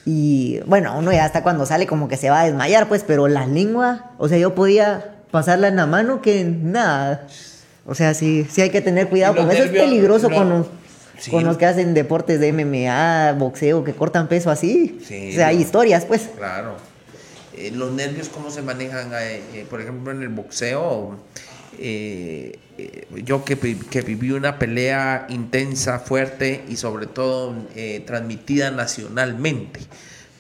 Y bueno, uno ya hasta cuando sale como que se va a desmayar, pues, pero la lengua, o sea, yo podía pasarla en la mano que nada. O sea, sí, sí hay que tener cuidado con eso. Es peligroso no. con los, Sí. con los que hacen deportes de MMA, boxeo, que cortan peso así. Sí, o sea, hay historias, pues. Claro. Eh, los nervios, ¿cómo se manejan? eh, eh, por ejemplo, en el boxeo, eh, yo que, que viví una pelea intensa, fuerte y sobre todo eh, transmitida nacionalmente,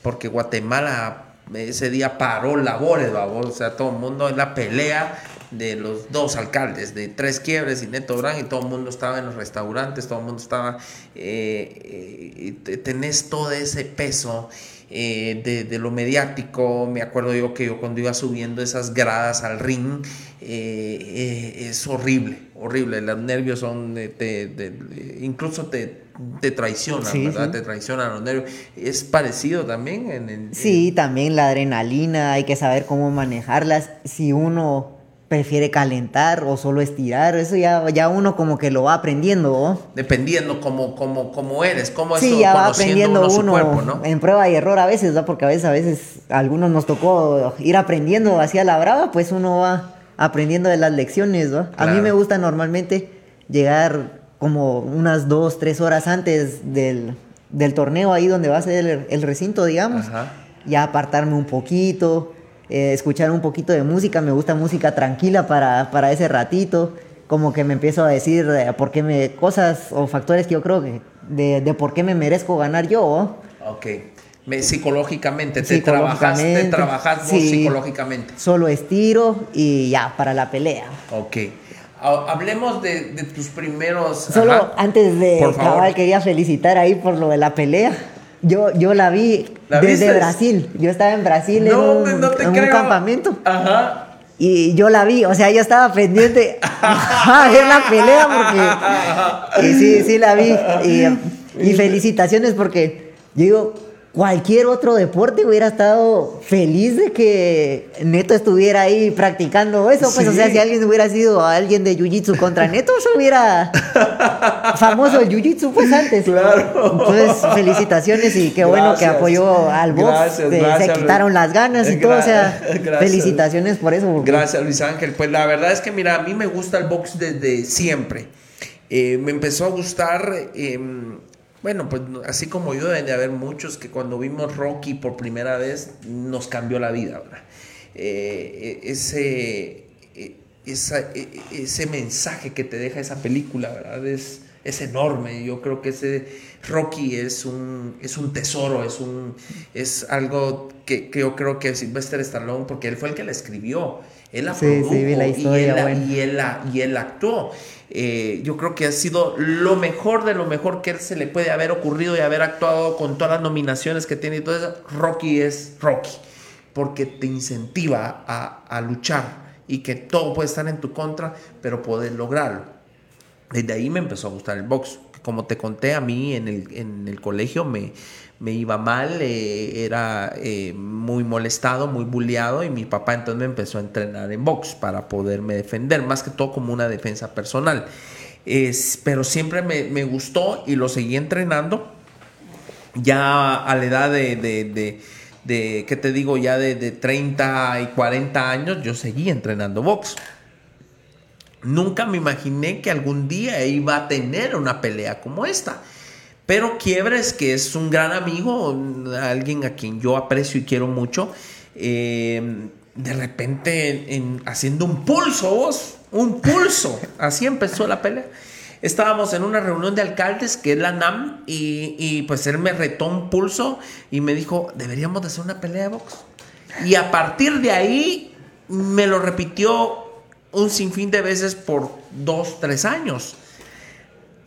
porque Guatemala ese día paró labores, babos, o sea, todo el mundo en la pelea de los dos alcaldes, de Tres Quiebres y Neto Brand, y todo el mundo estaba en los restaurantes, todo el mundo estaba, eh, eh, tenés todo ese peso eh, de, de lo mediático, me acuerdo yo que yo cuando iba subiendo esas gradas al ring, eh, eh, es horrible, horrible, los nervios son, te- incluso te, te traicionan, Sí, ¿verdad? sí. Te traicionan los nervios. Es parecido también en el... Sí, también la adrenalina, hay que saber cómo manejarlas. Si uno prefiere calentar o solo estirar, eso ya, ya uno como que lo va aprendiendo, dependiendo cómo, cómo, cómo eres, cómo Sí, ya va aprendiendo uno cuerpo, ¿no? en prueba y error a veces, ¿no? Porque a veces, a veces a algunos nos tocó ir aprendiendo hacia la brava, pues uno va aprendiendo de las lecciones, ¿no? A mí Claro. me gusta normalmente llegar como unas dos, tres horas antes del, del torneo ahí donde va a ser el, el recinto, digamos, Ajá. ya apartarme un poquito, eh, escuchar un poquito de música, me gusta música tranquila para, para ese ratito, como que me empiezo a decir eh, por qué me, cosas o factores que yo creo que de, de por qué me merezco ganar yo. Ok. Me- psicológicamente, te trabajas, te Psicológicamente, trabajas vos sí. psicológicamente. Solo estiro y ya, para la pelea. Ok. Ha- Hablemos de, de tus primeros. Solo ajá. antes de Por favor. cabal quería felicitar ahí por lo de la pelea. Yo, yo la vi ¿La desde? Brasil. Yo estaba en Brasil No, en, un, no te en un campamento. Ajá. Y yo la vi, o sea, yo estaba pendiente a ver la pelea porque y sí, sí la vi. Y, y felicitaciones porque yo digo, cualquier otro deporte hubiera estado feliz de que Neto estuviera ahí practicando eso. Pues, o sea, si alguien hubiera sido alguien de Jiu-Jitsu contra Neto, eso hubiera famoso el Jiu-Jitsu pues antes. Claro. Entonces, felicitaciones y qué bueno que apoyó al box. Gracias, de- gracias, se quitaron las ganas y todo, o sea, felicitaciones por eso. porque- Gracias, Luis Ángel. Pues la verdad es que, mira, a mí me gusta el box desde siempre. Eh, me empezó a gustar, eh, bueno, pues así como yo, deben de haber muchos que cuando vimos Rocky por primera vez nos cambió la vida, ¿verdad? Eh, eh, ese, esa- eh, ese mensaje que te deja esa película, ¿verdad? Es, es enorme. Yo creo que ese Rocky es un, es un tesoro, es, un, es algo que, que yo creo que Sylvester Stallone, porque él fue el que la escribió, él la Sí, sí, produjo vi la y, historia, él, la- bueno. y, él y él actuó. Eh, yo creo que ha sido lo mejor de lo mejor que él se le puede haber ocurrido y haber actuado con todas las nominaciones que tiene y todo eso. Rocky es Rocky, porque te incentiva a, a luchar y que todo puede estar en tu contra, pero poder lograrlo. Desde ahí me empezó a gustar el box. como te conté, a mí en el, en el colegio me, me iba mal, eh, era eh, muy molestado, muy bulleado y mi papá entonces me empezó a entrenar en box para poderme defender, más que todo como una defensa personal. Es, pero siempre me, me, gustó y lo seguí entrenando. Ya a la edad de, de, de, ¿qué te digo? Ya de, de 30 y 40 años yo seguí entrenando box. Nunca me imaginé que algún día iba a tener una pelea como esta. Pero Quiebres, que es un gran amigo, alguien a quien yo aprecio y quiero mucho, eh, de repente en, haciendo un pulso, un pulso. Así empezó la pelea. Estábamos en una reunión de alcaldes, que es la NAM, y, y pues él me retó un pulso y me dijo, deberíamos de hacer una pelea de box. Y a partir de ahí me lo repitió un sinfín de veces por dos, tres años.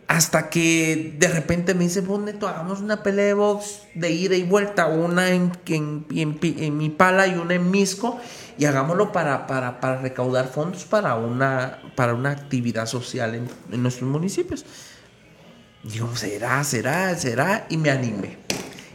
Hasta que de repente me dice, vos neto, hagamos una pelea de box de ida y vuelta, una en, en, en, en mi pala y una en Misco, y hagámoslo para, para, para recaudar fondos para una, para una actividad social en, en nuestros municipios. Digo, será, será, será, y me animé.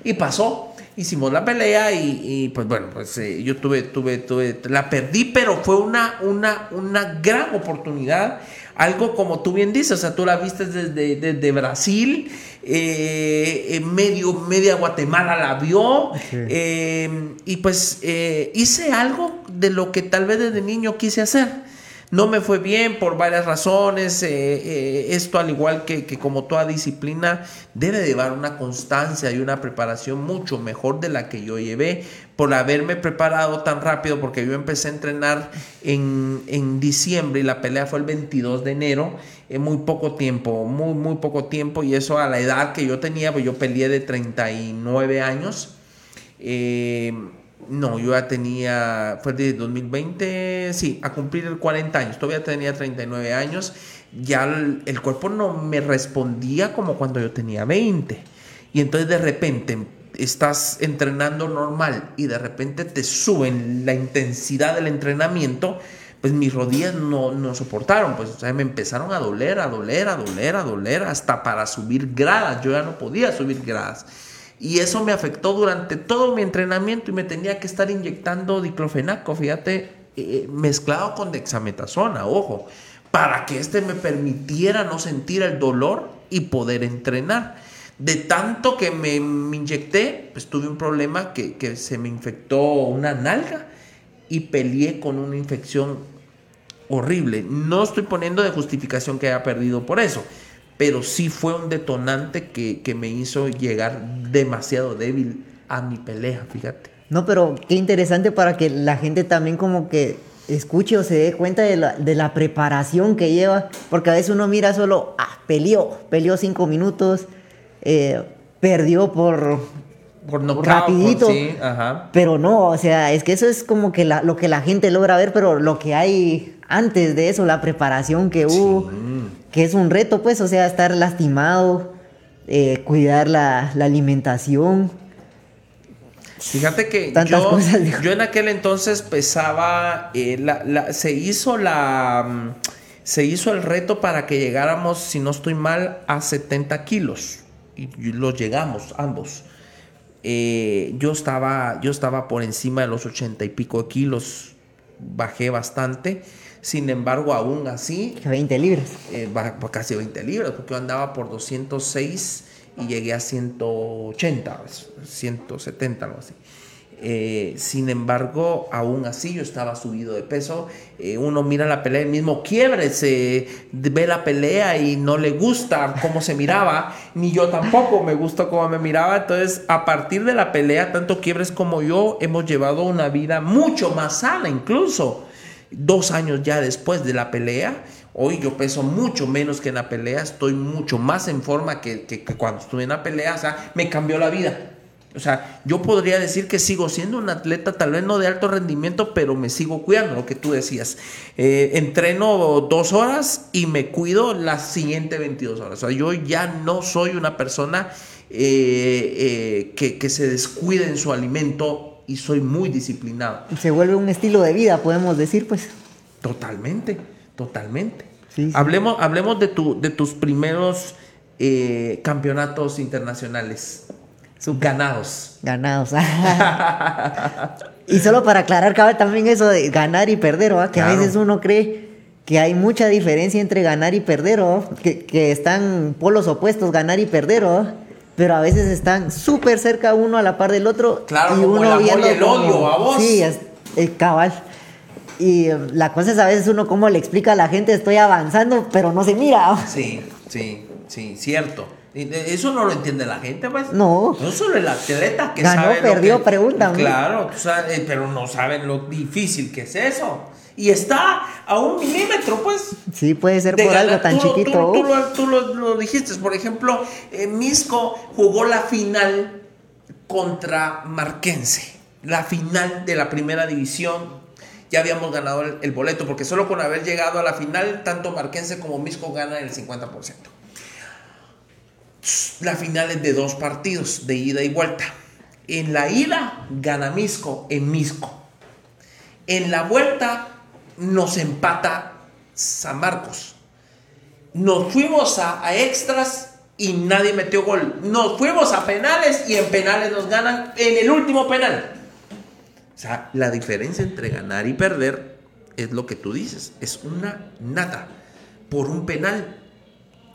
Y pasó hicimos la pelea y, y pues bueno, pues eh, yo tuve, tuve, tuve, la perdí, pero fue una, una, una gran oportunidad. Algo como tú bien dices, o sea, tú la viste desde, desde Brasil, eh, medio, media Guatemala la vio, sí. eh, y pues eh, hice algo de lo que tal vez desde niño quise hacer. No me fue bien por varias razones. Eh, eh, esto, al igual que, que, como toda disciplina, debe llevar una constancia y una preparación mucho mejor de la que yo llevé por haberme preparado tan rápido, porque yo empecé a entrenar en, en diciembre y la pelea fue el 22 de enero, en muy poco tiempo, muy, muy poco tiempo, y eso a la edad que yo tenía, pues yo peleé de 39 años. Eh, no, yo ya tenía, fue de 2020, sí, a cumplir el 40 años, todavía tenía 39 años, ya el, el, cuerpo no me respondía como cuando yo tenía 20. Y entonces de repente estás entrenando normal y de repente te suben la intensidad del entrenamiento, pues mis rodillas no, no soportaron, pues o sea, me empezaron a doler, a doler, a doler, a doler, hasta para subir gradas, yo ya no podía subir gradas. Y eso me afectó durante todo mi entrenamiento y me tenía que estar inyectando diclofenaco, fíjate, eh, mezclado con dexametasona, ojo, para que este me permitiera no sentir el dolor y poder entrenar. De tanto que me, inyecté, pues tuve un problema que, que se me infectó una nalga y peleé con una infección horrible. No estoy poniendo de justificación que haya perdido por eso pero sí fue un detonante que, que, me hizo llegar demasiado débil a mi pelea, fíjate. No, pero qué interesante para que la gente también como que escuche o se dé cuenta de la, de la preparación que lleva, porque a veces uno mira solo, ah, peleó, peleó cinco minutos, eh, perdió por, por knockout, rapidito, por, sí, ajá. pero no, o sea, es que eso es como que la, lo que la gente logra ver, pero lo que hay antes de eso, la preparación que hubo, sí. que es un reto, pues, o sea, estar lastimado, eh, cuidar la, la, alimentación. Fíjate que yo, cosas, yo, en aquel entonces pesaba, eh, la, la, se hizo la, se hizo el reto para que llegáramos, si no estoy mal, a 70 kilos. Y los llegamos ambos. Eh, yo, estaba, yo estaba por encima de los 80 y pico de kilos, bajé bastante sin embargo, aún así... 20 libras. Eh, casi 20 libras, porque yo andaba por 206 y llegué a 180, 170, algo así. Eh, sin embargo, aún así yo estaba subido de peso. Eh, uno mira la pelea, el mismo quiebre, se ve la pelea y no le gusta cómo se miraba, ni yo tampoco me gusta cómo me miraba. Entonces, a partir de la pelea, tanto quiebres como yo hemos llevado una vida mucho más sana, incluso dos años ya después de la pelea, hoy yo peso mucho menos que en la pelea, estoy mucho más en forma que, que, cuando estuve en la pelea, o sea, me cambió la vida. O sea, yo podría decir que sigo siendo un atleta, tal vez no de alto rendimiento, pero me sigo cuidando, lo que tú decías. Eh, entreno dos horas y me cuido las siguientes 22 horas. O sea, yo ya no soy una persona eh, eh, que, que se descuide en su alimento y soy muy disciplinado. Se vuelve un estilo de vida, podemos decir, pues. Totalmente, totalmente. Sí, sí. Hablemos, hablemos de, tu, de tus primeros eh, campeonatos internacionales ganados. Ganados. y solo para aclarar, cabe también eso de ganar y perder, ¿va? que a veces uno cree que hay mucha diferencia entre ganar y perder, ¿va? que, que, están polos opuestos, ganar y perder, ¿va? Pero a veces están súper cerca uno a la par del otro. Claro, y uno el y el odio a vos. Sí, es, cabal. Y eh, la cosa es a veces uno cómo le explica a la gente estoy avanzando, pero no se mira. Sí, sí, sí, cierto. Eso no lo entiende la gente, pues. No. No solo el atleta que Ganó, sabe. perdió, que, pregunta. Claro, eh, pero no saben lo difícil que es eso. Y está a un milímetro, pues. Sí, puede ser por algo tan chiquito. Tú, lo, dijiste, por ejemplo, eh, Misco jugó la final contra Marquense. La final de la primera división. Ya habíamos ganado el, el boleto, porque solo con haber llegado a la final, tanto Marquense como Misco ganan el 50% la final es de dos partidos, de ida y vuelta. En la ida gana Misco en Misco. En la vuelta nos empata San Marcos. Nos fuimos a, extras y nadie metió gol. Nos fuimos a penales y en penales nos ganan en el último penal. O sea, la diferencia entre ganar y perder es lo que tú dices. Es una nada. Por un penal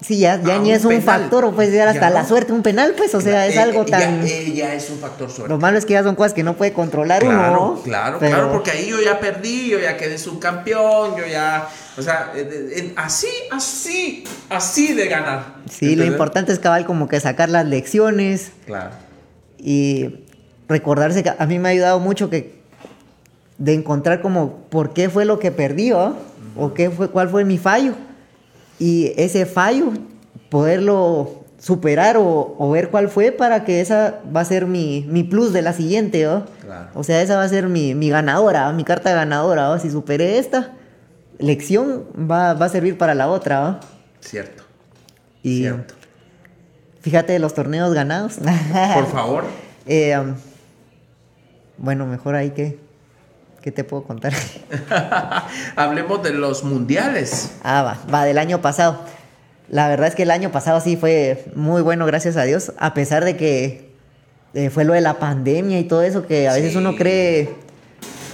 Sí, ya, ya ni es un factor, o puede llegar hasta la suerte, un penal, pues, o sea, es eh, algo tan. Ya, es un factor suerte. Lo malo es que ya son cosas que no puede controlar claro, uno. Claro, claro, porque ahí yo ya perdí, yo ya quedé subcampeón, yo ya. O sea, así, así, así de ganar. Sí, lo importante es cabal como que sacar las lecciones. Claro. Y recordarse que a mí me ha ayudado mucho que de encontrar como por qué fue lo que perdió, o qué fue, cuál fue mi fallo y ese fallo, poderlo superar o, ver cuál fue para que esa va a ser mi, plus de la siguiente, O sea, esa va a ser mi, ganadora, mi carta ganadora, Si superé esta lección, va, a servir para la otra, Cierto. Y fíjate los torneos ganados. Por favor. Eh, um, bueno, mejor ahí que ¿Qué te puedo contar? Hablemos de los mundiales. Ah, va, va, del año pasado. La verdad es que el año pasado sí fue muy bueno, gracias a Dios, a pesar de que eh, fue lo de la pandemia y todo eso, que a veces uno cree,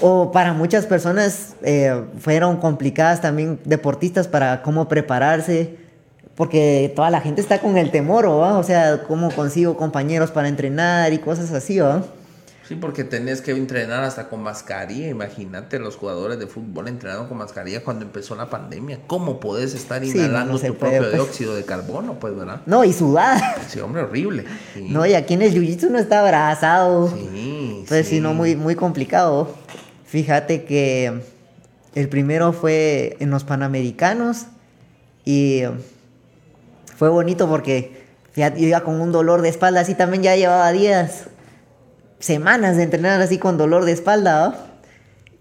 o para muchas personas eh, fueron complicadas también deportistas para cómo prepararse, porque toda la gente está con el temor, ¿o? o sea, cómo consigo compañeros para entrenar y cosas así, ¿o? Sí, porque tenés que entrenar hasta con mascarilla. Imagínate los jugadores de fútbol entrenando con mascarilla cuando empezó la pandemia. ¿Cómo podés estar inhalando tu propio pues. dióxido de carbono, pues, verdad? No, y sudada. Sí, hombre, horrible. No, y aquí en el jiu-jitsu no está abrazado. Sí, Pues sí, no, muy, muy complicado. Fíjate que el primero fue en los Panamericanos y fue bonito porque ya iba con un dolor de espalda, así también ya llevaba días semanas de entrenar así con dolor de espalda,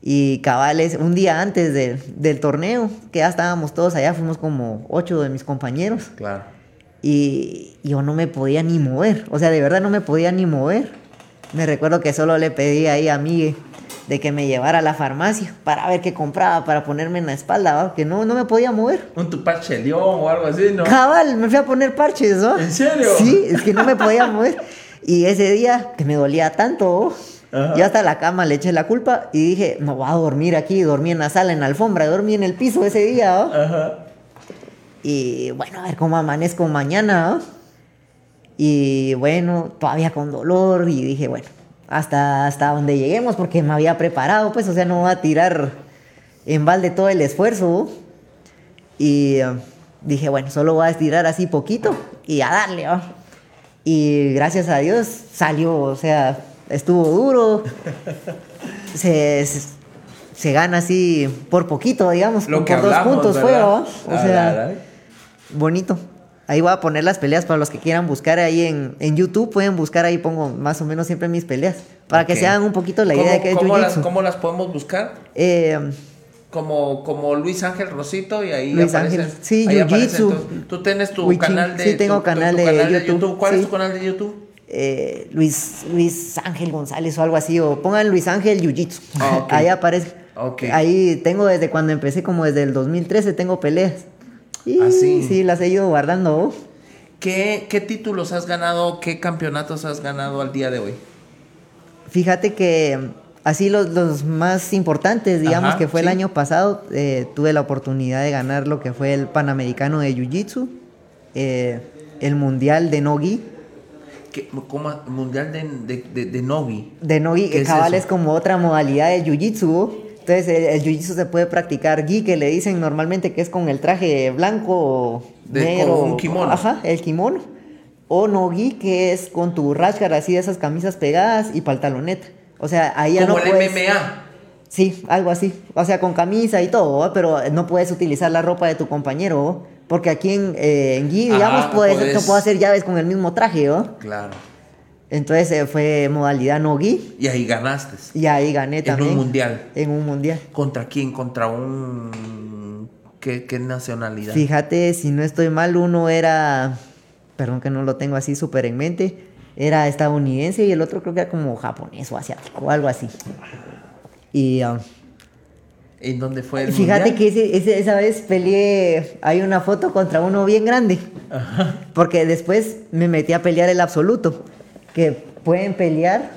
Y cabales, un día antes del torneo, que ya estábamos todos allá, fuimos como ocho de mis compañeros. Claro. Y yo no me podía ni mover, o sea, de verdad no me podía ni mover. Me recuerdo que solo le pedí ahí a mí de que me llevara a la farmacia para ver qué compraba para ponerme en la espalda, que no, no me podía mover. Un tu parche león o algo así, ¿no? Cabal, me fui a poner parches, ¿no? ¿En serio? Sí, es que no me podía mover. Y ese día que me dolía tanto, yo hasta la cama le eché la culpa y dije, no voy a dormir aquí, dormí en la sala, en la alfombra, dormí en el piso ese día. Y bueno, a ver cómo amanezco mañana. Y bueno, todavía con dolor y dije, bueno, hasta, hasta donde lleguemos porque me había preparado, pues, o sea, no voy a tirar en balde todo el esfuerzo. Y eh, dije, bueno, solo voy a estirar así poquito y a darle, y gracias a Dios salió, o sea, estuvo duro. se, se, gana así por poquito, digamos. Lo por dos puntos fue, O sea, bonito. Ahí voy a poner las peleas para los que quieran buscar ahí en, en YouTube. Pueden buscar ahí, pongo más o menos siempre mis peleas. Para que se hagan un poquito la idea de que es ¿cómo las, ¿Cómo las podemos buscar? Eh, como, como Luis Ángel Rosito y ahí Luis Ángel, sí, Jiu-Jitsu. Tú tienes tu canal de Sí, tengo canal, de, YouTube. ¿Cuál es tu canal de YouTube? Eh, Luis, Luis Ángel González o algo así, o pongan Luis Ángel Jiu-Jitsu. Ah, ahí aparece. Ahí tengo desde cuando empecé, como desde el 2013, tengo peleas. Y, ¿Ah, sí? sí, las he ido guardando. ¿Qué, ¿Qué títulos has ganado? ¿Qué campeonatos has ganado al día de hoy? Fíjate que así los, los más importantes, digamos Ajá, que fue el año pasado, eh, tuve la oportunidad de ganar lo que fue el Panamericano de Jiu-Jitsu, eh, el Mundial de Nogi. ¿Qué- ¿Cómo? Mundial de, de, de, de Nogi. De Nogi, ¿Qué que cabal es como otra modalidad de Jiu-Jitsu. Entonces el, el Jiu-Jitsu se puede practicar gi, que le dicen normalmente que es con el traje blanco o De- negro. con un kimono. Ajá, el kimono. O Nogi, que es con tu rashgar así de esas camisas pegadas y pantaloneta. O sea, ahí ya Como no el puedes... MMA. Sí, algo así. O sea, con camisa y todo, ¿va? pero no puedes utilizar la ropa de tu compañero. ¿va? Porque aquí en, eh, en Gui, digamos, Ah, puedes, puedes- te puedo hacer llaves con el mismo traje. ¿va? Claro. Entonces eh, fue modalidad no Gui. Y ahí ganaste. Y ahí gané En también. un mundial. En un mundial. ¿Contra quién? ¿Contra un... ¿Qué, qué nacionalidad? Fíjate, si no estoy mal, uno era. Perdón que no lo tengo así súper en mente. Era estadounidense y el otro creo que era como japonés o asiático o algo así. Y. um, ¿En dónde fue el Fíjate mundial? que ese- ese- esa vez peleé, hay una foto contra uno bien grande, porque después me metí a pelear el absoluto, que pueden pelear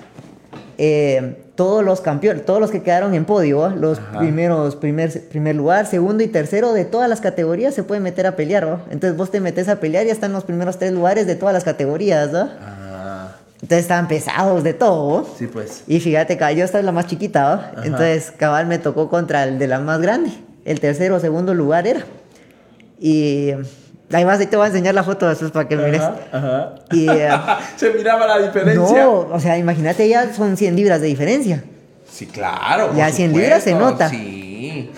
eh, todos los campeones, todos los que quedaron en podio, ¿va? los Ajá. primeros, primer, primer lugar, segundo y tercero de todas las categorías se pueden meter a pelear, ¿va? entonces vos te metes a pelear y ya están los primeros tres lugares de todas las categorías, ¿va? Entonces estaban pesados de todo, sí, pues. Y fíjate, cabal, yo esta es la más chiquita. Ajá. Entonces, cabal me tocó contra el de la más grande. El tercero o segundo lugar era. Y además ahí te voy a enseñar la foto después para que mires. Ajá, ajá. Y eh, ¿Se miraba la diferencia? no, o sea, imagínate, ya son 100 libras de diferencia. Sí, claro. Ya 100 libras se nota. Sí.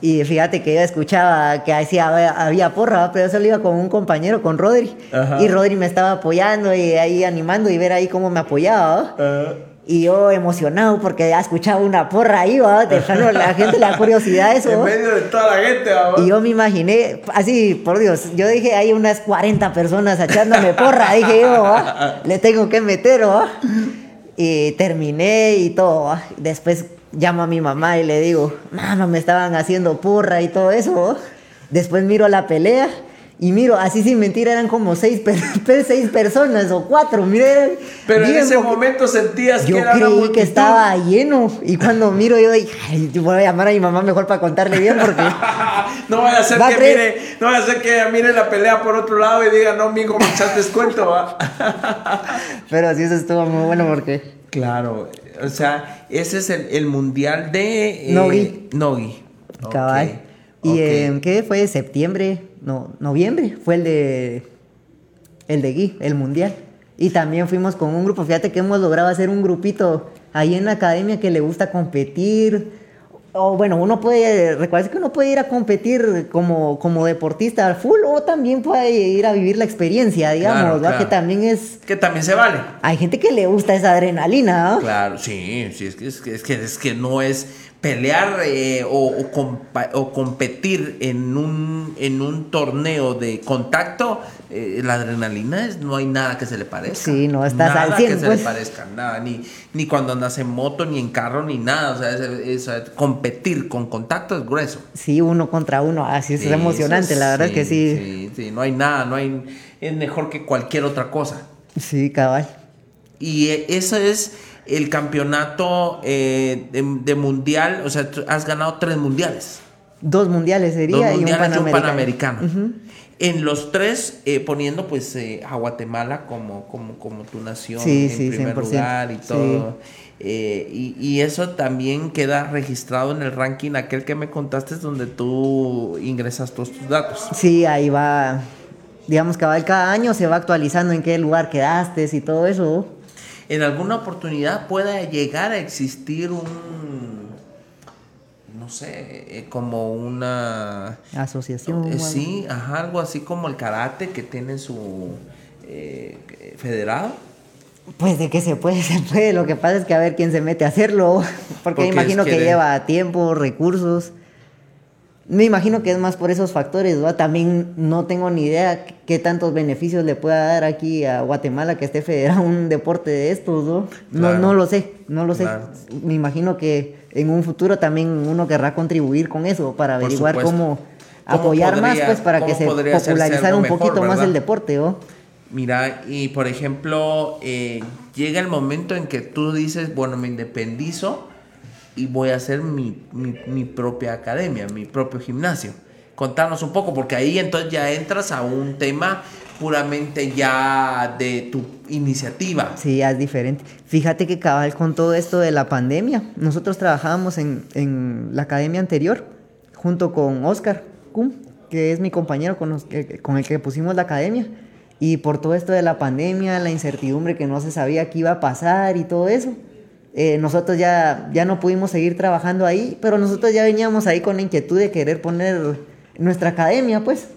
Y fíjate que yo escuchaba que decía, había, porra, ¿va? pero yo solo iba con un compañero, con Rodri. Ajá. Y Rodri me estaba apoyando y ahí animando y ver ahí cómo me apoyaba. ¿va? Y yo emocionado porque ya escuchaba una porra ahí, ¿va? De plano, la gente le da curiosidad eso. en ¿va? medio de toda la gente, vamos. Y yo me imaginé, así, por Dios, yo dije, hay unas 40 personas echándome porra, dije yo, ¿va? le tengo que meter, ¿va? Y terminé y todo, ¿va? Después llamo a mi mamá y le digo, mamá, me estaban haciendo porra y todo eso. Después miro la pelea y miro, así sin mentira, eran como seis, per- seis personas o cuatro, miren. Pero en ese momento sentías yo que era creí que estaba lleno y cuando miro yo dije, voy a llamar a mi mamá mejor para contarle bien porque... no vaya a ser Va a que mire, no vaya a ser que mire la pelea por otro lado y diga, no, mijo, me echaste descuento. Pero sí, eso estuvo muy bueno porque. Claro, o sea, ese es el, el mundial de... eh, Nogi. Nogi. Cabal. ¿Y ok. en qué fue? ¿Septiembre? No, noviembre. Fue el de. El de Gui, el mundial. Y también fuimos con un grupo. Fíjate que hemos logrado hacer un grupito ahí en la academia que le gusta competir. O bueno, uno puede. Recuerda que uno puede ir a competir como, como deportista full o también puede ir a vivir la experiencia, digamos, Claro. Que también es. Que también se vale. Hay gente que le gusta esa adrenalina, ¿no? Claro, sí, sí, es que, es que, es que no es pelear eh, o, o compa- o competir en un, en un torneo de contacto, eh, la adrenalina es, no hay nada que se le parezca. Sí, no, estás nada al 100, que se pues. le parezca, nada, ni, ni cuando andas en moto, ni en carro, ni nada, o sea, es- es- competir con contacto es grueso. Sí, uno contra uno, así es Sí, emocionante, la verdad es que sí. Sí, sí, no hay nada, no hay, es mejor que cualquier otra cosa. Sí, cabal. Y eh, eso es el campeonato eh, de, de mundial, o sea, has ganado tres mundiales. Dos mundiales sería Dos y un mundiales y un panamericano. En los tres, eh, poniendo pues eh, a Guatemala como, como, como tu nación Sí, en sí, primer 100%, lugar y sí. todo. Eh, y, y eso también queda registrado en el ranking aquel que me contaste donde tú ingresas todos tus datos. Sí, ahí va. Digamos que va- cada año se va actualizando en qué lugar quedaste y todo eso. En alguna oportunidad pueda llegar a existir un, no sé, eh, como una... Asociación. eh, sí, ajá, algo así como el karate que tiene su eh, federado. Pues de que se puede, se puede. Lo que pasa es que a ver quién se mete a hacerlo. Porque, Porque imagino es que que de- lleva tiempo, recursos. Me imagino que es más por esos factores, ¿va? También no tengo ni idea qué tantos beneficios le pueda dar aquí a Guatemala que esté federado un deporte de estos, ¿no? No, Claro. no lo sé, no lo sé. Claro. Me imagino que en un futuro también uno querrá contribuir con eso para Por averiguar supuesto. cómo ¿Cómo apoyar más, pues, para que se podría hacerse popularizar algo un mejor, poquito más el deporte, ¿no? Mira, y por ejemplo, eh, llega el momento en que tú dices, bueno, me independizo y voy a hacer mi, mi, mi propia academia, mi propio gimnasio. Contanos un poco, porque ahí entonces ya entras a un tema puramente ya de tu iniciativa. Sí, es diferente. Fíjate que cabal con todo esto de la pandemia, nosotros trabajábamos en, en la academia anterior junto con Oscar Kuhn, que es mi compañero con, los, con el que pusimos la academia. Y por todo esto de la pandemia, la incertidumbre que no se sabía qué iba a pasar y todo eso, eh, nosotros ya, ya no pudimos seguir trabajando ahí, pero nosotros ya veníamos ahí con la inquietud de querer poner nuestra academia, pues.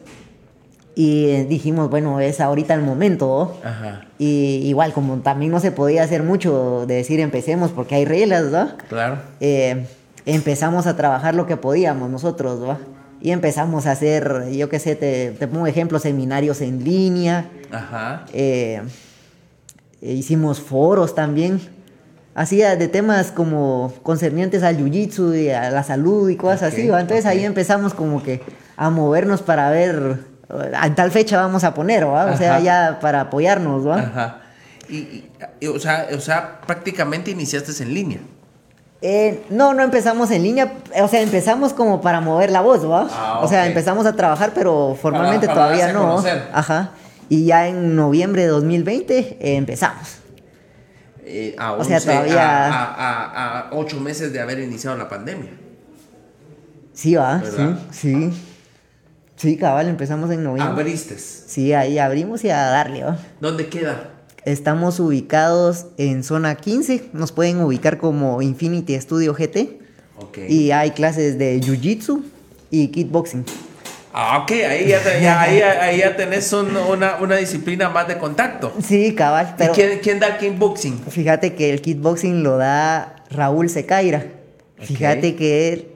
Y dijimos, bueno, es ahorita el momento. Ajá. Y igual, como también no se podía hacer mucho de decir empecemos porque hay reglas, ¿no? Claro. Eh, empezamos a trabajar lo que podíamos nosotros, ¿no? Y empezamos a hacer, yo qué sé, te, te pongo ejemplo, seminarios en línea. Ajá. Eh, hicimos foros también. Hacía de temas como concernientes al jiu-jitsu y a la salud y cosas así. ¿va? Entonces ahí empezamos como que a movernos para ver a tal fecha vamos a poner, ¿va? O sea, ya para apoyarnos, ¿va? Ajá. Y, o, sea, o sea, prácticamente iniciaste en línea. Eh, no, no empezamos en línea, o sea, empezamos como para mover la voz, ¿va? Ah, O sea, empezamos a trabajar, pero formalmente Para- para todavía no. conocer. Ajá. Y ya en noviembre de 2020 eh, empezamos. Eh, a, O sea, 11 todavía- a, a- a ocho meses de haber iniciado la pandemia. Sí, va, ¿Verdad? sí, sí. Sí, cabal, empezamos en noviembre. Abriste. Sí, ahí abrimos y a darle, ¿va? ¿Dónde queda? Estamos ubicados en zona 15, nos pueden ubicar como Infinity Studio GT. Ok. Y hay clases de Jiu-Jitsu y Kickboxing. Ah, ok, ahí ya, ya- ahí, ahí ya tenés un- una, una disciplina más de contacto. Sí, cabal, pero ¿Y quién, quién da el kickboxing? fíjate que el kickboxing lo da Raúl Secaira. Fíjate que él,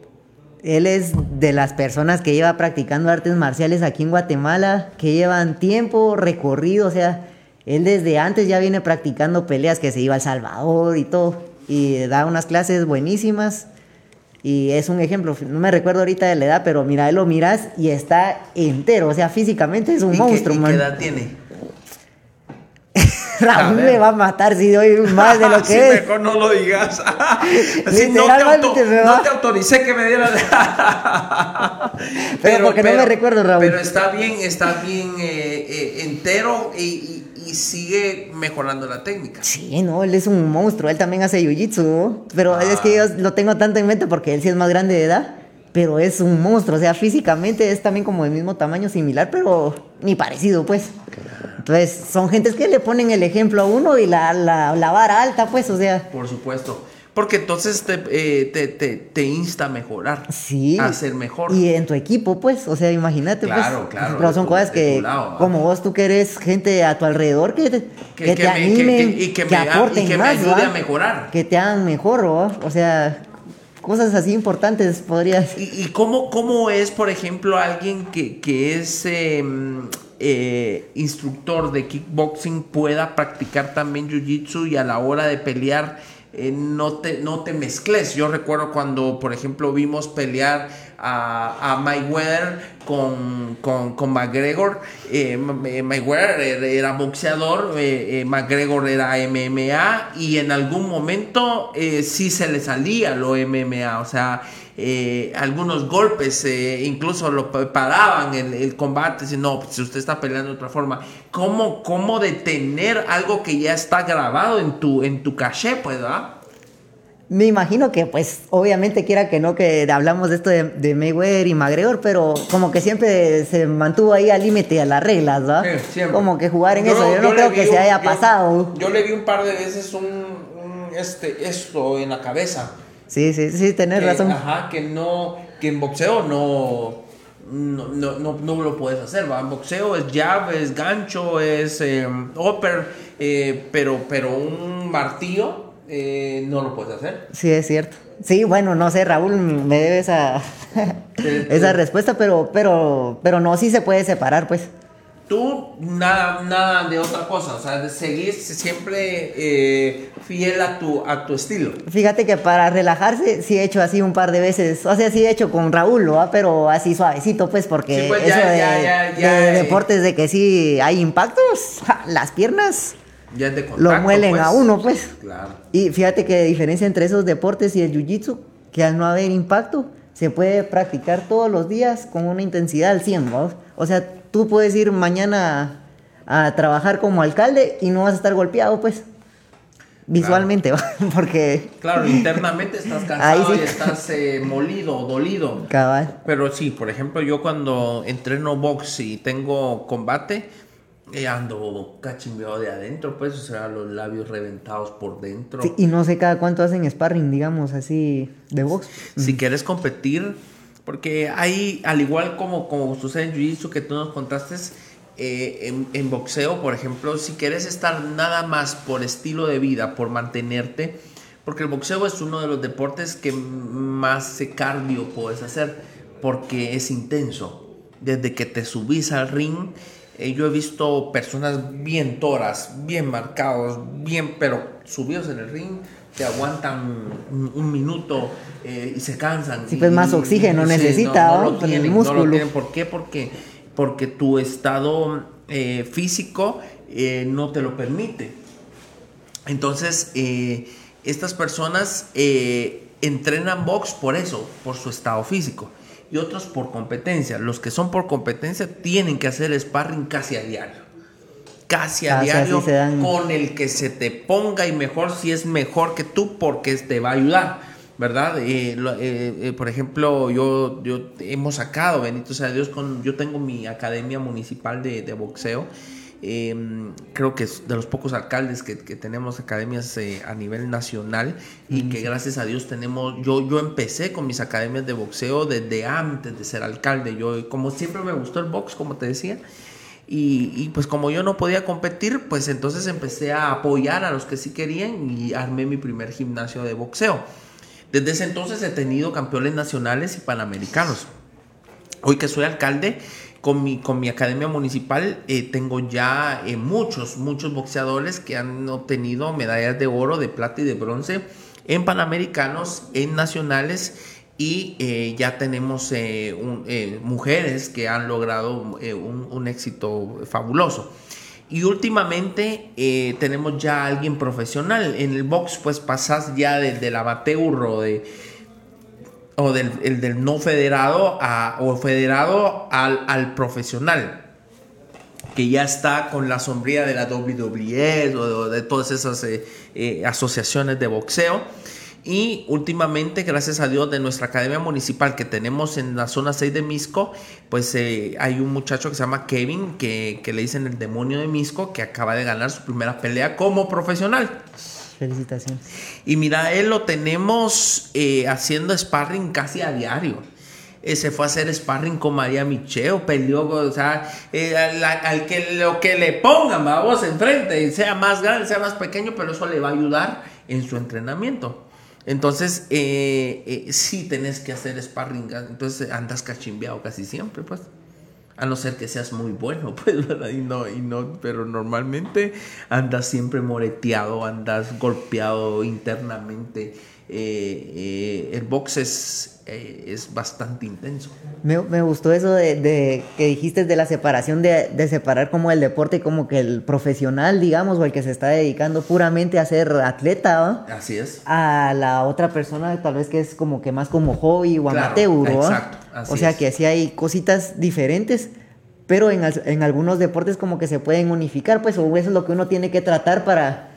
él es de las personas que lleva practicando artes marciales aquí en Guatemala, que llevan tiempo recorrido, o sea, él desde antes ya viene practicando peleas que se iba a El Salvador y todo, y da unas clases buenísimas. Y es un ejemplo, no me recuerdo ahorita de la edad, pero mira, él lo miras y está entero, o sea, físicamente es un ¿Y qué- monstruo, y man. qué edad tiene? Raúl me va a matar si doy más de lo que Sí, es. mejor no lo digas. Sí, no, te auto- me va. no te autoricé que me dieras. Pero porque no me recuerdo, Raúl. Pero está bien, está bien eh, eh, entero y sigue mejorando la técnica. Sí, no, él es un monstruo, él también hace jiu-jitsu, pero Ah. es que yo lo tengo tanto en mente porque él sí es más grande de edad, pero es un monstruo, o sea, físicamente es también como del mismo tamaño, similar, pero ni parecido, pues. Entonces, son gentes que le ponen el ejemplo a uno y la, la, la vara alta, pues, o sea, Por supuesto. Porque entonces te, eh, te, te- te insta a mejorar. sí. A ser mejor. Y en tu equipo, pues, o sea, imagínate, Claro, pues. claro, Pero de son cosas que, como vos, tú que eres gente a tu alrededor, que te, que te me- animen, que- y que me, y que me más, ayude ¿va? a mejorar. que te hagan mejor, ¿va? o sea, cosas así importantes podrías. ¿Y, y cómo, cómo es, por ejemplo, alguien que, que es eh, eh, instructor de kickboxing pueda practicar también jiu-jitsu y a la hora de pelear eh, no, te, no te mezcles? Yo recuerdo cuando, por ejemplo, vimos pelear a, a Mayweather con, con, con McGregor. Eh, Mayweather era, boxeador, eh, eh, McGregor era MMA y en algún momento eh, sí se le salía lo MMA, o sea, algunos golpes incluso lo pa- paraban el, el combate, si no, pues, si usted está peleando de otra forma, ¿cómo, cómo detener algo que ya está grabado en tu, en tu caché, pues, ¿verdad? Me imagino que, pues, obviamente quiera que no, que hablamos de esto de, de Mayweather y McGregor, pero como que siempre se mantuvo ahí al límite de las reglas, ¿va? Sí, siempre. Como que jugar en Yo- eso, yo, yo no creo que un- se haya yo- pasado. Yo le vi un par de veces un, un, este, esto en la cabeza. Sí, sí, sí, tenés que, razón. Ajá, que no, que en boxeo no, no, no, no, no lo puedes hacer, ¿va? En boxeo es jab, es gancho, es eh, upper, eh, pero, pero un martillo eh, no lo puedes hacer. Sí, es cierto. Sí, bueno, no sé, Raúl me debe esa, esa respuesta, pero, pero, pero no, sí se puede separar, pues. Tú nada, nada de otra cosa, o sea, de seguir siempre eh, fiel a tu, a tu estilo. Fíjate que para relajarse sí he hecho así un par de veces, o sea, sí he hecho con Raúl, ¿no? pero así suavecito, pues, porque Sí, pues, eso de, ya, ya, de eh. deportes de que sí hay impactos, ja, las piernas Ya es de lo contacto, muelen pues. a uno, pues. Claro. Y fíjate que diferencia entre esos deportes y el jiu-jitsu, que al no haber impacto, se puede practicar todos los días con una intensidad al 100, ¿no? O sea, tú puedes ir mañana a, trabajar como alcalde y no vas a estar golpeado, pues. Visualmente, ¿va? porque... Claro, internamente estás cansado sí. y estás eh, molido, dolido. Cabal. Pero sí, por ejemplo, yo cuando entreno box y tengo combate, eh, ando cachimbeado de adentro, pues, o sea, los labios reventados por dentro. Sí, y no sé cada cuánto hacen sparring, digamos, así, de box. Si quieres competir, porque hay, al igual como, como sucede en Jiu-Jitsu que tú nos contaste, eh, en, en boxeo, por ejemplo, si quieres estar nada más por estilo de vida, por mantenerte, porque el boxeo es uno de los deportes que más cardio puedes hacer, porque es intenso. Desde que te subís al ring, eh, yo he visto personas bien toras, bien marcados, bien, pero subidos en el ring, te aguantan un, un minuto eh, y se cansan. Sí, pues, más oxígeno necesita, no, no ¿no? lo el tienen, no músculo. lo tienen. ¿Por qué? Porque, porque tu estado eh, físico no te lo permite. Entonces, estas personas entrenan box por eso, por su estado físico. Y otros por competencia. Los que son por competencia tienen que hacer sparring casi a diario. Casi a diario dan. con el que se te ponga y mejor si es mejor que tú porque te va a ayudar. ¿Verdad? Eh, eh, eh, por ejemplo, yo, yo hemos sacado, bendito sea Dios, con, yo tengo mi academia municipal de, de boxeo. Eh, creo que es de los pocos alcaldes que, que tenemos academias eh, a nivel nacional y que gracias a Dios tenemos, yo, yo empecé con mis academias de boxeo desde antes de ser alcalde. Yo, como siempre me gustó el box, como te decía, y, y, pues como yo no podía competir, pues entonces empecé a apoyar a los que sí querían y armé mi primer gimnasio de boxeo. Desde ese entonces he tenido campeones nacionales y panamericanos. Hoy que soy alcalde, con mi, con mi academia municipal, eh, tengo ya eh, muchos, muchos boxeadores que han obtenido medallas de oro, de plata y de bronce en panamericanos, en nacionales y eh, ya tenemos mujeres que han logrado un, éxito fabuloso. Y últimamente tenemos ya a alguien profesional. En el box pues pasas ya de- del amateur o de, o del, el del no federado a, o federado al, al profesional que ya está con la sombría de la WWE o de, todas esas eh, eh, asociaciones de boxeo. Y últimamente, gracias a Dios, de nuestra academia municipal que tenemos en la zona 6 de Misco, pues eh, hay un muchacho que se llama Kevin, que, que le dicen el demonio de Misco, que acaba de ganar su primera pelea como profesional. Felicitaciones. Y mira, él lo tenemos eh, haciendo sparring casi a diario. Eh, se fue a hacer sparring con María Micheo, peleó, o sea, eh, al, que lo que le pongan, vamos, enfrente, sea más grande, sea más pequeño, pero eso le va a ayudar en su entrenamiento. Entonces, eh, eh, sí tenés que hacer sparring, entonces andas cachimbeado casi siempre, pues. A no ser que seas muy bueno, pues, ¿verdad? Y no, y no, pero normalmente andas siempre moreteado, andas golpeado internamente. Eh, eh, el box es, eh, es bastante intenso. Me, me gustó eso de, de que dijiste de la separación, de, de separar como el deporte, como que el profesional, digamos, o el que se está dedicando puramente a ser atleta, ¿no? Así es. a la otra persona tal vez que es como que más como hobby o Claro, amateur, ¿no? exacto, así o sea es. que sí hay cositas diferentes, pero en, en algunos deportes como que se pueden unificar, pues, o eso es lo que uno tiene que tratar para,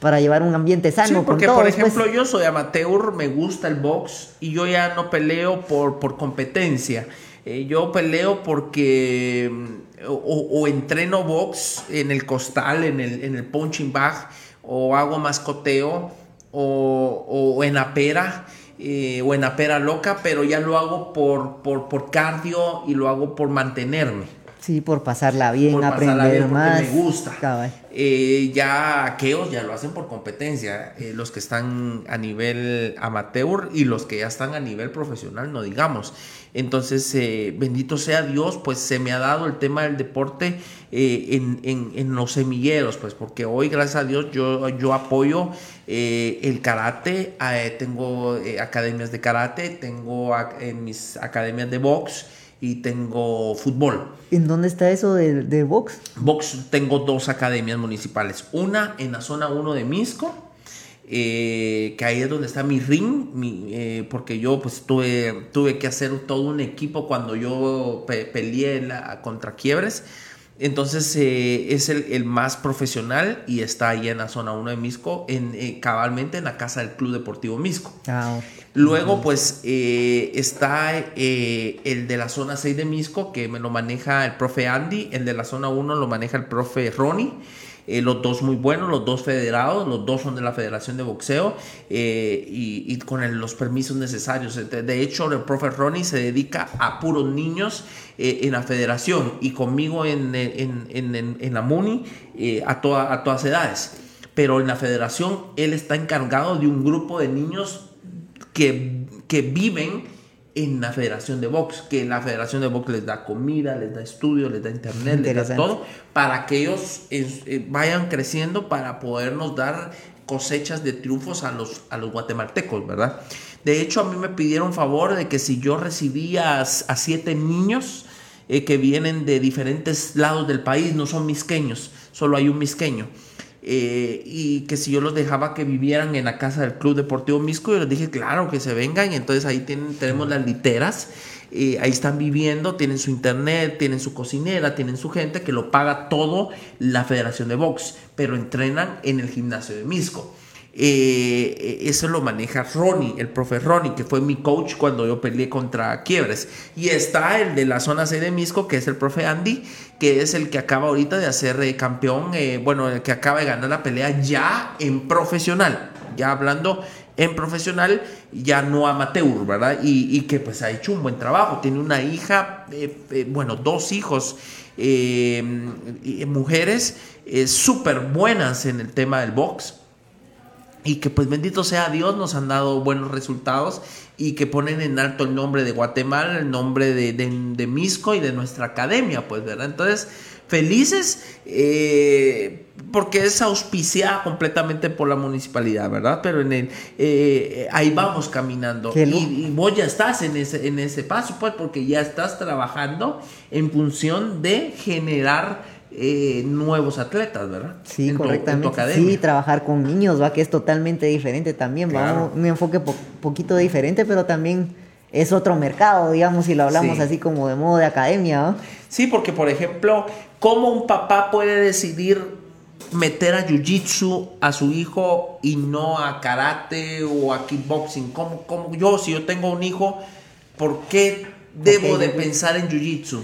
para llevar un ambiente sano Sí, porque por pues. ejemplo yo soy amateur, me gusta el box y yo ya no peleo por, por competencia. Eh, yo peleo porque mm, o, o entreno box en el costal, en el, en el punching bag, o hago mascoteo, o, o en apera, eh, o en apera loca, pero ya lo hago por, por, por cardio y lo hago por mantenerme. Sí, por pasarla bien, por aprender pasarla bien más. Me gusta. Eh, ya aquellos ya lo hacen por competencia. Eh, los que están a nivel amateur y los que ya están a nivel profesional, no digamos. Entonces, eh, bendito sea Dios, pues se me ha dado el tema del deporte en, en, los semilleros, pues porque hoy, gracias a Dios, yo, yo apoyo el karate. tengo academias de karate, tengo en mis academias de box y tengo fútbol. ¿En dónde está eso de, de box? Box tengo dos academias municipales. Una en la zona 1 de Misco, eh, que ahí es donde está mi ring, eh, porque yo pues tuve, tuve que hacer todo un equipo cuando yo peleé la, contra quiebres. Entonces eh, es el, más profesional y está ahí en la zona 1 de Misco, en, cabalmente en la casa del Club Deportivo Misco. Ah, Luego, pues eh, está eh, el de la zona 6 de Misco, que me lo maneja el profe Andy. El de la zona 1 lo maneja el profe Ronnie. Eh, los dos muy buenos, los dos federados, los dos son de la Federación de Boxeo y, con los permisos necesarios. De hecho, el profe Ronnie se dedica a puros niños en la federación y conmigo en, en, la MUNI a, a todas edades. Pero en la federación él está encargado de un grupo de niños que, viven en la Federación de Box, que la Federación de Box les da comida, les da estudio, les da internet, les da todo, para que ellos eh, vayan creciendo para podernos dar cosechas de triunfos a los, a los guatemaltecos, ¿verdad? De hecho, a mí me pidieron favor de que si yo recibía a, siete niños eh, que vienen de diferentes lados del país, no son misqueños, solo hay un misqueño eh, y que si yo los dejaba que vivieran en la casa del Club Deportivo Misco, yo les dije, claro, que se vengan, y entonces ahí tienen, tenemos las literas, eh, ahí están viviendo, tienen su internet, tienen su cocinera, tienen su gente, que lo paga todo la Federación de Box, pero entrenan en el gimnasio de Misco. Eh, eso lo maneja Ronnie, el profe Ronnie, que fue mi coach cuando yo peleé contra Quiebres. Y está el de la zona C de Misco, que es el profe Andy, que es el que acaba ahorita de hacer eh, campeón, eh, bueno, el que acaba de ganar la pelea ya en profesional, ya hablando en profesional, ya no amateur, ¿verdad? Y, que pues ha hecho un buen trabajo, tiene una hija, bueno, dos hijos, mujeres súper buenas en el tema del box y que pues bendito sea Dios nos han dado buenos resultados y que ponen en alto el nombre de Guatemala, el nombre de, de, Misco y de nuestra academia, pues, ¿verdad? Entonces, felices eh, porque es auspiciada completamente por la municipalidad, ¿verdad? Pero en el, eh, ahí vamos caminando y, y, vos ya estás en ese, en ese paso, pues, porque ya estás trabajando en función de generar eh, nuevos atletas, ¿verdad? Sí, correctamente. sí, trabajar con niños, va, que es totalmente diferente también, va, un enfoque poquito diferente, pero también es otro mercado, digamos, si lo hablamos así como de modo de academia, ¿no? Sí, porque por ejemplo, ¿cómo un papá puede decidir meter a jiu-jitsu a su hijo y no a karate o a kickboxing? ¿Cómo, cómo yo, si yo tengo un hijo, ¿por qué debo de pensar en jiu-jitsu?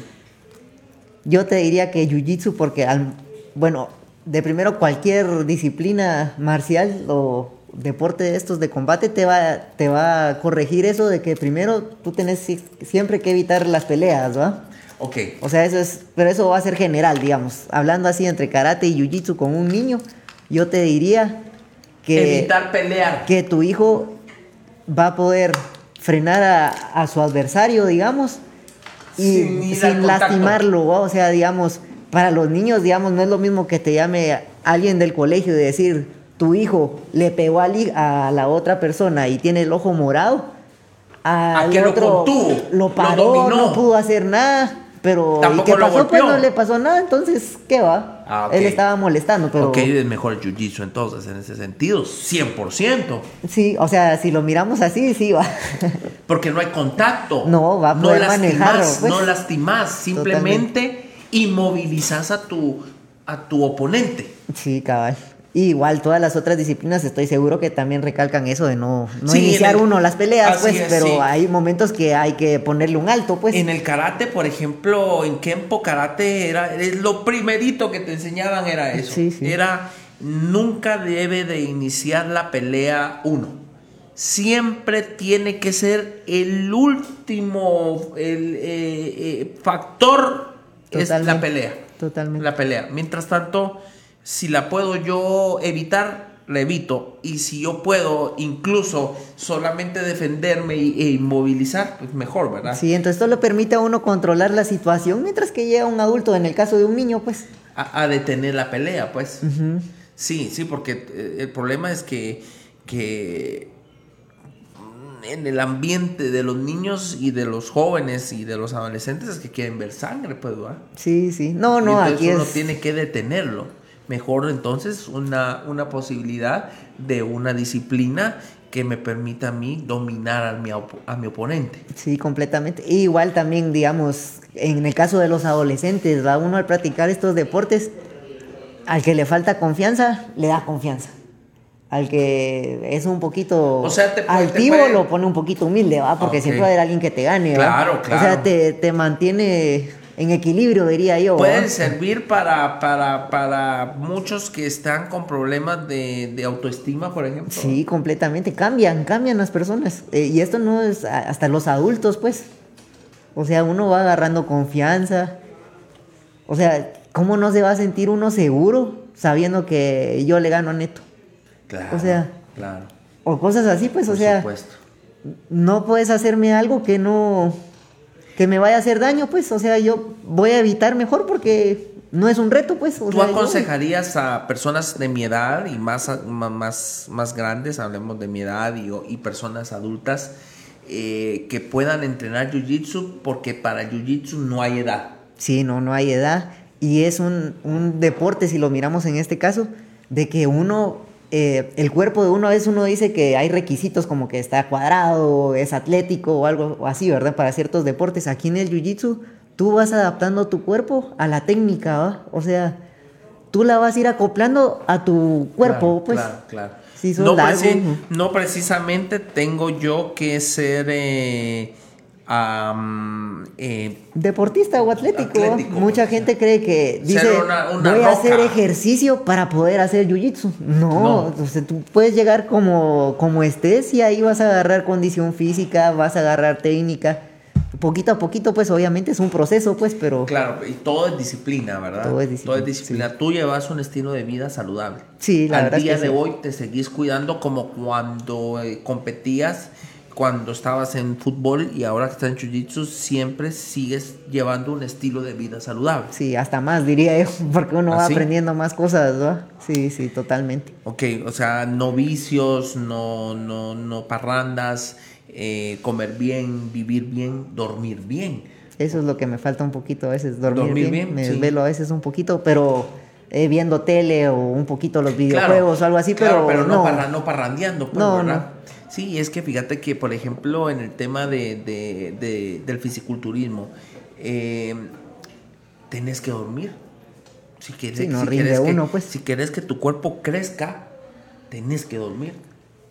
Yo te diría que Jiu-Jitsu porque, al, bueno, de primero cualquier disciplina marcial o deporte de estos de combate te va, te va a corregir eso de que primero tú tenés siempre que evitar las peleas, ¿va? Ok. O sea, eso es, pero eso va a ser general, digamos. Hablando así entre karate y jiu-jitsu con un niño, yo te diría que... Evitar pelear. Que tu hijo va a poder frenar a, a su adversario, digamos, y sin, lastimarlo, o sea, digamos, para los niños, digamos, no es lo mismo que te llame alguien del colegio y decir, tu hijo le pegó a, la otra persona y tiene el ojo morado, al otro lo, lo paró, no pudo hacer nada. Pero ¿qué pasó? Pues no le pasó nada, entonces, ¿qué va? Ah, Él estaba molestando, pero... Ok, es mejor jiu-jitsu entonces, en ese sentido, 100%. Sí, o sea, si lo miramos así, sí va. Porque no hay contacto. No, va a poder manejarlo. Pues. No lastimas, simplemente inmovilizas a tu, a tu oponente. Sí, cabal igual todas las otras disciplinas estoy seguro que también recalcan eso de no, no iniciar uno las peleas, pues, pero hay momentos que hay que ponerle un alto, pues. En el karate, por ejemplo, en Kempo karate era lo primerito que te enseñaban era eso. Era nunca debe de iniciar la pelea uno. Siempre tiene que ser el último el, eh, eh, factor es la pelea. Totalmente. La pelea. Mientras tanto, si la puedo yo evitar, la evito. Y si yo puedo incluso solamente defenderme y- e inmovilizar, pues mejor, ¿verdad? Sí, entonces esto le permite a uno controlar la situación mientras que llega un adulto, en el caso de un niño, pues. A, a detener la pelea, pues. Sí, sí, porque eh, el problema es que, que en el ambiente de los niños y de los jóvenes y de los adolescentes es que quieren ver sangre, pues, ¿verdad? Sí, sí. No, Y no, entonces aquí uno es. tiene que detenerlo. Mejor entonces una, una posibilidad de una disciplina que me permita a mí dominar a mi, a mi oponente. Sí, completamente. Y igual también, digamos, en el caso de los adolescentes, va uno al practicar estos deportes, al que le falta confianza, le da confianza. Al que es un poquito O sea, te puede- te altivo, puede- lo pone un poquito humilde, ¿va? Porque Ok. siempre va a haber alguien que te gane, ¿va? Claro, O claro. sea, te, te mantiene en equilibrio, diría yo. Pueden servir para, para, para muchos que están con problemas de, de autoestima, por ejemplo. Sí, completamente. Cambian, cambian las personas. Eh, y esto no es hasta los adultos, pues. O sea, uno va agarrando confianza. O sea, ¿cómo no se va a sentir uno seguro sabiendo que yo le gano a Neto? Claro. O sea, claro. O cosas así, pues, Por o sea, supuesto. no puedes hacerme algo que no. Que me vaya a hacer daño, pues. O sea, yo voy a evitar mejor porque no es un reto, pues. O ¿Tú sea, yo- aconsejarías a personas de mi edad y más, más, más grandes, hablemos de mi edad y, y personas adultas, eh, que puedan entrenar Jiu-Jitsu? Porque para Jiu-Jitsu no hay edad. Sí, no, no hay edad. Y es un, un deporte, si lo miramos en este caso, de que uno, eh, el cuerpo de uno a veces uno dice que hay requisitos como que está cuadrado, es atlético o algo así, ¿verdad? Para ciertos deportes. Aquí en el Jiu-Jitsu, tú vas adaptando tu cuerpo a la técnica, ¿va? O sea, tú la vas a ir acoplando a tu cuerpo, Claro, pues. Claro, claro. Si preci- no precisamente tengo yo que ser eh, am, eh, Deportista o atlético. Atlético, Mucha gente cree que dice una- una voy a hacer roca". ejercicio para poder hacer jiu-jitsu. No, No. o sea, tú puedes llegar como, como estés y ahí vas a agarrar condición física, vas a agarrar técnica. Poquito a poquito, pues obviamente es un proceso, pues, pero Claro, y todo es disciplina, ¿verdad? Todo es disciplina, disciplina. Tú llevas un estilo de vida saludable. Sí, la Al verdad es día que de sí. hoy te seguís cuidando como cuando eh, competías, cuando estabas en fútbol y ahora que estás en jiu-jitsu, siempre sigues llevando un estilo de vida saludable. sí, hasta más diría yo, porque uno va ¿Ah, aprendiendo más cosas, ¿no? Sí, sí, totalmente. Ok, o sea, no vicios, no, no, no parrandas, eh, comer bien, vivir bien, dormir bien. Eso es lo que me falta un poquito a veces, dormir, Dormir bien. bien, Me sí. desvelo a veces un poquito, pero eh, viendo tele o un poquito los Claro, videojuegos o algo así, claro, pero, no, no. parra- no parrandeando, pues, No, ¿verdad? Sí, es que fíjate que, por ejemplo, en el tema de, de- de- del fisiculturismo, eh, tenés que dormir. Si quieres, Sí, no si quieres que, pues. si quieres que tu cuerpo crezca, tenés que dormir.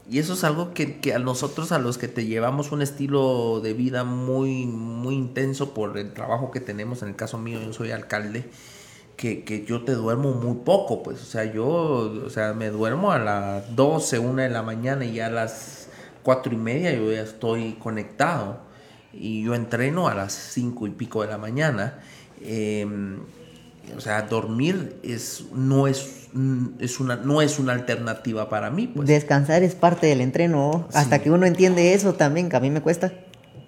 Y eso es algo que, que a nosotros, a los que te llevamos un estilo de vida muy, muy intenso por el trabajo que tenemos, en el caso mío, yo soy alcalde, que, que yo te duermo muy poco, pues, o sea, yo, o sea, me duermo a las 12, 1 de la mañana y ya a las 4 y media yo ya estoy conectado y yo entreno a las 5 y pico de la mañana. Eh, o sea, dormir es, no, es, mm, es una, no es una alternativa para mí, pues. Descansar es parte del entreno. Hasta que uno entiende eso también, que a mí me cuesta.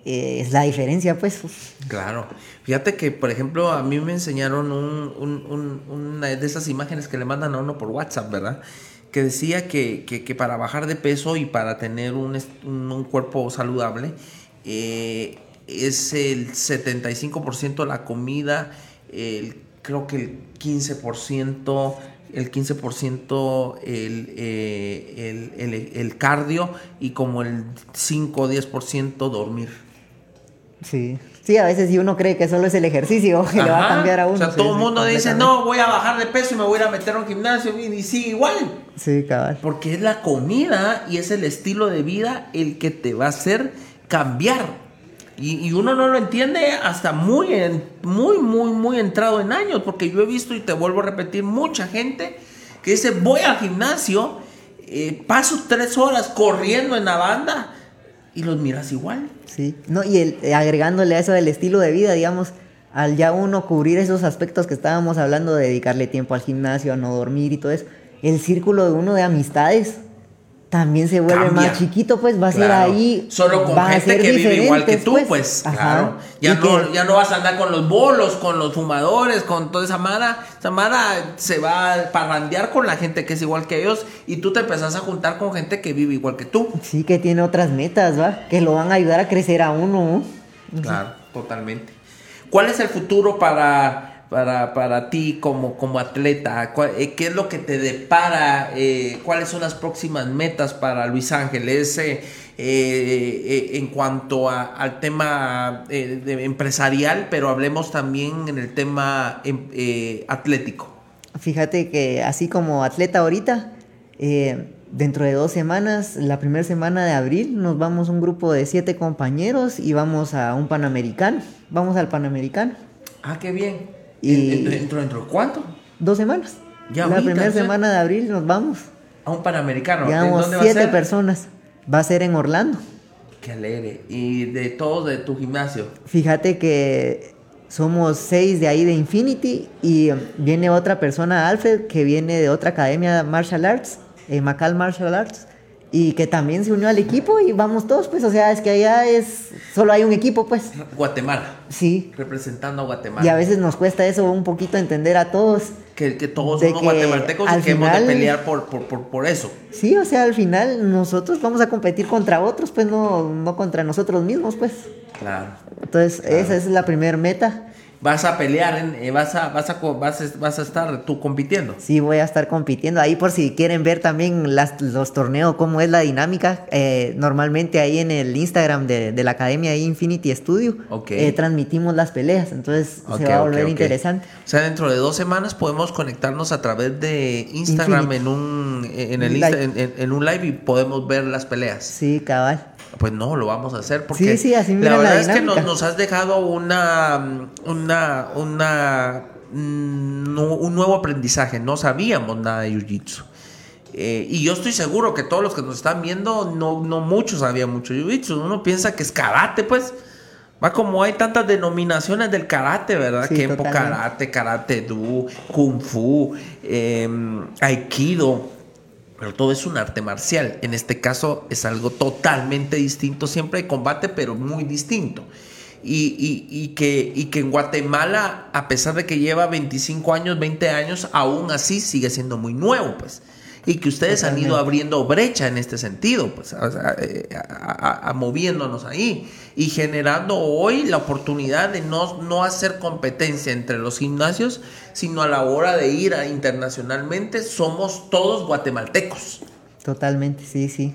eh, es la diferencia, pues. Claro. Fíjate que, por ejemplo, a mí me enseñaron un- un- un- una de esas imágenes que le mandan a uno por WhatsApp, ¿verdad? Que decía que, que- que para bajar de peso y para tener un, un- un cuerpo saludable, eh, es el 75% la comida, el, creo que el 15%, el 15% el, eh, el, el- el cardio y como el 5 o 10% dormir. Sí. Sí, a veces si uno cree que solo es el ejercicio que le va a cambiar a uno. O sea, todo el mundo dice, no, voy a bajar de peso y me voy a ir a meter a un gimnasio y sigue igual. Sí, cabal. Porque es la comida y es el estilo de vida el que te va a hacer cambiar. Y, y uno no lo entiende hasta muy, en- muy, muy, muy entrado en años. Porque yo he visto y te vuelvo a repetir, mucha gente que dice, voy al gimnasio, eh, paso tres horas corriendo en la banda y los miras igual. Sí. No, y el, eh, agregándole a eso del estilo de vida, digamos, al ya uno cubrir esos aspectos que estábamos hablando de dedicarle tiempo al gimnasio, a no dormir y todo eso, el círculo de uno de amistades también se vuelve más chiquito, pues va a ser ahí. Solo con gente que vive igual que tú, pues. pues claro. Ya no, ya no vas a andar con los bolos, con los fumadores, con toda esa mara. Esa mara se va a parrandear con la gente que es igual que ellos y tú te empezás a juntar con gente que vive igual que tú. Sí, que tiene otras metas, ¿va? Que lo van a ayudar a crecer a uno. Claro, totalmente. ¿Cuál es el futuro para para, para ti como, como atleta? Eh, ¿Qué es lo que te depara? Eh, ¿Cuáles son las próximas metas para Luis Ángel? Ese, eh, en cuanto al tema empresarial, pero hablemos también en el tema em, atlético. Fíjate que así como atleta ahorita, dentro de dos semanas, la primera semana de abril, nos vamos un grupo de siete compañeros y vamos a un Panamericano. Vamos al Panamericano. Ah, qué bien. Y ¿Dentro, dentro de cuánto? Dos semanas. Ya la primera semana de abril nos vamos. A un Panamericano. Llevamos siete personas. Va a ser en Orlando. Qué alegre. ¿Y de todo de tu gimnasio? Fíjate que somos seis de ahí de Infinity y viene otra persona, Alfred, que viene de otra academia Martial Arts, eh, Macal Martial Arts y que también se unió al equipo y vamos todos, pues, o sea, es que allá es, solo hay un equipo, pues. Guatemala. Sí. Representando a Guatemala. Y a veces nos cuesta eso un poquito entender a todos. Que, que todos somos guatemaltecos y que hemos de pelear por, por, por, por, eso. Sí, o sea, al final nosotros vamos a competir contra otros, pues, no, no contra nosotros mismos, pues. Claro. Entonces, esa es la primera meta vas a pelear, eh, vas, a, vas, a, vas, a, estar tú compitiendo. Sí, voy a estar compitiendo. Ahí por si quieren ver también las, los torneos, cómo es la dinámica. Eh, normalmente ahí en el Instagram de, la Academia Infinity Studio eh, transmitimos las peleas. Entonces se va a volver interesante. O sea, dentro de dos semanas podemos conectarnos a través de Instagram en un, en, el en un live y podemos ver las peleas. Sí, cabal. Pues no, lo vamos a hacer porque la verdad es que nos, has dejado una, una, una, mm, un nuevo aprendizaje. No sabíamos nada de Jiu-Jitsu. Eh, y yo estoy seguro que todos los que nos están viendo, no, no muchos sabían mucho Jiu-Jitsu. Uno piensa que es karate, pues. Va como hay tantas denominaciones del karate, ¿verdad? Sí, Kempo karate, karate do, kung fu, em, aikido pero todo es un arte marcial. En este caso es algo totalmente distinto. Siempre hay combate, pero muy distinto. Y, que, y que en Guatemala, a pesar de que lleva 25 años, 20 años, aún así sigue siendo muy nuevo, pues y que ustedes han ido abriendo brecha en este sentido, pues, eh, a, moviéndonos ahí y generando hoy la oportunidad de no, no hacer competencia entre los gimnasios, sino a la hora de ir a, internacionalmente, somos todos guatemaltecos. Totalmente, sí, sí.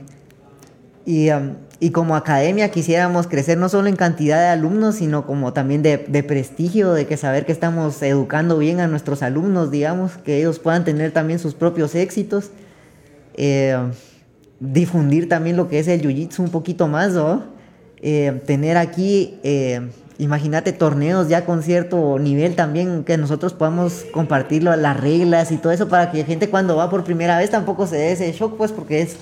Y, um, y, como academia quisiéramos crecer no solo en cantidad de alumnos, sino como también de, prestigio, de que saber que estamos educando bien a nuestros alumnos, digamos, que ellos puedan tener también sus propios éxitos. Eh, difundir también lo que es el jiu-jitsu un poquito más, ¿no? Eh, tener aquí, eh, imagínate, torneos ya con cierto nivel también, que nosotros podamos compartirlo, las reglas y todo eso, para que gente cuando va por primera vez tampoco se dé ese shock, pues, porque es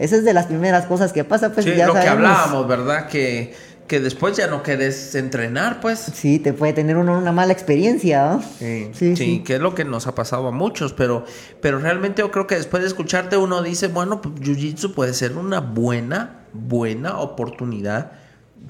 esa es de las primeras cosas que pasa, pues sí, ya lo que hablábamos, ¿verdad? Que, que después ya no quieres entrenar, pues. Sí, te puede tener uno una mala experiencia, ¿no? Sí, sí, sí, que es lo que nos ha pasado a muchos, pero, pero realmente yo creo que después de escucharte uno dice, bueno, pues Jiu-Jitsu puede ser una buena, buena oportunidad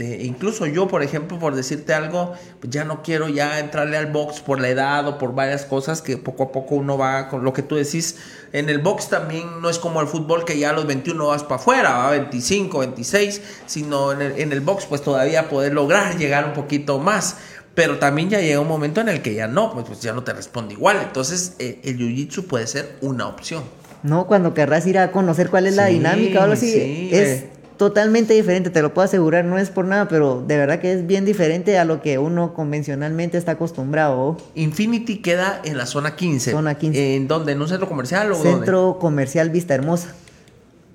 incluso yo, por ejemplo, por decirte algo, pues ya no quiero ya entrarle al box por la edad o por varias cosas que poco a poco uno va con lo que tú decís. En el box también no es como el fútbol que ya a los 21 vas para afuera, va 25, 26, sino en el, en el box pues todavía poder lograr llegar un poquito más. Pero también ya llega un momento en el que ya no, pues, pues ya no te responde igual. Entonces eh, el jiu-jitsu puede ser una opción. No, cuando querrás ir a conocer cuál es la dinámica o algo así, sí, es eh totalmente diferente, te lo puedo asegurar, no es por nada, pero de verdad que es bien diferente a lo que uno convencionalmente está acostumbrado. Infinity queda en la zona 15. Zona 15. ¿En dónde? ¿En un centro comercial o Centro Comercial Vista Hermosa.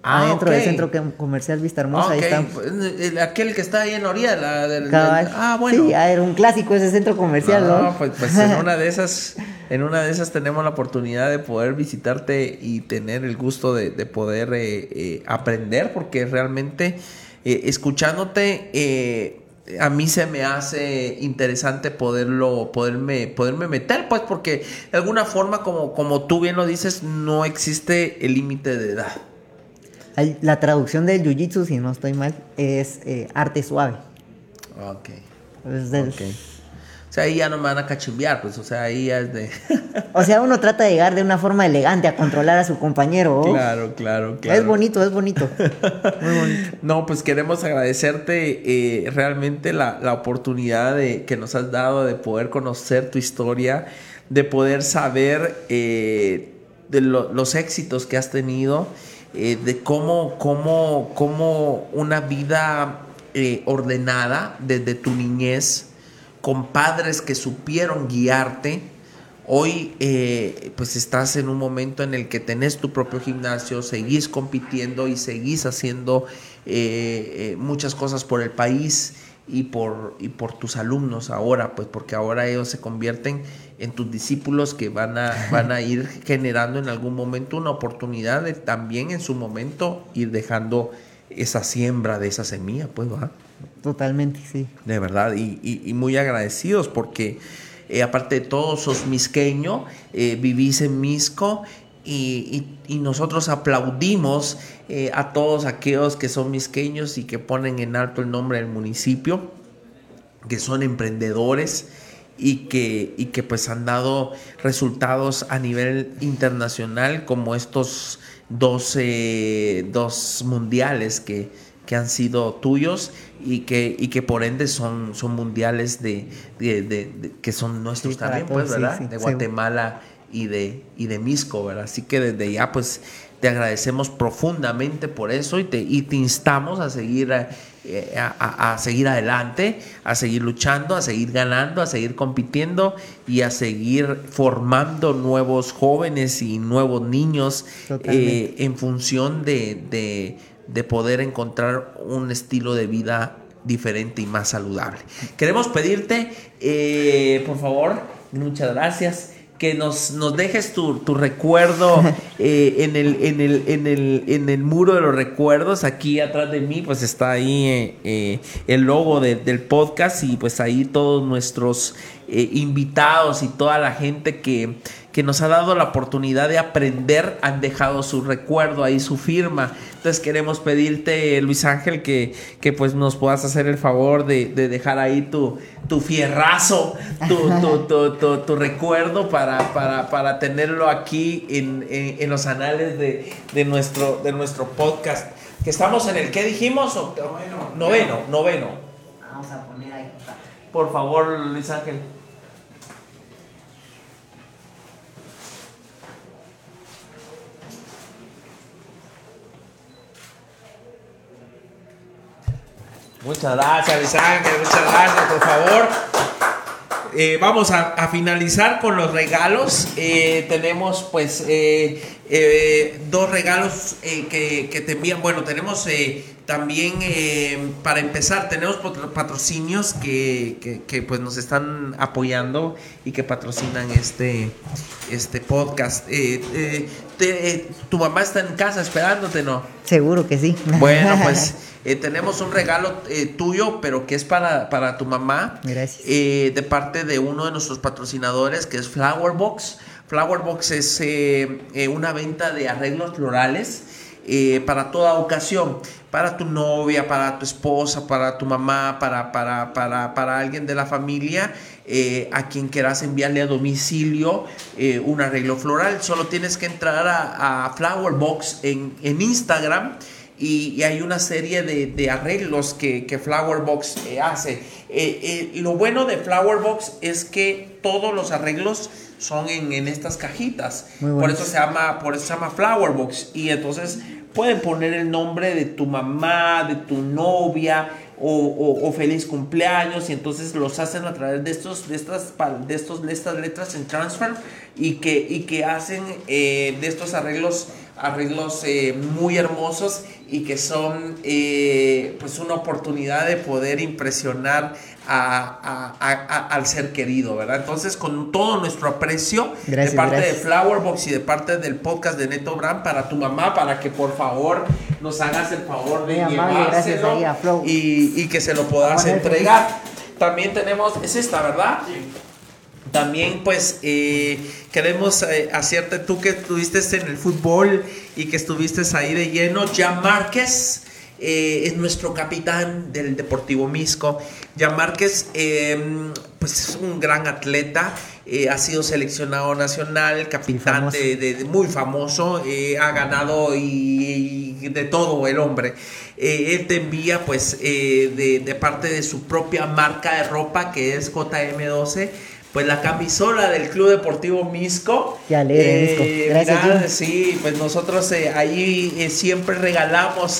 Ah, Adentro del centro comercial Vista Hermosa, ahí está. Pues, aquel que está ahí en la orilla la del, Ah, bueno. Sí, era un clásico ese centro comercial, ¿no? Pues, pues, en una de esas, en una de esas tenemos la oportunidad de poder visitarte y tener el gusto de, poder eh, eh, aprender, porque realmente eh, escuchándote a mí se me hace interesante poderlo, poderme, poderme meter, pues porque de alguna forma, como, como tú bien lo dices, no existe el límite de edad. La traducción del jiu-jitsu, si no estoy mal, es eh, arte suave. Ok. O sea, ahí ya no me van a cachimbear, pues, o sea, ahí ya es de... o sea, uno trata de llegar de una forma elegante a controlar a su compañero. Claro, claro, claro. Es bonito, es bonito. Muy bonito. No, pues queremos agradecerte eh, realmente la, la, oportunidad de, que nos has dado de poder conocer tu historia, de poder saber eh, de los éxitos que has tenido, eh, de cómo, cómo, cómo una vida ordenada desde tu niñez, con padres que supieron guiarte. Hoy eh, pues estás en un momento en el que tenés tu propio gimnasio, seguís compitiendo y seguís haciendo eh, eh, muchas cosas por el país y por, y por tus alumnos ahora, pues porque ahora ellos se convierten en tus discípulos que van a, van a ir generando en algún momento una oportunidad de también en su momento ir dejando esa siembra de esa semilla, pues, ¿verdad? Totalmente, sí. De verdad, y, muy agradecidos porque eh, aparte de todo, sos misqueño, eh, vivís en Misco y, nosotros aplaudimos eh, a todos aquellos que son misqueños y que ponen en alto el nombre del municipio, que son emprendedores y que, y que pues han dado resultados a nivel internacional como estos dos, dos mundiales que, que han sido tuyos y que, y que por ende son, son mundiales de, que son nuestros también, pues, ¿verdad? de Guatemala y de, y de Misco, ¿verdad? Así que desde ya, pues, te agradecemos profundamente por eso y te, y te instamos a seguir, eh, a, seguir adelante, a seguir luchando, a seguir ganando, a seguir compitiendo y a seguir formando nuevos jóvenes y nuevos niños eh, en función de de poder encontrar un estilo de vida diferente y más saludable. Queremos pedirte, eh, por favor, muchas gracias, que nos, nos dejes tu, recuerdo eh, en, el, en, el, en, el, en, el, muro de los recuerdos. Aquí atrás de mí, pues está ahí eh, el logo del podcast y pues ahí todos nuestros invitados y toda la gente que que nos ha dado la oportunidad de aprender, han dejado su recuerdo ahí, su firma. Entonces queremos pedirte, Luis Ángel, que, que pues nos puedas hacer el favor de, dejar ahí tu, tu fierrazo, tu, tu, recuerdo para, para, tenerlo aquí en, los anales de, nuestro, de nuestro podcast. Que estamos en el, ¿qué dijimos? Noveno. Noveno, noveno. Vamos a poner ahí. Por favor, Luis Ángel. Muchas gracias, Luis Muchas gracias, por favor. Eh, vamos a, finalizar con los regalos. Eh, tenemos pues eh, dos regalos que, que, te envían. Bueno, tenemos también para empezar, tenemos patrocinios que, que, pues nos están apoyando y que patrocinan este, este podcast. tu mamá está en casa esperándote, ¿no? Seguro que sí. Bueno, pues... Eh, tenemos un regalo eh, tuyo, pero que es para, para tu mamá. Gracias. Eh, de parte de uno de nuestros patrocinadores, que es Flowerbox. Flowerbox es una venta de arreglos florales para toda ocasión. Para tu novia, para tu esposa, para tu mamá, para, para, para, para alguien de la familia. a quien quieras enviarle a domicilio un arreglo floral. Solo tienes que entrar a, Flowerbox en, en Instagram y, hay una serie de, arreglos que, que Flowerbox eh, hace. Eh, eh, lo bueno de Flowerbox es que todos los arreglos son en, estas cajitas. Por eso se llama, por eso se llama Flowerbox. Y entonces pueden poner el nombre de tu mamá, de tu novia. O, feliz cumpleaños y entonces los hacen a través de estos de estas de estos de estas letras en transfer y que y que hacen de estos arreglos arreglos muy hermosos y que son eh, pues una oportunidad de poder impresionar al ser querido, ¿verdad? Entonces, con todo nuestro aprecio de parte de Flowerbox y de parte del podcast de Neto Brand para tu mamá, para que por favor nos hagas el favor de gracias llevárselo a Flow. y, y que se lo puedas entregar. También tenemos, es esta, ¿verdad? También pues eh, queremos eh, hacerte tú que estuviste en el fútbol y que estuviste ahí de lleno, ya Márquez. Eh, es nuestro capitán del Deportivo Misco. Jan Márquez, eh, pues es un gran atleta, eh, ha sido seleccionado nacional, capitán famoso. de, de- de- muy famoso, eh, ha ganado y, y de todo el hombre. Él te envía pues de, de parte de su propia marca de ropa que es JM12. Pues la camisola del Club Deportivo Misco. Qué alegre, Misco. Gracias. Sí, pues nosotros eh, ahí eh, siempre regalamos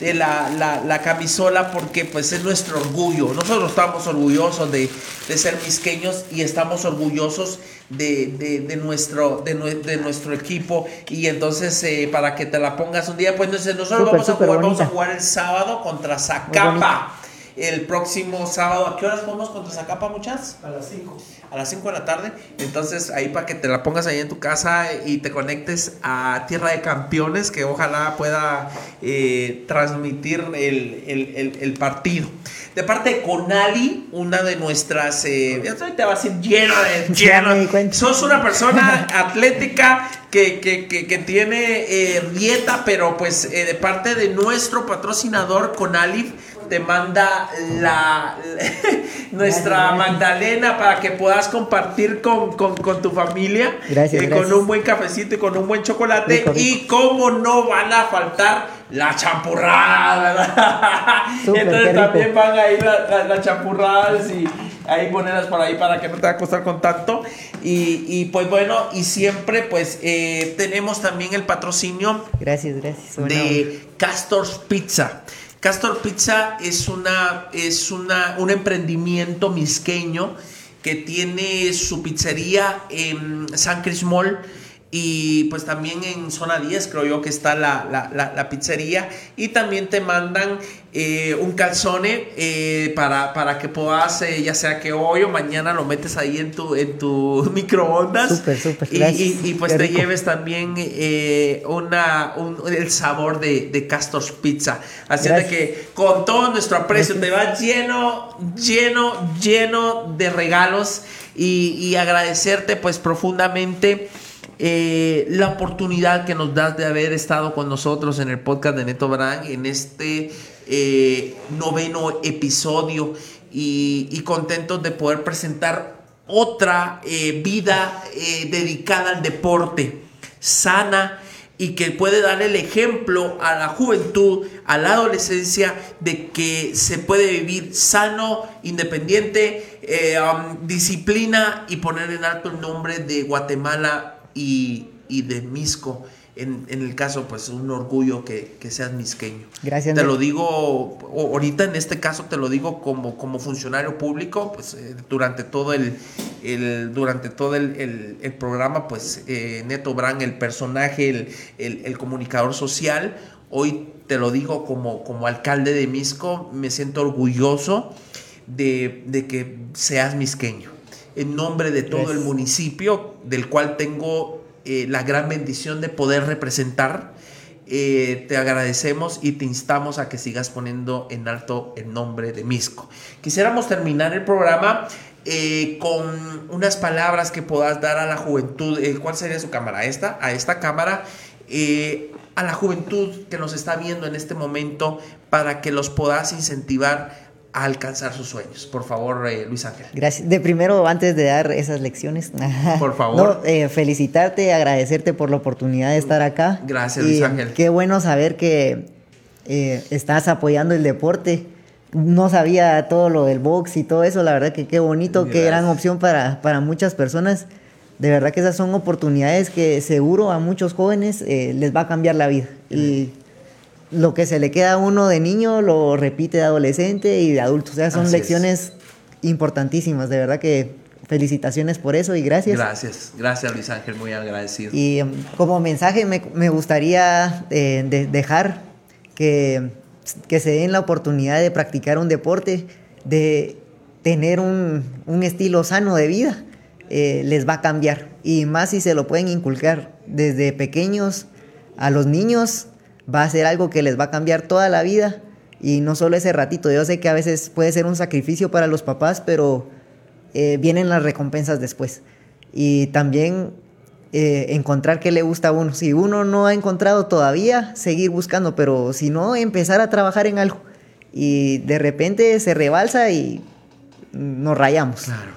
eh, eh, la, la- la camisola porque pues es nuestro orgullo. Nosotros estamos orgullosos de, de ser misqueños y estamos orgullosos de, de- de nuestro, de, nue- de nuestro equipo. Y entonces eh, para que te la pongas un día, pues entonces nosotros vamos, a jugar, vamos a jugar el sábado contra Zacapa. El próximo sábado, ¿a qué horas vamos contra Zacapa, muchas? A las 5. a las 5 de la tarde. Entonces, ahí para que te la pongas ahí en tu casa y te conectes a Tierra de Campeones, que ojalá pueda eh, transmitir el, el- el- el partido. De parte de Conali, una de nuestras. Eh, ya te va a decir lleno de. Lleno. Sos una persona atlética que, que- que- que tiene eh, dieta, pero pues eh, de parte de nuestro patrocinador Conalif te manda la, nuestra Gracias, gracias. Magdalena para que puedas compartir con, con- con tu familia Gracias, eh, gracias. con un buen cafecito y con un buen chocolate Rico, rico. y cómo no van a faltar la champurrada. Súper, entonces también van ahí la- la- las champurradas y ahí ponerlas por ahí para que no te va a costar con tanto y, y, pues bueno y siempre pues eh, tenemos también el patrocinio Gracias, gracias. De Castor's Pizza. Castor Pizza es una es una un emprendimiento misqueño que tiene su pizzería en San Crismol y pues también en zona 10 creo yo que está la, la- la- la pizzería y también te mandan eh, un calzone eh, para, para que puedas eh, ya sea que hoy o mañana lo metes ahí en tu en tu microondas Súper, súper, y, gracias. y- y, pues Qué te rico. lleves también eh, una, un- el sabor de, de Castor's Pizza. Así de Gracias. que con todo nuestro aprecio te va lleno, lleno, lleno de regalos y, y agradecerte pues profundamente. Eh, la oportunidad que nos das de haber estado con nosotros en el podcast de Neto Brand en este eh, noveno episodio y, contentos de poder presentar otra eh, vida dedicada al deporte, sana y que puede dar el ejemplo a la juventud, a la adolescencia, de que se puede vivir sano, independiente, um, disciplina y poner en alto el nombre de Guatemala y, y de Misco. En, en el caso, pues un orgullo que, que seas misqueño. Gracias, Te lo digo, ahorita en este caso te lo digo como, como funcionario público, pues eh, durante todo el, el- durante todo el, el- el programa, pues eh, Neto Brand, el personaje, el comunicador social, hoy te lo digo como, como alcalde de Misco, me siento orgulloso de, de que seas misqueño. En nombre de todo el municipio, del cual tengo eh, la gran bendición de poder representar, eh, te agradecemos y te instamos a que sigas poniendo en alto el nombre de Misco. Quisiéramos terminar el programa eh, con unas palabras que puedas dar a la juventud. ¿Cuál sería su cámara? ¿A esta? A esta cámara. a la juventud que nos está viendo en este momento para que los puedas incentivar a alcanzar sus sueños. Por favor, eh, Luis Ángel. Gracias. De primero, antes de dar esas lecciones, Por favor. no, eh, felicitarte, agradecerte por la oportunidad de estar acá. Gracias, Y, Luis Ángel. Qué bueno saber que eh, estás apoyando el deporte. No sabía todo lo del box y todo eso, la verdad que qué bonito, qué gran Gracias. opción para, para muchas personas. De verdad que esas son oportunidades que seguro a muchos jóvenes eh, les va a cambiar la vida. Y lo que se le queda a uno de niño lo repite de adolescente y de adulto. O sea, son Así es. lecciones importantísimas. De verdad que felicitaciones por eso y gracias. Gracias, gracias Luis Ángel, muy agradecido. Y em, como mensaje me, me gustaría eh, de- dejar que, que se den la oportunidad de practicar un deporte, de tener un, un estilo sano de vida, eh, les va a cambiar. Y más si se lo pueden inculcar desde pequeños a los niños, va a ser algo que les va a cambiar toda la vida y no solo ese ratito. Yo sé que a veces puede ser un sacrificio para los papás, pero eh, vienen las recompensas después. Y también eh, encontrar qué le gusta a uno. Si uno no ha encontrado todavía, seguir buscando, pero si no, empezar a trabajar en algo. Y de repente se rebalsa y nos rayamos. Claro.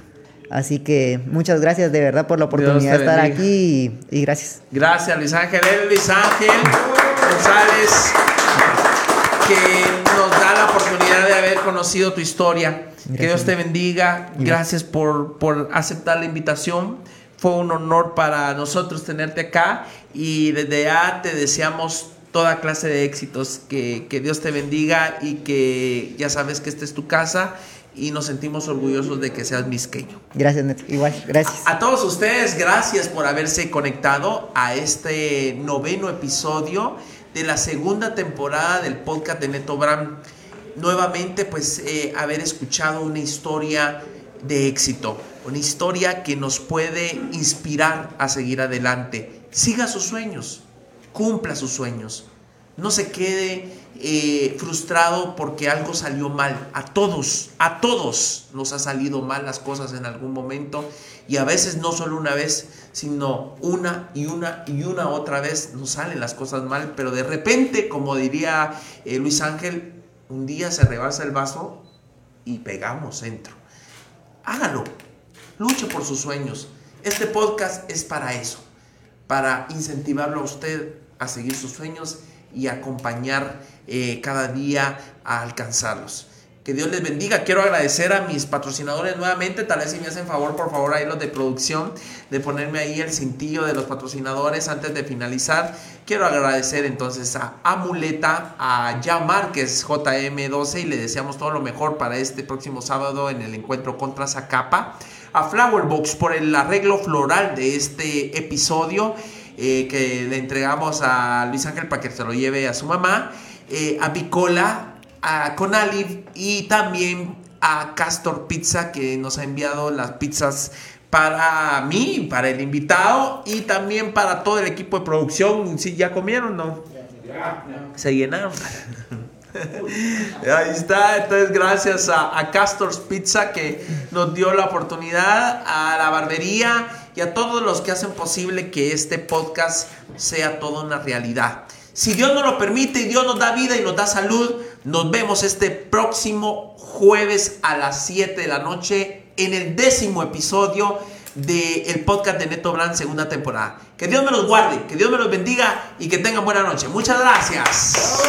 Así que muchas gracias de verdad por la oportunidad de estar aquí y, gracias. Gracias Luis Ángel. Luis Ángel González que nos da la oportunidad de haber conocido tu historia. Que Dios te bendiga. Gracias por, por aceptar la invitación. Fue un honor para nosotros tenerte acá y desde ya te deseamos toda clase de éxitos. Que, que Dios te bendiga y que ya sabes que esta es tu casa y nos sentimos orgullosos de que seas misqueño. Gracias, Neto. Igual, gracias. A, todos ustedes, gracias por haberse conectado a este noveno episodio de la segunda temporada del podcast de Neto Bram. Nuevamente, pues, eh, haber escuchado una historia de éxito, una historia que nos puede inspirar a seguir adelante. Siga sus sueños, cumpla sus sueños. No se quede eh, frustrado porque algo salió mal. A todos, a todos nos ha salido mal las cosas en algún momento y a veces no solo una vez, sino una y una y una otra vez nos salen las cosas mal, pero de repente, como diría eh, Luis Ángel, un día se rebasa el vaso y pegamos centro. Hágalo, luche por sus sueños. Este podcast es para eso, para incentivarlo a usted a seguir sus sueños y acompañar eh, cada día a alcanzarlos. Que Dios les bendiga. Quiero agradecer a mis patrocinadores nuevamente. Tal vez si me hacen favor, por favor, ahí los de producción, de ponerme ahí el cintillo de los patrocinadores antes de finalizar. Quiero agradecer entonces a Amuleta, a Ya Márquez JM12 y le deseamos todo lo mejor para este próximo sábado en el encuentro contra Zacapa. A Flowerbox por el arreglo floral de este episodio eh, que le entregamos a Luis Ángel para que se lo lleve a su mamá. Eh, a Bicola, a Conaliv y también a Castor Pizza que nos ha enviado las pizzas para mí, para el invitado y también para todo el equipo de producción. Si ya comieron, ¿no? Se llenaron. Ahí está, entonces gracias a, a Castor's Pizza que nos dio la oportunidad, a la barbería y a todos los que hacen posible que este podcast sea toda una realidad. Si Dios nos lo permite y Dios nos da vida y nos da salud, nos vemos este próximo jueves a las 7 de la noche en el décimo episodio del podcast de Neto Brand segunda temporada. Que Dios me los guarde, que Dios me los bendiga y que tengan buena noche. Muchas gracias.